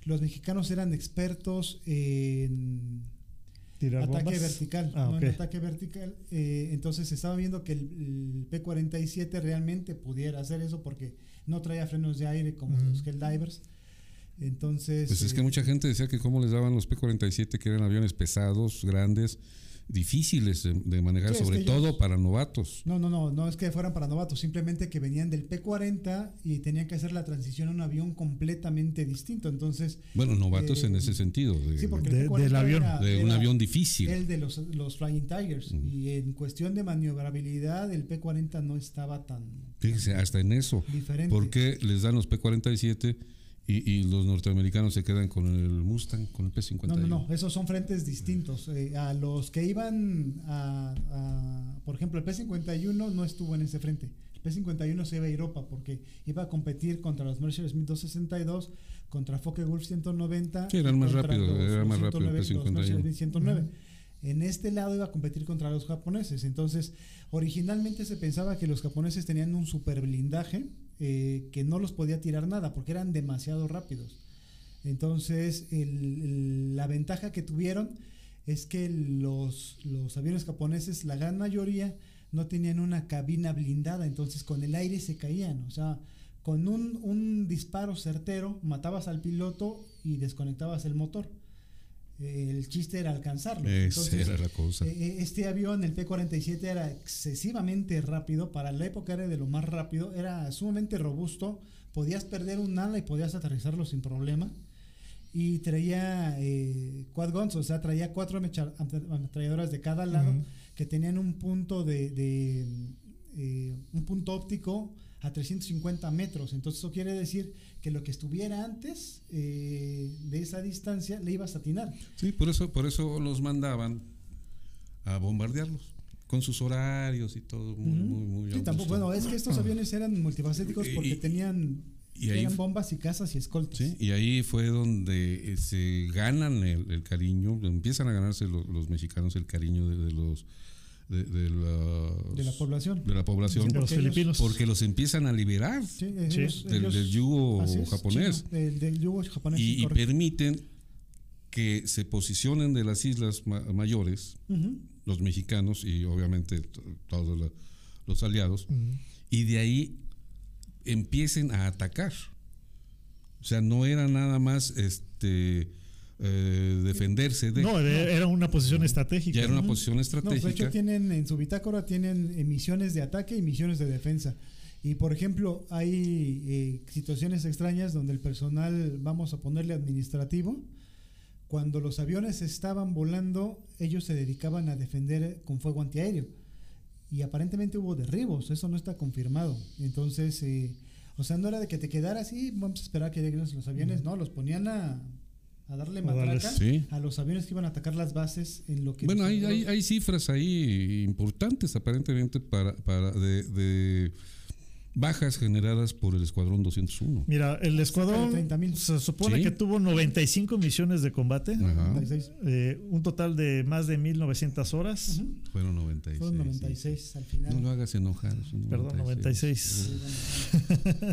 los mexicanos eran expertos en ¿Tirar ataque bombas? vertical. Ah, no ok. en ataque vertical. eh, entonces estaba viendo que el, el P-47 realmente pudiera hacer eso porque no traía frenos de aire como los Helldivers. Entonces. Pues es que eh, mucha gente decía que cómo les daban los P-47, que eran aviones pesados, grandes, difíciles de, de manejar, sobre todo ellos- para novatos. No, no, no, no es que fueran para novatos, simplemente que venían del P-40 y tenían que hacer la transición a un avión completamente distinto. Entonces. Bueno, novatos Eh, en ese sentido, de, Sí, porque De- el P-40 del avión. era- de un era avión difícil. El de los, los Flying Tigers. Y en cuestión de maniobrabilidad, el P-40 no estaba tan Fíjese, hasta en eso. diferente. ¿Por qué les dan los P-47 y, y los norteamericanos se quedan con el Mustang, con el P-51? No, no, no, esos son frentes distintos. Eh, a los que iban a, a- por ejemplo, el P-51 no estuvo en ese frente. El P-51 se iba a Europa porque iba a competir contra los Mercedes 262, contra Focke Gulf 190. Sí, eran más contra rápido, los- era más rápido el 109, los P-51. Mercedes 109. En este lado iba a competir contra los japoneses. Entonces, originalmente se pensaba que los japoneses tenían un super blindaje eh, que no los podía tirar nada porque eran demasiado rápidos. Entonces, la ventaja que tuvieron es que los, los aviones japoneses, la gran mayoría, no tenían una cabina blindada, entonces con el aire se caían. O sea, con un, un disparo certero matabas al piloto y desconectabas el motor. Eh, El chiste era alcanzarlo. Esa Entonces, era la cosa. eh, eh, este avión, el P-47, era excesivamente rápido. Para la época era de lo más rápido. Era sumamente robusto. Podías perder un ala y podías aterrizarlo sin problema. Y traía eh, quad guns, o sea, traía cuatro ametralladoras de cada lado Ujú. que tenían un punto de, de, eh, un punto óptico a 350 metros. Entonces eso quiere decir que lo que estuviera antes eh, de esa distancia le ibas a atinar. Sí, por eso, por eso los mandaban a bombardearlos. Con sus horarios y todo, muy, Ujú. muy, muy. Sí, tampoco, bueno, es que estos aviones eran multifacéticos porque y- tenían y ahí eran fu- bombas y casas y escoltas. Sí, y ahí fue donde eh, se ganan el, el cariño, empiezan a ganarse los, los mexicanos el cariño de, de los de, de los- De la población. de la población, Sí, los porque ellos- filipinos. porque los empiezan a liberar Sí, Sí, ellos- del, ellos- del yugo es, japonés del, del yugo japonés. y, permiten que se posicionen de las islas ma- mayores los mexicanos y obviamente todos la- los aliados y de ahí empiecen a atacar. O sea, no era nada más este eh, defenderse de No, era era una posición estratégica. ya era una ¿no? posición No, de hecho estratégica. tienen en su bitácora tienen misiones de ataque y misiones de defensa. Y por ejemplo, hay eh, situaciones extrañas donde el personal, vamos a ponerle administrativo, cuando los aviones estaban volando, ellos se dedicaban a defender con fuego antiaéreo. Y aparentemente hubo derribos, eso no está confirmado. Entonces, eh, O sea, no era de que te quedaras así, vamos a esperar que lleguen los aviones, no, los ponían a, a darle matraca Sí. a los aviones que iban a atacar las bases en lo que... Bueno, hay, hay, hay cifras ahí importantes aparentemente para, para de, de bajas generadas por el Escuadrón 201. Mira, el escuadrón 30,000. se supone Sí. que tuvo 95 misiones de combate, Ajá, 96. eh, un total de más de 1900 horas. Ujú. fueron 96. Fueron sí. 96 al final. No lo hagas enojar. son Perdón, 96.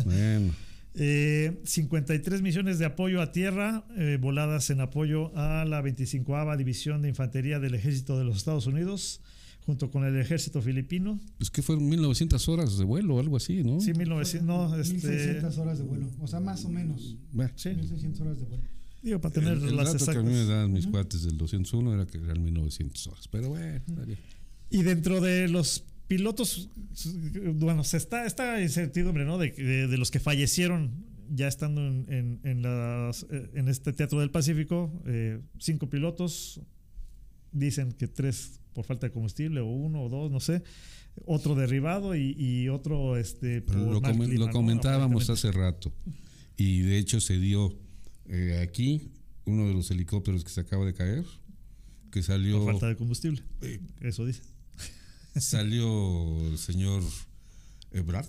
Bueno, Eh, 53 misiones de apoyo a tierra eh, voladas en apoyo a la 25 División de Infantería del Ejército de los Estados Unidos, junto con el ejército filipino. es que fueron 1900 horas de vuelo o algo así, ¿no? Sí, 1900, no, este, 1600 horas de vuelo. O sea, más o menos. Bueno, sí, 1600 horas de vuelo. digo, para tener el, el las dato que a mí me exactas. dan mis cuates del 201 era que eran 1900 horas. Pero bueno, está bien. Y dentro de los pilotos, bueno, se está esta incertidumbre, ¿no? De, de- de los que fallecieron ya estando en, en- en las- eh, en este Teatro del Pacífico, eh, cinco pilotos, dicen que tres por falta de combustible, o uno o dos, no sé, otro derribado y, y otro este, por lo, clima, lo comentábamos hace rato. Y de hecho se dio eh, aquí uno de los helicópteros que se acaba de caer, que salió, Por falta de combustible, eh, eso dice. Salió el señor Ebrard,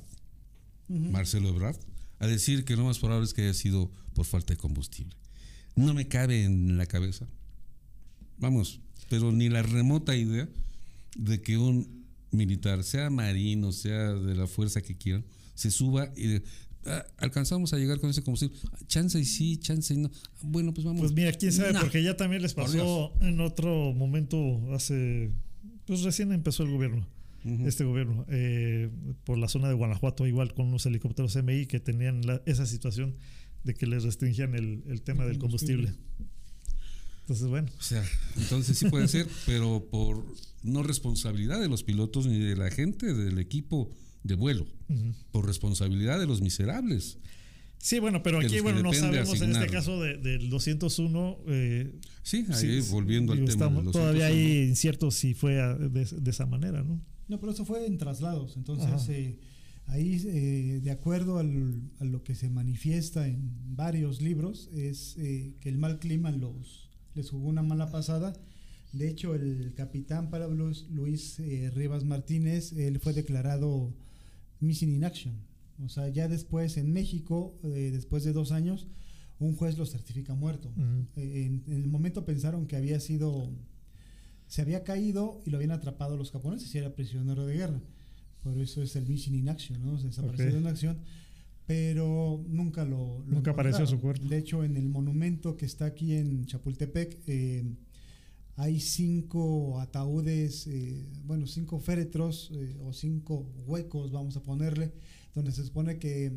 Marcelo Ebrard, a decir que lo más probable es que haya sido por falta de combustible. No me cabe en la cabeza, vamos, pero ni la remota idea de que un militar, sea marino, sea de la fuerza que quieran, se suba y ah, alcanzamos a llegar con ese combustible. Chance y sí, chance y no. Bueno, pues vamos. Pues mira, quién sabe, No. porque ya también les pasó en otro momento hace, pues recién empezó el gobierno, este gobierno, eh, por la zona de Guanajuato, igual con unos helicópteros MI que tenían la- esa situación de que les restringían el, el tema El del combustible. combustible. Entonces, bueno, O sea, entonces sí puede ser, pero por no responsabilidad de los pilotos ni de la gente del equipo de vuelo, por responsabilidad de los miserables. Sí, bueno, pero aquí, bueno, no sabemos en este caso de- del 201. eh, Sí, ahí sí, volviendo al tema. estamos- todavía 201. hay incierto si fue a- de, de esa manera, ¿no? No, pero eso fue en traslados. Entonces, eh, ahí, eh, de acuerdo al- a lo que se manifiesta en varios libros, es eh, que el mal clima los, les jugó una mala pasada. De hecho, el capitán Pablo Luis eh, Rivas Martínez, él fue declarado missing in action. O sea, ya después en México, eh, después de dos años, un juez lo certifica muerto. Eh, en, en el momento pensaron que había sido, se había caído y lo habían atrapado los japoneses y era prisionero de guerra. Por eso es el Mission in Action, ¿no? Se desapareció Ok. en acción, pero nunca lo, lo Nunca apareció su cuerpo. De hecho, en el monumento que está aquí en Chapultepec, eh, hay cinco ataúdes, eh, bueno, cinco féretros eh, o cinco huecos, vamos a ponerle, donde se supone que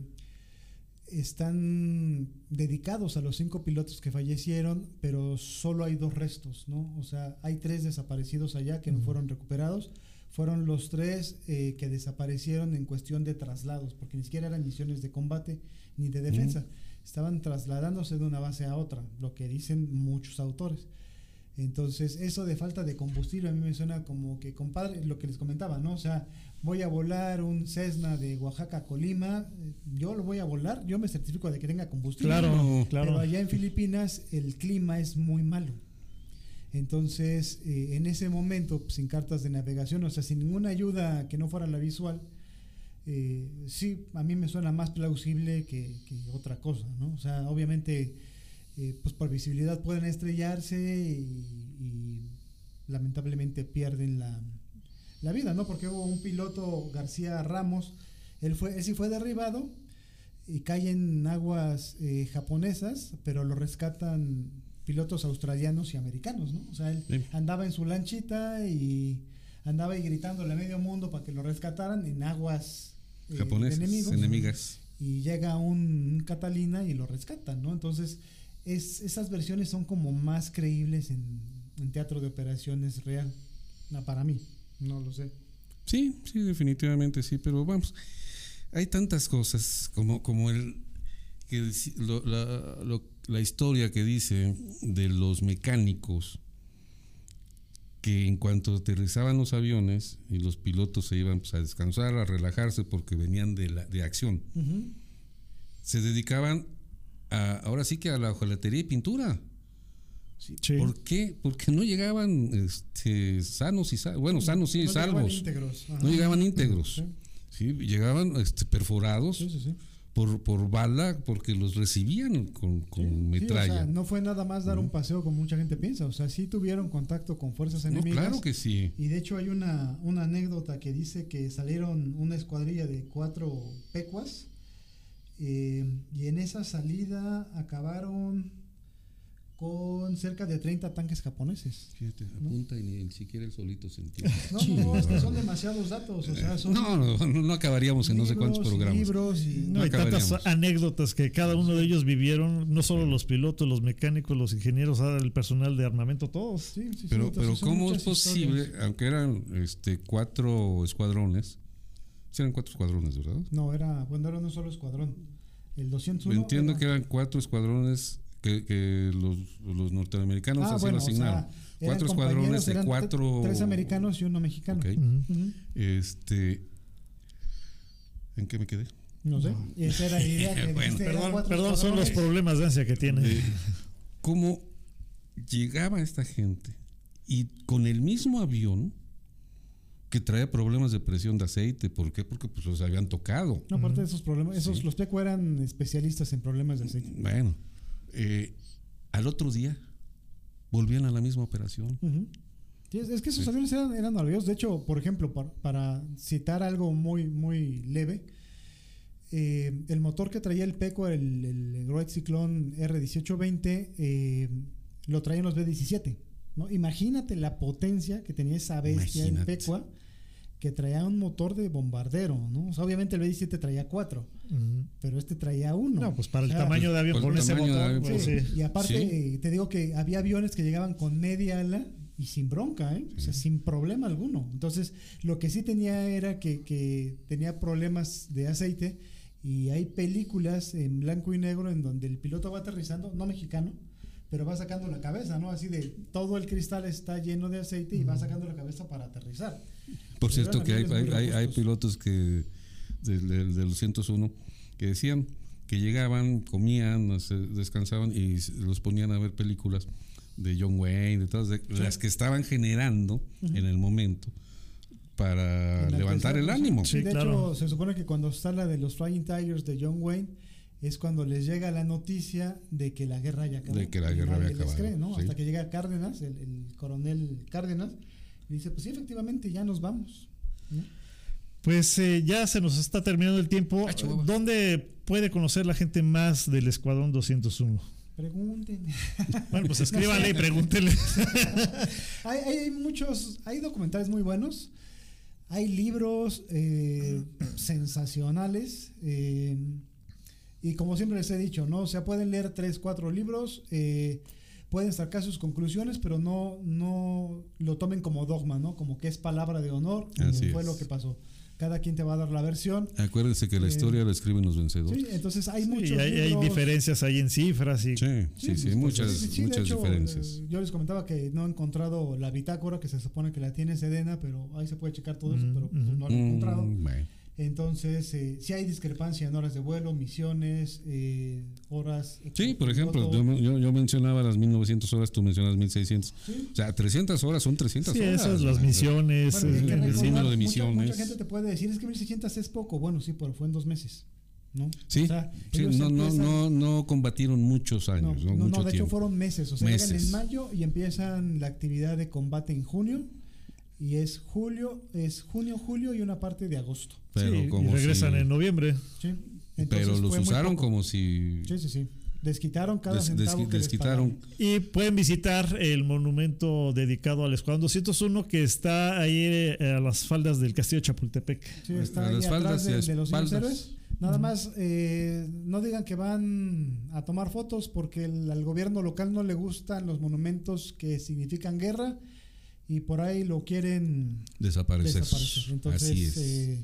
están dedicados a los cinco pilotos que fallecieron, pero solo hay dos restos, ¿no? O sea, hay tres desaparecidos allá que no fueron recuperados. Fueron los tres eh, que desaparecieron en cuestión de traslados, porque ni siquiera eran misiones de combate ni de defensa. Estaban trasladándose de una base a otra, lo que dicen muchos autores. Entonces, eso de falta de combustible a mí me suena como que, compadre, lo que les comentaba, ¿no? O sea, voy a volar un Cessna de Oaxaca a Colima, eh, yo lo voy a volar, yo me certifico de que tenga combustible. Claro, Pero claro. allá en Filipinas el clima es muy malo. Entonces, eh, en ese momento, sin cartas de navegación, o sea, sin ninguna ayuda que no fuera la visual, eh, sí, a mí me suena más plausible que, que otra cosa, ¿no? O sea, obviamente, eh, pues por visibilidad pueden estrellarse y, y lamentablemente pierden la, la vida, ¿no? Porque hubo un piloto, García Ramos, él, fue, él sí fue derribado y cae en aguas eh, japonesas, pero lo rescatan pilotos australianos y americanos, ¿no? O sea, él Sí. andaba en su lanchita y andaba ahí gritándole a medio mundo para que lo rescataran en aguas eh, enemigos enemigas. y llega un, un Catalina y lo rescatan, ¿no? Entonces, es, esas versiones son como más creíbles en, en teatro de operaciones real, no, para mí, no lo sé. Sí, sí, definitivamente sí, pero vamos, hay tantas cosas como, como el que lo- la, lo- la historia que dice de los mecánicos que en cuanto aterrizaban los aviones y los pilotos se iban pues, a descansar, a relajarse porque venían de, la, de acción, se dedicaban a, ahora sí que a la hojalatería y pintura. Sí. ¿Por qué? Porque no llegaban este, sanos y salvos. Bueno, sanos y No llegaban salvos. íntegros. No llegaban íntegros. Sí. Sí, llegaban este, perforados Sí, sí, sí. por, por bala porque los recibían con, con Sí, metralla. o sea, no fue nada más dar un paseo como mucha gente piensa. O sea, sí tuvieron contacto con fuerzas No, enemigas. claro que sí. Y de hecho hay una, una anécdota que dice que salieron una escuadrilla de cuatro pecuas eh, y en esa salida acabaron con cerca de 30 tanques japoneses. Fíjate, apunta y ni siquiera el solito se entiende. No, no, no, es que son demasiados datos. O sea, son No, no, acabaríamos en no sé cuántos programas. libros y- No, hay tantas anécdotas que cada uno de ellos vivieron, no solo los pilotos, los mecánicos, los ingenieros, ahora el personal de armamento, todos. Sí, sí, Pero, pero ¿cómo es posible, historias. aunque eran este, cuatro escuadrones, sí eran cuatro escuadrones, ¿verdad? No, era, bueno, era un solo escuadrón. El 201. Entiendo era- que eran cuatro escuadrones que, que los, los norteamericanos Ah, así bueno, lo o sea, asignaron. eran cuatro escuadrones de cuatro. Tres americanos y uno mexicano. Este. ¿En qué me quedé? No sé. Y esa era la idea que Bueno, dijiste, eran Perdón, perdón, son los problemas de ansia que tiene. Eh, ¿Cómo llegaba esta gente y con el mismo avión que traía problemas de presión de aceite? ¿Por qué? Porque pues los habían tocado. No, aparte de esos problemas, esos, Sí. los Peco eran especialistas en problemas de aceite. Bueno, eh, al otro día volvían a la misma operación. Sí, es, que esos aviones eran, eran maravillosos. De hecho, por ejemplo, para, para citar algo muy, muy leve, eh, el motor que traía el Peco, el, el Great Cyclone R1820, eh, lo traían los B17. ¿no? Imagínate la potencia que tenía esa bestia, Imagínate. Pecua, que traía un motor de bombardero. ¿no? O sea, obviamente el B17 traía cuatro, pero este traía uno. No, pues para el O sea, tamaño de avión con ese motor, avión, pues, Sí, sí. Y aparte, Sí. eh, te digo que había aviones que llegaban con media ala y sin bronca, ¿eh? o sea, sin problema alguno. Entonces, lo que sí tenía era que, que tenía problemas de aceite y hay películas en blanco y negro en donde el piloto va aterrizando, no mexicano, pero va sacando la cabeza, ¿no? Así de todo el cristal está lleno de aceite y va sacando la cabeza para aterrizar. Por cierto, que hay, hay, hay- pilotos que del, del, del 101 que decían que llegaban, comían, descansaban y los ponían a ver películas de John Wayne, de todas de- las que estaban generando en el momento para levantar el ánimo. Sí, de claro. hecho, se supone que cuando está la de los Flying Tigers de John Wayne, es cuando les llega la noticia de que la guerra ya acabó. De que la guerra había acabado, cree, ¿no? sí. Hasta que llega Cárdenas, el, el coronel Cárdenas, y dice, pues sí, efectivamente, ya nos vamos. ¿no? Pues eh, ya se nos está terminando el tiempo. Ah. ¿Dónde puede conocer la gente más del Escuadrón 201? Pregúntenme. Bueno, pues escríbanle y pregúntenle. hay, hay- hay muchos, hay documentales muy buenos, hay libros eh, sensacionales, eh, y como siempre les he dicho, ¿no? O sea, pueden leer tres, cuatro libros, eh, pueden sacar sus conclusiones, pero no, no lo tomen como dogma, ¿no? Como que es palabra de honor, Así fue es. lo que pasó. Cada quien te va a dar la versión. Acuérdense que la Eh, historia la escriben los vencedores. Sí, entonces hay Sí, muchos hay, hay diferencias ahí en cifras y Sí, sí, sí, pues, muchas, sí, sí, de muchas hecho, diferencias. eh, yo les comentaba que no he encontrado la bitácora que se supone que la tiene Sedena, pero ahí se puede checar todo eso, Mm, pero pues, ujú. no lo he encontrado. Mm, bueno. Entonces, eh, sí hay discrepancia en horas de vuelo, misiones, eh, horas. Sí, por ejemplo, yo, yo, yo mencionaba las 1900 horas, tú mencionas 1600. Sí. O sea, 300 horas son 300 Sí, horas. esas las misiones. Bueno, el número de misiones. Mucha, gente te puede decir, es que 1600 es poco. Bueno, sí, pero fue en dos meses. ¿no? Sí, O sea, sí, ellos no, no, no, no combatieron muchos años, no, no, mucho no, de hecho fueron meses. O sea, llegan Meses. en mayo y empiezan la actividad de combate en junio. Y es julio, es junio, julio y una parte de agosto. pero sí, y como regresan si- en noviembre. ¿sí? Entonces pero los usaron como si Sí, sí, sí. Desquitaron cada des- centavo que desquitaron. Y pueden visitar el monumento dedicado al Escuadrón 201 que está ahí eh, a las faldas del Castillo de Chapultepec. Sí, A está las ahí atrás faldas y de, a de los héroes. Nada más, eh, no digan que van a tomar fotos porque el- al gobierno local no le gustan los monumentos que significan guerra y por ahí lo quieren desaparecer. desaparecer. Entonces, Así es. eh,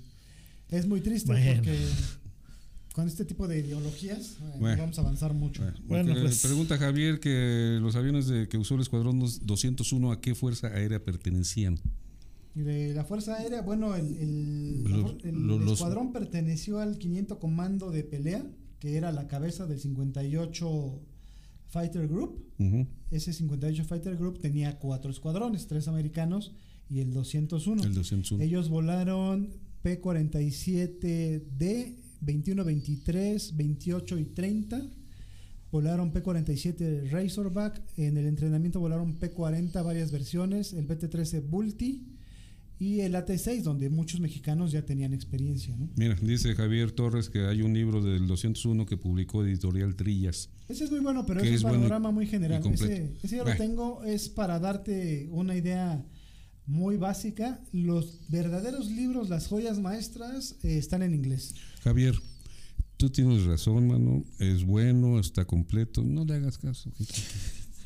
es muy triste Bueno. porque con este tipo de ideologías eh, Bueno. vamos a avanzar mucho. Bueno, pues- Pregunta Javier que los aviones de, que usó el Escuadrón 201, ¿a qué fuerza aérea pertenecían? De la Fuerza Aérea, bueno, el, el- los- escuadrón perteneció al 500 Comando de Pelea, que era la cabeza del 58 Fighter Group. Ese 58 Fighter Group tenía cuatro escuadrones, tres americanos y el 201. El 201. Ellos volaron P-47D 21, 23, 28 y 30. Volaron P-47 Razorback. En el entrenamiento volaron P-40 varias versiones. El BT-13 Bulti y el AT-6, donde muchos mexicanos ya tenían experiencia. ¿no? Mira, dice Javier Torres que hay un libro del 201 que publicó Editorial Trillas. Ese es muy bueno, pero Que es un panorama muy general. Ese, ese ya lo tengo, es para darte una idea muy básica. Los verdaderos libros, las joyas maestras, eh, están en inglés. Javier, tú tienes razón, mano. Es bueno, está completo. No le hagas caso.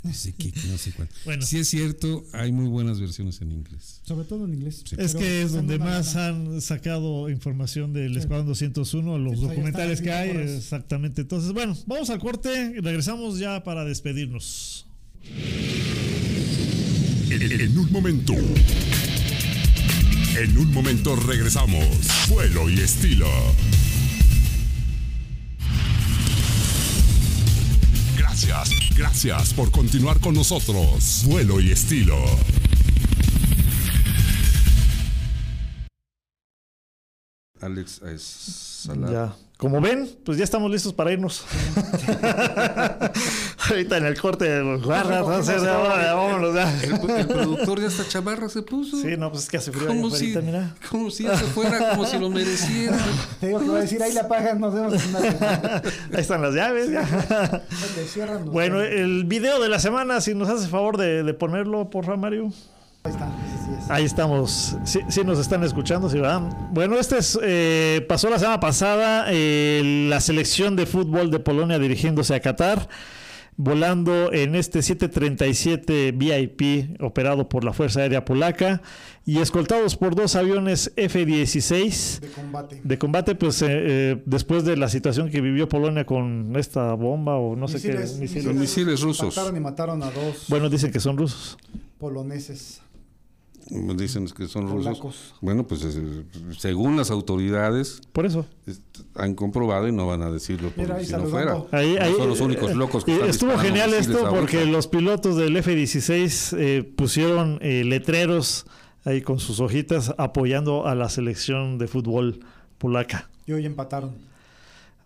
No sé qué, no sé cuál. Bueno. Sí es cierto, hay muy buenas versiones en inglés. Sobre todo en inglés. Sí. Es que es donde más gana. han sacado información del Escuadrón 201, los Sí, pues documentales que hay, exactamente. Entonces, bueno, vamos al corte y regresamos ya para despedirnos. En, en un momento. En un momento regresamos. Vuelo y estilo. Gracias, gracias por continuar con nosotros. Vuelo y estilo. Alex es salado. Ya. Como ven, pues ya estamos listos para irnos. Ahorita en el corte, guarda, entonces, ya, ya, vámonos ya. El, el productor ya hasta chamarra se puso. Sí, no, pues es que hace frío como, si, afuera, mira. como si se fuera, como si lo mereciera. Te digo que va a decir, ahí la pagan, nos vemos en una. Ahí están las llaves. ya. Bueno, el video de la semana, si nos hace favor de, de ponerlo, por favor, Mario. ahí está. Ahí estamos. Sí, sí nos están escuchando, sí, ¿verdad? Bueno, este es, eh, pasó la semana pasada eh, la selección de fútbol de Polonia dirigiéndose a Qatar, volando en este 737 VIP operado por la Fuerza Aérea Polaca y escoltados por dos aviones F-16 De combate. de combate, pues eh, eh, después de la situación que vivió Polonia con esta bomba o no sé qué misiles. Misiles rusos. Mataron y mataron a dos Bueno, dicen que son rusos. poloneses. Dicen que son rusos. Polacos. Bueno, pues es- según las autoridades Por eso. est- han comprobado y no van a decirlo por Mira, si no fuera. Ahí, No ahí, son los únicos eh, locos que eh, están Estuvo genial esto porque los pilotos del F-16 eh, pusieron eh, letreros ahí con sus hojitas apoyando a la selección de fútbol polaca. Y hoy empataron.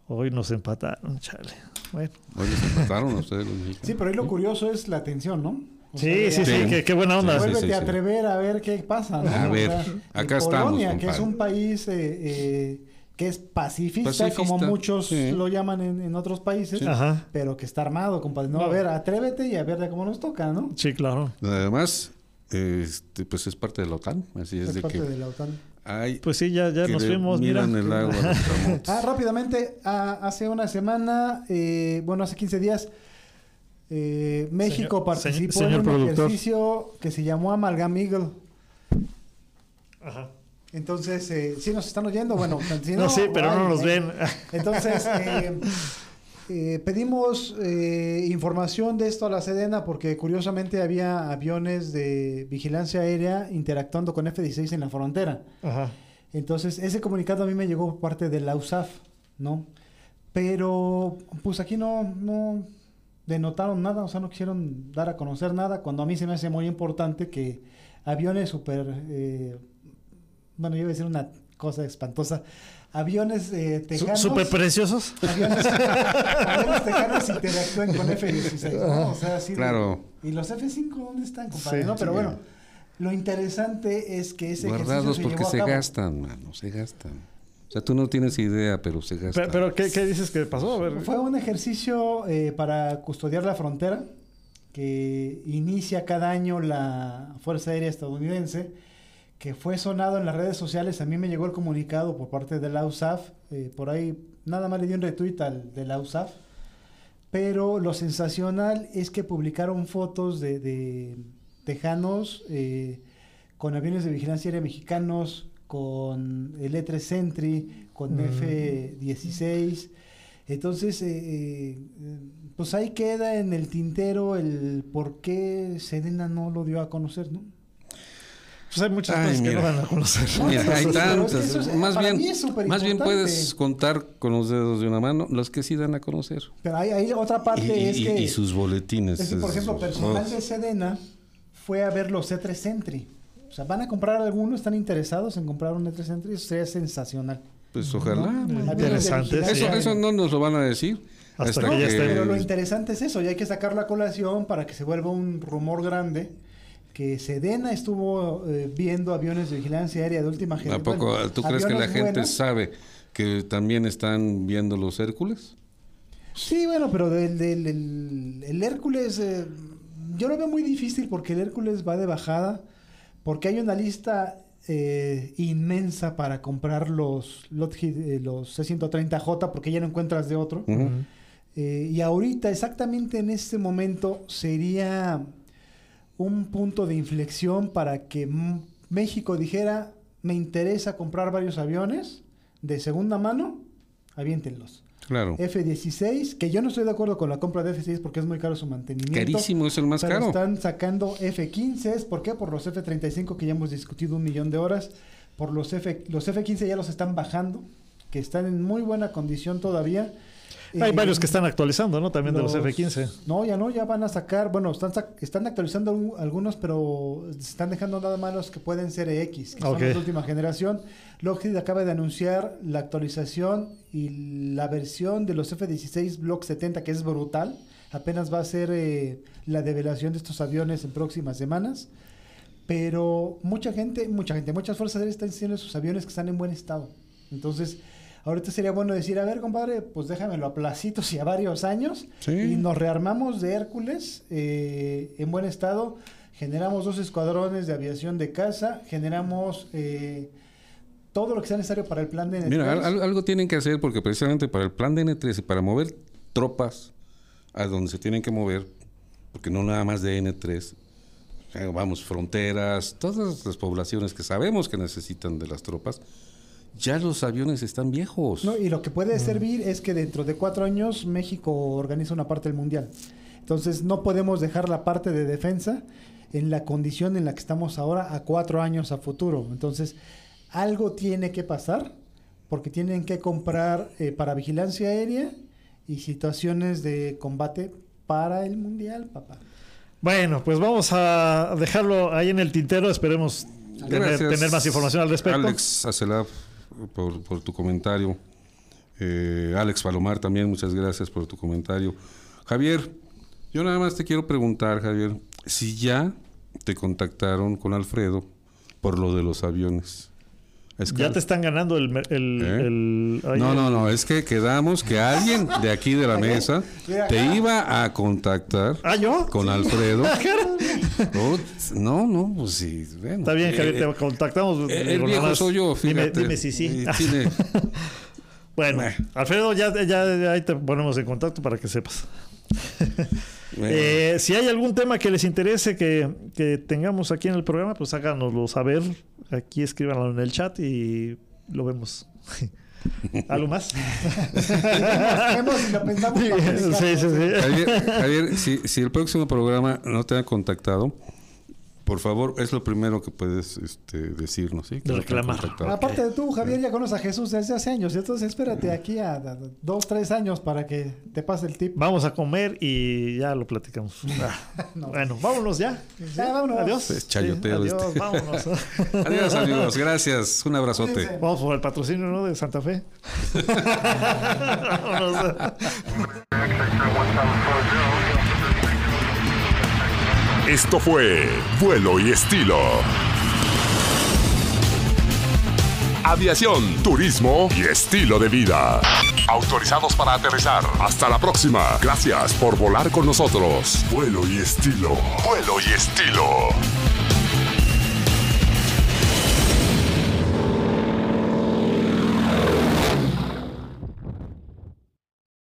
Hoy nos empataron, chale. Bueno. Oye, se mataron ustedes los mexicanos. Sí, pero ahí lo curioso es la atención, ¿no? O Sí, sí, sí, qué, qué buena onda. Sí, Vuélvete sí, a sí. atrever a ver qué pasa, ¿no? A O ver, sea, acá estamos, Polonia, que es un país eh, eh, que es pacifista, Pacifista, como muchos sí. lo llaman en, en otros países, pero que está armado, compadre. No, a ver, atrévete y a ver de cómo nos toca, ¿no? Sí, claro. Además, este, pues es parte de la OTAN. Así es, Es de parte que de la OTAN. hay Pues sí, ya, ya nos fuimos, mira. miran el agua. Ah, rápidamente, ah, hace una semana, eh, bueno, hace 15 días, eh, México Señor- participó señor en un productor. ejercicio que se llamó Amalgam Eagle. Ajá. Entonces, eh, ¿sí nos están oyendo? Bueno, si No, sí, pero no nos ven. Entonces, eh, eh, pedimos información de esto a la Sedena porque curiosamente había aviones de vigilancia aérea interactuando con F-16 en la frontera. Ajá. Entonces, ese comunicado a mí me llegó por parte de la USAF, ¿no? Pero, pues aquí no, no denotaron nada, o sea, no quisieron dar a conocer nada, cuando a mí se me hace muy importante que aviones super, eh, bueno, yo iba a decir una cosa espantosa, aviones eh, tejanos... Súper preciosos. Aviones, aviones tejanos interactúen con F-16, ¿no? O sea, así de- Claro. ¿Y los F-5 dónde están, compadre? Sí, no, pero sí. bueno, lo interesante es que ese Guardados ejercicio porque llevó a se gastan, mano, se gastan. O sea, tú no tienes idea, pero se gastan. Pero, pero ¿qué, qué dices que pasó? A ver. Fue un ejercicio eh, para custodiar la frontera que inicia cada año la Fuerza Aérea Estadounidense, que fue sonado en las redes sociales. A mí me llegó el comunicado por parte de la USAF, eh, por ahí nada más le di un retweet al de la USAF, pero lo sensacional es que publicaron fotos de, de tejanos eh, con aviones de vigilancia aérea mexicanos, con el E-3 Sentry, con Mm. F-16. Entonces, eh, eh, pues ahí queda en el tintero el por qué Sedena no lo dio a conocer, ¿no? Pues hay muchas Ay, cosas que no dan a conocer. Mira, hay tantas. es- más bien, más bien puedes contar con los dedos de una mano los que sí dan a conocer. Pero hay, hay otra parte Y, es y- que... y sus boletines. Es que, por ejemplo, personal de Sedena fue a ver los C3 Sentry. O sea, van a comprar algunos, están interesados en comprar un E3 Sentry, eso sería sensacional. Pues ojalá. Interesante, Eso, eso no nos lo van a decir. Hasta hasta que ya esté. Pero lo interesante es eso, y hay que sacarlo a colación para que se vuelva un rumor grande que Sedena estuvo eh, viendo aviones de vigilancia aérea de última ¿A generación. poco Bueno, tú crees que la gente buenos. sabe que también están viendo los Hércules? Sí, bueno, pero del, del- el, el Hércules, eh, yo lo veo muy difícil porque el Hércules va de bajada, porque hay una lista eh, inmensa para comprar los, eh, los C-130J, porque ya no encuentras de otro. Eh, y ahorita, exactamente en este momento, sería un punto de inflexión para que México dijera, me interesa comprar varios aviones de segunda mano, aviéntenlos. Claro. F-16, que yo no estoy de acuerdo con la compra de F-16 porque es muy caro su mantenimiento. Carísimo, es el más pero caro. están sacando F-15, ¿por qué? Por los F-35 que ya hemos discutido un millón de horas. Por los F, los F-15 ya los están bajando, que están en muy buena condición todavía. Hay Eh, varios que están actualizando, ¿no? También de los F-15. No, ya no, ya van a sacar, bueno, están, están actualizando algu- algunos, pero están dejando nada más los que pueden ser X, que son Ok. los de última generación. Lockheed acaba de anunciar la actualización y la versión de los F-16 Block 70, que es brutal. Apenas va a ser eh, la develación de estos aviones en próximas semanas. Pero mucha gente, mucha gente, muchas fuerzas aéreas están diciendo sus aviones que están en buen estado. Entonces, ahorita sería bueno decir, a ver, compadre, pues déjamelo a placitos y a varios años. Sí. Y nos rearmamos de Hércules eh, en buen estado. Generamos dos escuadrones de aviación de casa. Generamos eh, todo lo que sea necesario para el plan de Mira, N3. al- algo tienen que hacer porque precisamente para el plan de N3 y para mover tropas a donde se tienen que mover, porque no nada más de N3, eh, vamos, fronteras, todas las poblaciones que sabemos que necesitan de las tropas, ya los aviones están viejos. No, y lo que puede servir es que dentro de cuatro años México organiza una parte del mundial. Entonces no podemos dejar la parte de defensa en la condición en la que estamos ahora a cuatro años a futuro. Entonces algo tiene que pasar porque tienen que comprar eh, para vigilancia aérea y situaciones de combate para el mundial, papá. Bueno, pues vamos a dejarlo ahí en el tintero. Esperemos tener más información al respecto. Alex Acelab, por, por tu comentario. Eh, Alex Palomar también, muchas gracias por tu comentario. Javier, yo nada más te quiero preguntar, Javier, si ya te contactaron con Alfredo por lo de los aviones. Es que- Ya te están ganando el... el, ¿Eh? el- ay, No, no, no, es que quedamos que alguien de aquí de la mesa te iba a contactar ¿Ah, yo? con Alfredo. No, no, no, pues sí. bueno. Está bien, Javier, Eh, te contactamos. eh, El Digo, viejo soy yo, Dime, fíjate. dime si sí. Tiene- Bueno, Bueno. Alfredo, ya, ya, ya ahí te ponemos en contacto para que sepas. bueno, Eh, si hay algún tema que les interese que, que tengamos aquí en el programa, pues háganoslo saber. Aquí escríbanlo en el chat y lo vemos. ¿Algo más? Lo pensamos Sí, sí, sí, sí. Javier, Javier, si, si el próximo programa no te ha contactado, por favor, es lo primero que puedes este, decirnos, ¿sí? Que Reclamar. Aparte de tú, Javier, ya conoces a Jesús desde hace años. Entonces espérate aquí a, a dos, tres años para que te pase el tip. Vamos a comer y ya lo platicamos. Ah, Bueno, vámonos ya. Ya, vámonos. Adiós. Es chayoteo Sí, adiós, este. vámonos. Adiós, amigos. Gracias. Un abrazote. Vamos por el patrocinio ¿no? de Santa Fe. Vámonos. Esto fue Vuelo y Estilo. Aviación, turismo y estilo de vida. Autorizados para aterrizar. Hasta la próxima. Gracias por volar con nosotros. Vuelo y estilo. Vuelo y estilo.